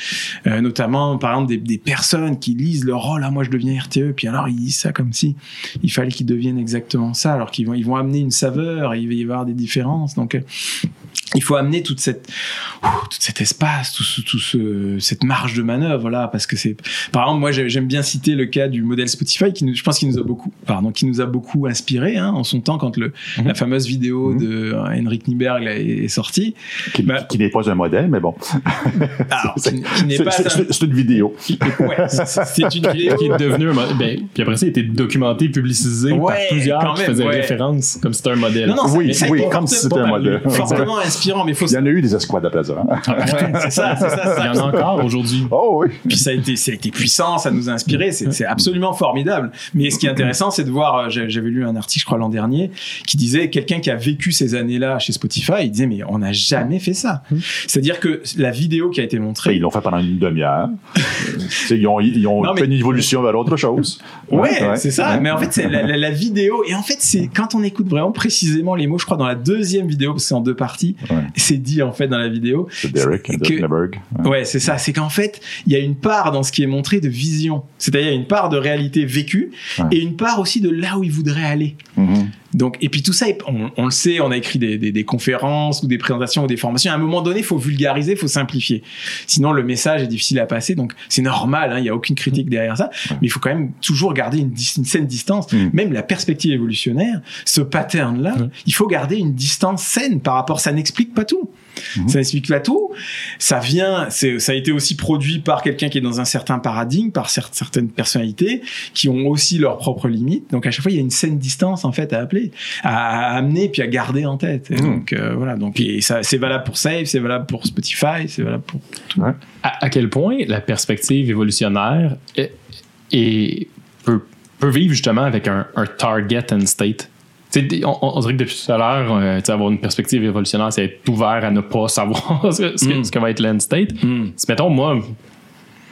Euh, notamment, par exemple, des, personnes qui lisent leur rôle, ah moi je deviens RTE, puis alors ils disent ça comme si il fallait qu'ils deviennent exactement ça, alors qu'ils vont, ils vont amener une saveur, et il va y avoir des différences. Donc, euh, il faut amener toute cette, tout cet espace, tout, tout ce, cette marge de manœuvre là, parce que c'est, par exemple, moi j'ai- j'aime bien citer le cas du modèle Spotify qui nous, je pense qu'il nous a beaucoup, pardon, qui nous a beaucoup inspiré hein, en son temps quand le, Mhm. la fameuse vidéo Mhm. de Henrik Nieberg est, sortie. Qui, Bah- qui n'est pas un modèle, mais bon. Alors, C'est- qui, qui n'est C'est pas c'est- un- c'est- c'est une vidéo. ouais, c'est- une vidéo qui est devenu un modèle. Ben, puis après ça, il a été documenté, publicisé par plusieurs quand qui même, faisaient ouais. référence comme c'était un modèle. Non, non, ça- Oui, oui, comme si c'était un modèle. fortement inspirant, mais faut. Il y en a eu des escouades après ça. hein? C'est ça, c'est ça. Il y en a encore aujourd'hui. Oh oui. Puis ça a été, ça a été puissant, ça nous a inspiré, c'est absolument formidable. Mais ce qui est intéressant, c'est de voir, j'avais lu un article, je crois, l'an dernier, qui disait, quelqu'un qui a vécu ces années-là chez Spotify, il disait, mais on n'a jamais fait ça. C'est-à-dire que la vidéo qui a été montrée, ils l'ont fait pendant une demi-heure. Ils ont, ils ont Non, fait mais- une évolution vers autre chose. Ouais, c'est ça. Ouais. Mais en fait, c'est la, la- la vidéo. Et en fait, c'est quand on écoute vraiment précisément les mots, je crois, dans la deuxième vidéo, parce que c'est en deux parties, Ouais. c'est dit en fait dans la vidéo. C'est Derek que- Ouais, c'est ça. C'est qu'en fait, il y a une part dans ce qui est montré de vision. C'est-à-dire, une part de réalité vécue Ouais. et une part aussi de là où il voudrait aller. Mhm. Donc, et puis tout ça, on, on le sait, on a écrit des, des, des, conférences ou des présentations ou des formations. À un moment donné, il faut vulgariser, il faut simplifier. Sinon, le message est difficile à passer. Donc, c'est normal, hein, il n'y a aucune critique derrière ça. Mais il faut quand même toujours garder une, une saine distance. Mm. Même la perspective évolutionnaire, ce pattern-là, il faut garder une distance saine par rapport. Ça n'explique pas tout. Mhm. Ça n'explique pas tout. Ça vient, c'est, ça a été aussi produit par quelqu'un qui est dans un certain paradigme, par cer- certaines personnalités qui ont aussi leurs propres limites. Donc à chaque fois, il y a une saine distance en fait à appeler, à, à amener puis à garder en tête. Et Mhm. Donc euh, voilà. Donc et ça, c'est valable pour Save, c'est valable pour Spotify, c'est valable pour. À, à quel point la perspective évolutionnaire est, est- peut, peut vivre justement avec un, un target and state? On, on dirait que depuis tout à l'heure, euh, avoir une perspective évolutionnaire, c'est être ouvert à ne pas savoir ce, ce que, Mm. ce que va être l'end state. Si, mettons, moi,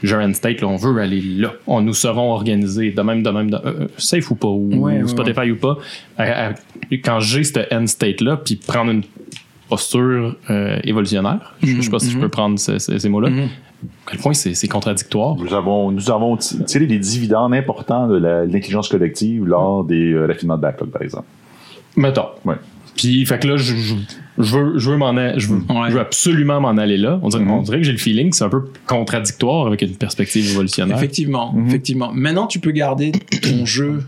j'ai un end state, là, on veut aller là. On nous serons organisés de même, de même, de- euh, safe ou pas, ou, Ouais, ou ouais, Spotify ou pas. À- à- quand j'ai ce end state-là, puis prendre une posture euh, évolutionnaire, je je sais pas si je Mhm. peux prendre ce- ce- ces mots-là, Mhm. à quel point c'est contradictoire? Nous avons, nous avons ti- tiré des dividendes importants de l'intelligence collective lors des euh, raffinements de backlog, par exemple. Mettons. Ouais. Puis, fait que là, je, je, je veux, je, veux m'en je, veux, Ouais. je veux absolument m'en aller là. On dirait, Mhm. on dirait que j'ai le feeling que c'est un peu contradictoire avec une perspective évolutionnaire. Effectivement, Mhm. effectivement. Maintenant, tu peux garder ton jeu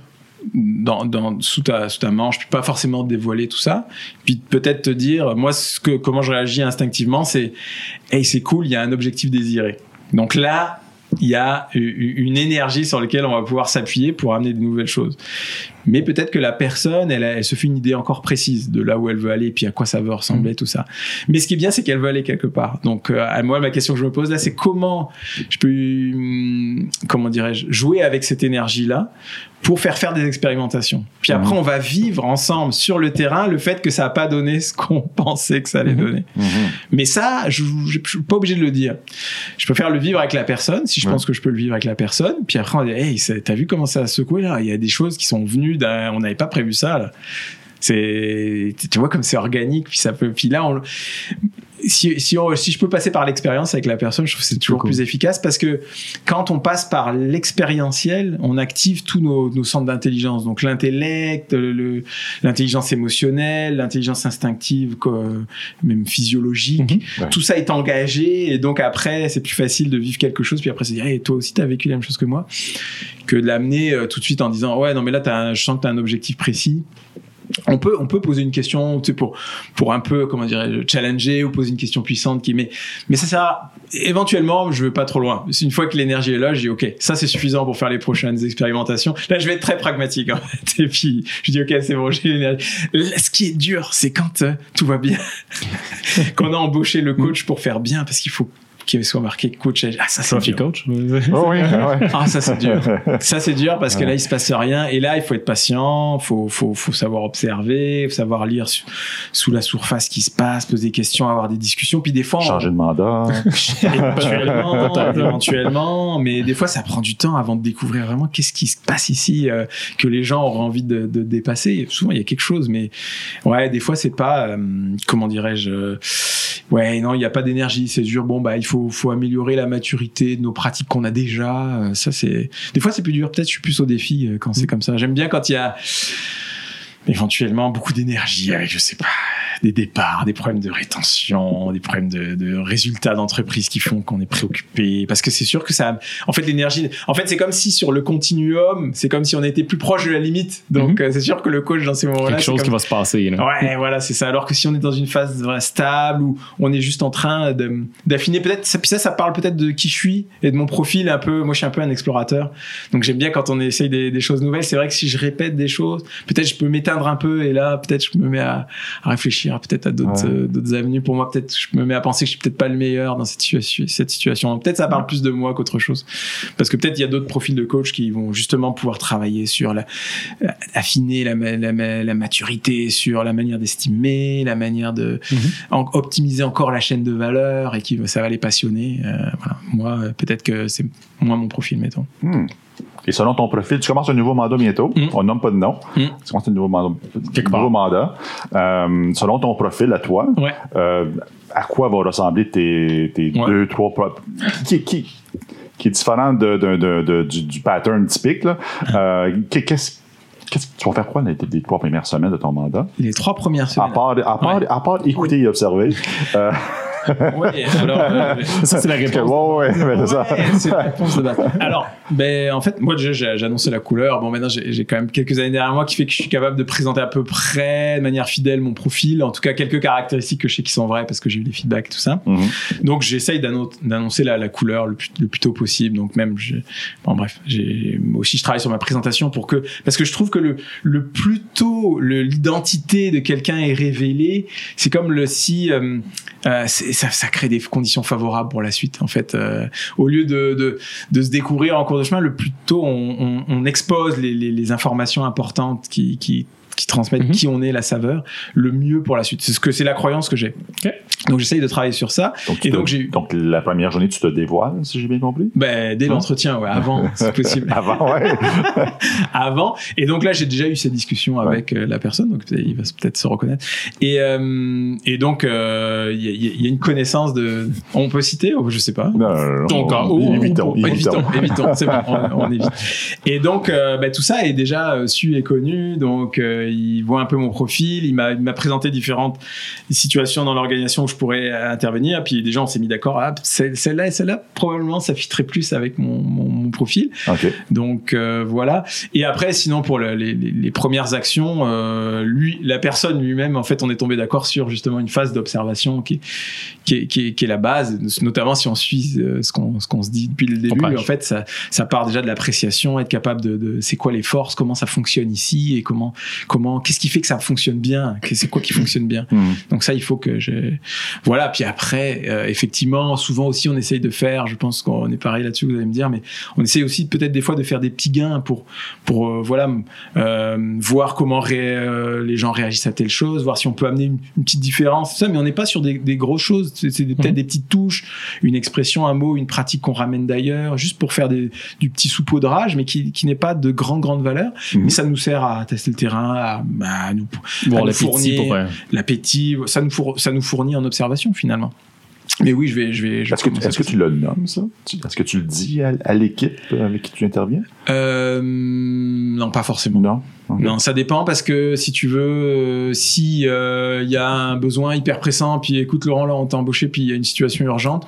dans, dans, sous, ta, sous ta manche, puis pas forcément dévoiler tout ça. Puis peut-être te dire, moi, ce que, comment je réagis instinctivement, c'est, hey, c'est cool, il y a un objectif désiré. Donc là, il y a une énergie sur laquelle on va pouvoir s'appuyer pour amener de nouvelles choses. Mais peut-être que la personne, elle, se fait une idée encore précise de là où elle veut aller, puis à quoi ça veut ressembler, tout ça. Mais ce qui est bien, c'est qu'elle veut aller quelque part. Donc, euh, à moi, ma question que je me pose là, c'est comment je peux, hum, comment dirais-je, jouer avec cette énergie-là pour faire faire des expérimentations. Puis après, Mhm. on va vivre ensemble sur le terrain le fait que ça n'a pas donné ce qu'on pensait que ça allait Mhm. donner. Mais ça, je je suis pas obligé de le dire. Je préfère le vivre avec la personne, si je pense que je peux le vivre avec la personne. Puis après, on dit, hey, t'as vu comment ça a secoué là? Il y a des choses qui sont venues on n'avait pas prévu ça. C'est, tu vois comme c'est organique. Puis ça peut, puis là, on, si, si, on- si je peux passer par l'expérience avec la personne, je trouve que c'est toujours cool. plus efficace parce que quand on passe par l'expérientiel, on active tous nos, nos centres d'intelligence. Donc l'intellect, le- l'intelligence émotionnelle, l'intelligence instinctive, quoi, même physiologique. Mhm. Ouais. Tout ça est engagé et donc après, c'est plus facile de vivre quelque chose. Puis après, se dire, hey, toi aussi, t'as vécu la même chose que moi, que de l'amener euh, tout de suite en disant, ouais, non, mais là, t'as un- je sens que t'as un objectif précis. On peut, on peut poser une question, pour, pour un peu, comment dirais-je, challenger ou poser une question puissante qui, mais, mais ça sert éventuellement, je veux pas trop loin. Une fois que l'énergie est là, je dis, OK, ça c'est suffisant pour faire les prochaines expérimentations. Là, je vais être très pragmatique. Et puis, je dis, OK, c'est bon, j'ai l'énergie. Ce qui est dur, c'est quand euh, tout va bien. qu'on a embauché le coach pour faire bien, parce qu'il faut qu'il soit marqué coach. Ah, ça, c'est dur. coach. Oh oui, ouais. Ah, ça c'est dur. Ça c'est dur parce que Ouais. là il se passe rien et là il faut être patient, faut faut faut savoir observer, faut savoir lire su- sous la surface ce qui se passe, poser des questions, avoir des discussions puis des fois on- Changer de mandat. éventuellement, éventuellement, mais des fois ça prend du temps avant de découvrir vraiment qu'est-ce qui se passe ici euh, que les gens auraient envie de, de dépasser. Souvent il y a quelque chose, mais ouais, des fois c'est pas euh, comment dirais-je. euh, Ouais, non, il n'y a pas d'énergie, c'est dur. Bon, bah, il faut, faut améliorer la maturité de nos pratiques qu'on a déjà. Euh, Ça, c'est. Des fois, c'est plus dur. Peut-être, je suis plus au défi euh, quand c'est comme ça. J'aime bien quand il y a éventuellement beaucoup d'énergie avec, je sais pas, des départs, des problèmes de rétention, des problèmes de, de résultats d'entreprise qui font qu'on est préoccupé. Parce que c'est sûr que ça, en fait, l'énergie, en fait, c'est comme si sur le continuum, c'est comme si on était plus proche de la limite. Donc, euh, c'est sûr que le coach dans ces moments-là, Quelque chose comme- qui va se passer. là. Ouais, voilà, c'est ça. Alors que si on est dans une phase voilà, stable où on est juste en train d'affiner peut-être, ça, puis ça, ça parle peut-être de qui je suis et de mon profil un peu. Moi, je suis un peu un explorateur. Donc, j'aime bien quand on essaye des, des choses nouvelles. C'est vrai que si je répète des choses, peut-être je peux m'éteindre un peu et là, peut-être je me mets à, à réfléchir peut-être à d'autres Ouais. euh, d'autres avenues. Pour moi, peut-être je me mets à penser que je suis peut-être pas le meilleur dans cette situation. Cette situation. Peut-être ça parle plus de moi qu'autre chose. Parce que peut-être il y a d'autres profils de coach qui vont justement pouvoir travailler sur la, affiner la, la, ma- la maturité sur la manière d'estimer, la manière de Mhm. en- optimiser encore la chaîne de valeur et qui ça va les passionner. Euh, voilà. Moi, euh, peut-être que c'est moi mon profil, mettons. Hmm. Et selon ton profil, tu commences un nouveau mandat bientôt. Mm. On nomme pas de nom. Mm. Tu commences un nouveau mandat. Quelque nouveau part. mandat. Euh, selon ton profil à toi, Ouais. euh, à quoi vont ressembler tes, tes Ouais. deux, trois pro- qui, qui, qui est différent de, de- de- de- du, du pattern typique. Là? Euh, qu'est- qu'est-ce qu'est-ce que tu vas faire quoi les, les trois premières semaines de ton mandat? Les trois premières À semaines. part, à part, Ouais. à part écouter et observer. Ouais, alors, euh, Ça, c'est la réponse. ouais, ouais, mais c'est ça. C'est la réponse de base. Alors, ben, en fait, moi, déjà, j'ai j'ai annoncé la couleur. Bon, maintenant, j'ai j'ai quand même quelques années derrière moi qui fait que je suis capable de présenter à peu près de manière fidèle mon profil. En tout cas, quelques caractéristiques que je sais qui sont vraies parce que j'ai eu des feedbacks et tout ça. Mhm. Donc, j'essaye d'anno- d'annoncer la, la couleur le plus, le plus tôt possible. Donc, même, je, bon, bref, j'ai moi aussi, je travaille sur ma présentation pour que, parce que je trouve que le, le plus tôt le- l'identité de quelqu'un est révélée, c'est comme le si, euh, euh, ça, ça crée des conditions favorables pour la suite. En fait, euh, au lieu de, de, de se découvrir en cours de chemin, le plus tôt on, on, on expose les, les, les informations importantes qui, qui, qui transmettent Mhm. qui on est, la saveur, le mieux pour la suite. C'est ce que c'est la croyance que j'ai. Donc j'essaye de travailler sur ça. Donc, Et donc, j'ai eu- donc, la première journée, tu te dévoiles, si j'ai bien compris? Ben, dès l'entretien, ouais, avant, c'est possible. Avant, ouais. avant. Et donc là, j'ai déjà eu ces discussions avec euh, la personne, donc il va peut-être se reconnaître. Et, euh, et donc, euh, il y, a- il y a une connaissance de. On peut citer? Ou Je sais pas. Non, non, non, on- évitons, évitons. Évitons, c'est bon, on, on évite. Et donc, euh, bah, tout ça est déjà euh, su et connu. Donc, euh, il voit un peu mon profil. Il m'a présenté différentes situations dans l'organisation où je pourrais intervenir. Puis déjà, on s'est mis d'accord. Ah, celle- celle-là et celle-là, probablement, ça fitterait plus avec mon, mon, mon profil. Donc euh, voilà. Et après, sinon pour le- les, les- premières actions, euh, lui, la personne lui-même, en fait, on est tombé d'accord sur justement une phase d'observation qui, est- qui, qui, est, qui est la base, notamment si on suit euh, ce qu'on qu'on se dit depuis le début. En fait, ça, ça part déjà de l'appréciation, être capable de, de c'est quoi les forces, comment ça fonctionne ici et comment comment qu'est-ce qui fait que ça fonctionne bien, c'est quoi qui fonctionne bien. Mhm. Donc ça, il faut que je... Voilà, puis après, euh, effectivement, souvent aussi, on essaye de faire, je pense qu'on est pareil là-dessus, vous allez me dire, mais on essaye aussi peut-être des fois de faire des petits gains pour, pour euh, voilà, euh, voir comment ré- les gens réagissent à telle chose, voir si on peut amener une, une petite différence, ça, mais on n'est pas sur des, des grosses choses, c'est peut-être Mhm. des petites touches, une expression, un mot, une pratique qu'on ramène d'ailleurs, juste pour faire des, du petit saupoudrage, mais qui, qui n'est pas de grande, grande valeur, Mhm. mais ça nous sert à tester le terrain, à, à nous Voir à le nous petit fournir- pour. l'appétit, ça nous, four- ça nous fournit en observation finalement. Mais oui, je vais. Je vais je Est-ce que, est-ce que tu le nommes, ça? Est-ce que tu le dis à, à l'équipe avec qui tu interviens? Euh, non, pas forcément. Non? Non, ça dépend parce que si tu veux, euh, si euh, il y a un besoin hyper pressant, puis écoute Laurent, là on t'a embauché, puis il y a une situation urgente,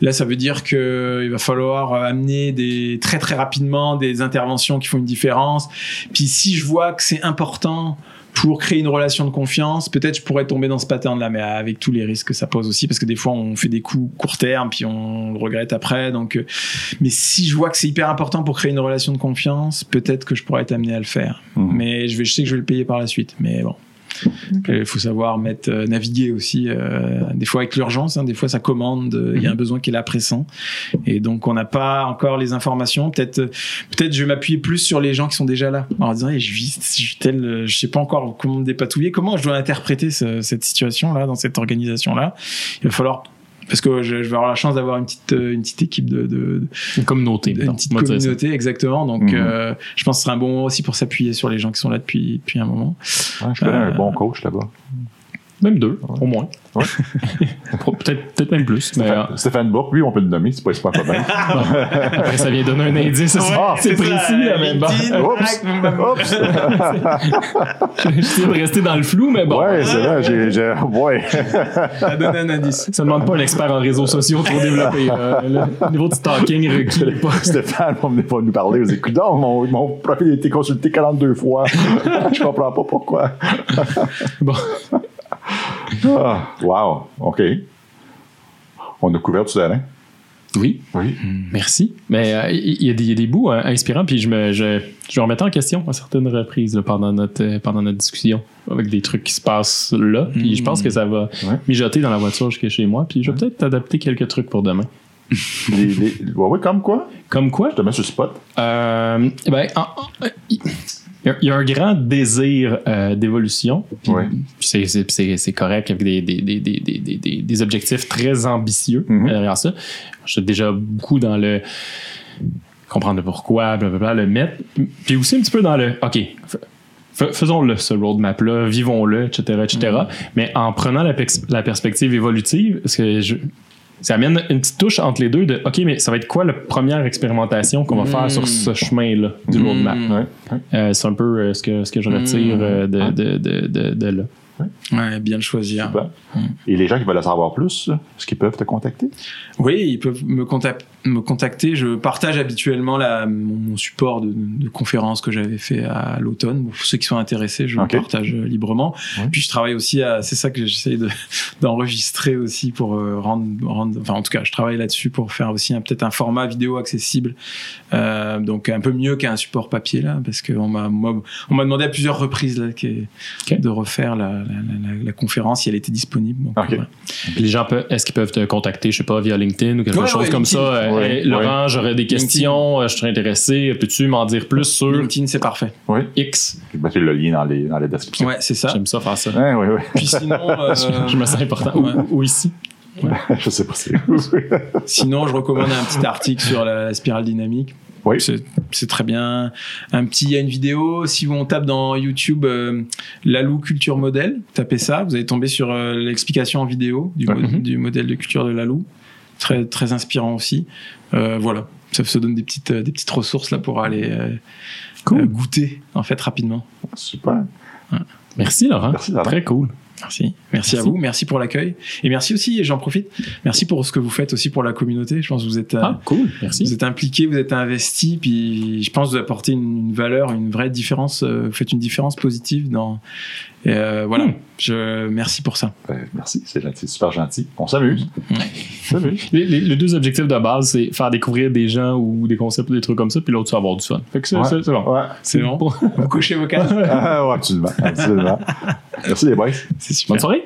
là ça veut dire que il va falloir amener des très très rapidement des interventions qui font une différence. Puis si je vois que c'est important pour créer une relation de confiance, peut-être je pourrais tomber dans ce pattern-là, mais avec tous les risques que ça pose aussi, parce que des fois on fait des coups court terme, puis on le regrette après. Donc, euh, mais si je vois que c'est hyper important pour créer une relation de confiance, peut-être que je pourrais être amené à le faire. Mhm. Mais je, vais, je sais que je vais le payer par la suite. Mais bon. Il faut savoir mettre, euh, naviguer aussi. euh, des fois avec l'urgence, hein, des fois ça commande. euh, Il y a un besoin qui est là pressant, et donc on n'a pas encore les informations. Peut-être, euh, peut-être je vais m'appuyer plus sur les gens qui sont déjà là. En disant, hey, je vis, je tel, euh, je sais pas encore comment me dépatouiller. Comment je dois interpréter ce- cette situation là dans cette organisation là. Il va falloir parce que je, je vais avoir la chance d'avoir une petite, euh, une petite équipe de, de, Une communauté. une mettons. petite ça. communauté exactement donc Mhm. euh, je pense que ce serait un bon moment aussi pour s'appuyer sur les gens qui sont là depuis depuis un moment Ouais, je connais Euh, un bon coach là-bas. Même deux, au moins. Ouais. peut-être, peut-être même plus. Mais, euh, Stéphane, Stéphane Bourque, lui, on peut le nommer, c'est pas, c'est pas un problème. après, ça vient donner un indice. c'est- Ah, c'est précis, là, mais bon. Oups! Oups! J'essaie de rester dans le flou, mais bon. Ouais, c'est vrai, j'ai, j'ai, ouais. Ça donne un indice. Ça demande pas un expert en réseaux sociaux pour développer. euh, le niveau de stalking requis n'est pas. Stéphane va venir va nous parler aux écoutants. Mon, mon profil a été consulté 42 fois. je comprends pas pourquoi. Bon. Ah, wow, OK. On a couvert tout terrain. Oui, Oui. merci. Mais euh, il y, a des- il y a des bouts hein, inspirants, puis je me, je, je me remettais en question à certaines reprises là, pendant, notre, euh, pendant notre discussion, avec des trucs qui se passent là. Puis je pense que ça va Ouais. mijoter dans la voiture jusqu'à chez moi, puis je vais peut-être adapter quelques trucs pour demain. Les, les, ouais, ouais, comme quoi? Comme quoi? Je te mets sur le spot. Euh, ben, en- en- il y a- il y a un grand désir euh, d'évolution. Ouais. C'est, correct avec des, des, des, objectifs très ambitieux Mhm. derrière ça. Je suis déjà beaucoup dans le comprendre le pourquoi, blablabla, le mettre. Puis aussi un petit peu dans le OK, faisons-le, ce roadmap-là, vivons-le, etc., etc. Mhm. Mais en prenant la perspective évolutive, parce que je. Ça amène une petite touche entre les deux de OK, mais ça va être quoi la première expérimentation qu'on va Mm. faire sur ce chemin-là du roadmap? Ouais. Euh, c'est un peu euh, ce, que, ce que je retire Mm. euh, de, de, de, de, de là. Ouais, bien le choisir. Super. Et les gens qui veulent en savoir plus, est-ce qu'ils peuvent te contacter? Oui, ils peuvent me, contac- me contacter. Je partage habituellement la, mon, mon support de, de conférence que j'avais fait à l'automne. Pour ceux qui sont intéressés, je le partage euh, librement. Ouais. Puis je travaille aussi à, c'est ça que j'essaie de, d'enregistrer aussi pour euh, rendre, rendre, enfin en tout cas, je travaille là-dessus pour faire aussi peut-être un format vidéo accessible. Euh, donc un peu mieux qu'un support papier là, parce qu'on m'a, on m'a demandé à plusieurs reprises là, de refaire la, la, la- la conférence si elle était disponible. Donc, Ok. ouais. Les gens, peuvent, est-ce qu'ils peuvent te contacter, je sais pas, via LinkedIn ou quelque Ouais, chose comme LinkedIn. ça? Ouais, Laurent, ouais. j'aurais des questions, euh, je serais intéressé. Peux-tu m'en dire plus sur LinkedIn, c'est parfait. Oui. X? Je vais mettre le lien dans, les, dans la description. Ouais, c'est ça. J'aime ça faire ça. Ouais, ouais, ouais. Puis sinon, euh, Je me sens important. Ouais. Ou, ou ici. je sais pas si. sinon, je recommande un petit article sur la, la spirale dynamique. Oui. C'est c'est très bien. Un petit, il y a une vidéo. Si on tape dans YouTube euh, Lalou culture modèle, tapez ça, vous allez tomber sur euh, l'explication en vidéo du, mo- du modèle de culture de Lalou. Très très inspirant aussi. Euh, voilà, ça se donne des petites euh, des petites ressources là pour aller euh, Cool. euh, goûter en fait rapidement. Super. Merci, Laurent. Merci, Laurent. Très cool. Merci. Merci, à vous. Merci pour l'accueil. Et merci aussi, et j'en profite, merci pour ce que vous faites aussi pour la communauté. Je pense que vous êtes, Ah, cool. vous Merci. êtes impliqué, vous êtes investi, puis je pense que vous apportez une, une valeur, une vraie différence, vous faites une différence positive dans. Et, euh, voilà. Hmm. Je, merci pour ça. Ben, merci, c'est super gentil. On s'amuse. S'amuse. Les, les- les deux objectifs de base, c'est faire découvrir des gens ou des concepts ou des trucs comme ça, puis l'autre, c'est avoir du fun. Fait que c'est Ouais. bon. Ouais. C'est bon. Vous cochez vos cases. Ah, ouais, absolument. absolument. Merci les boys. C'est super. Bonne soirée.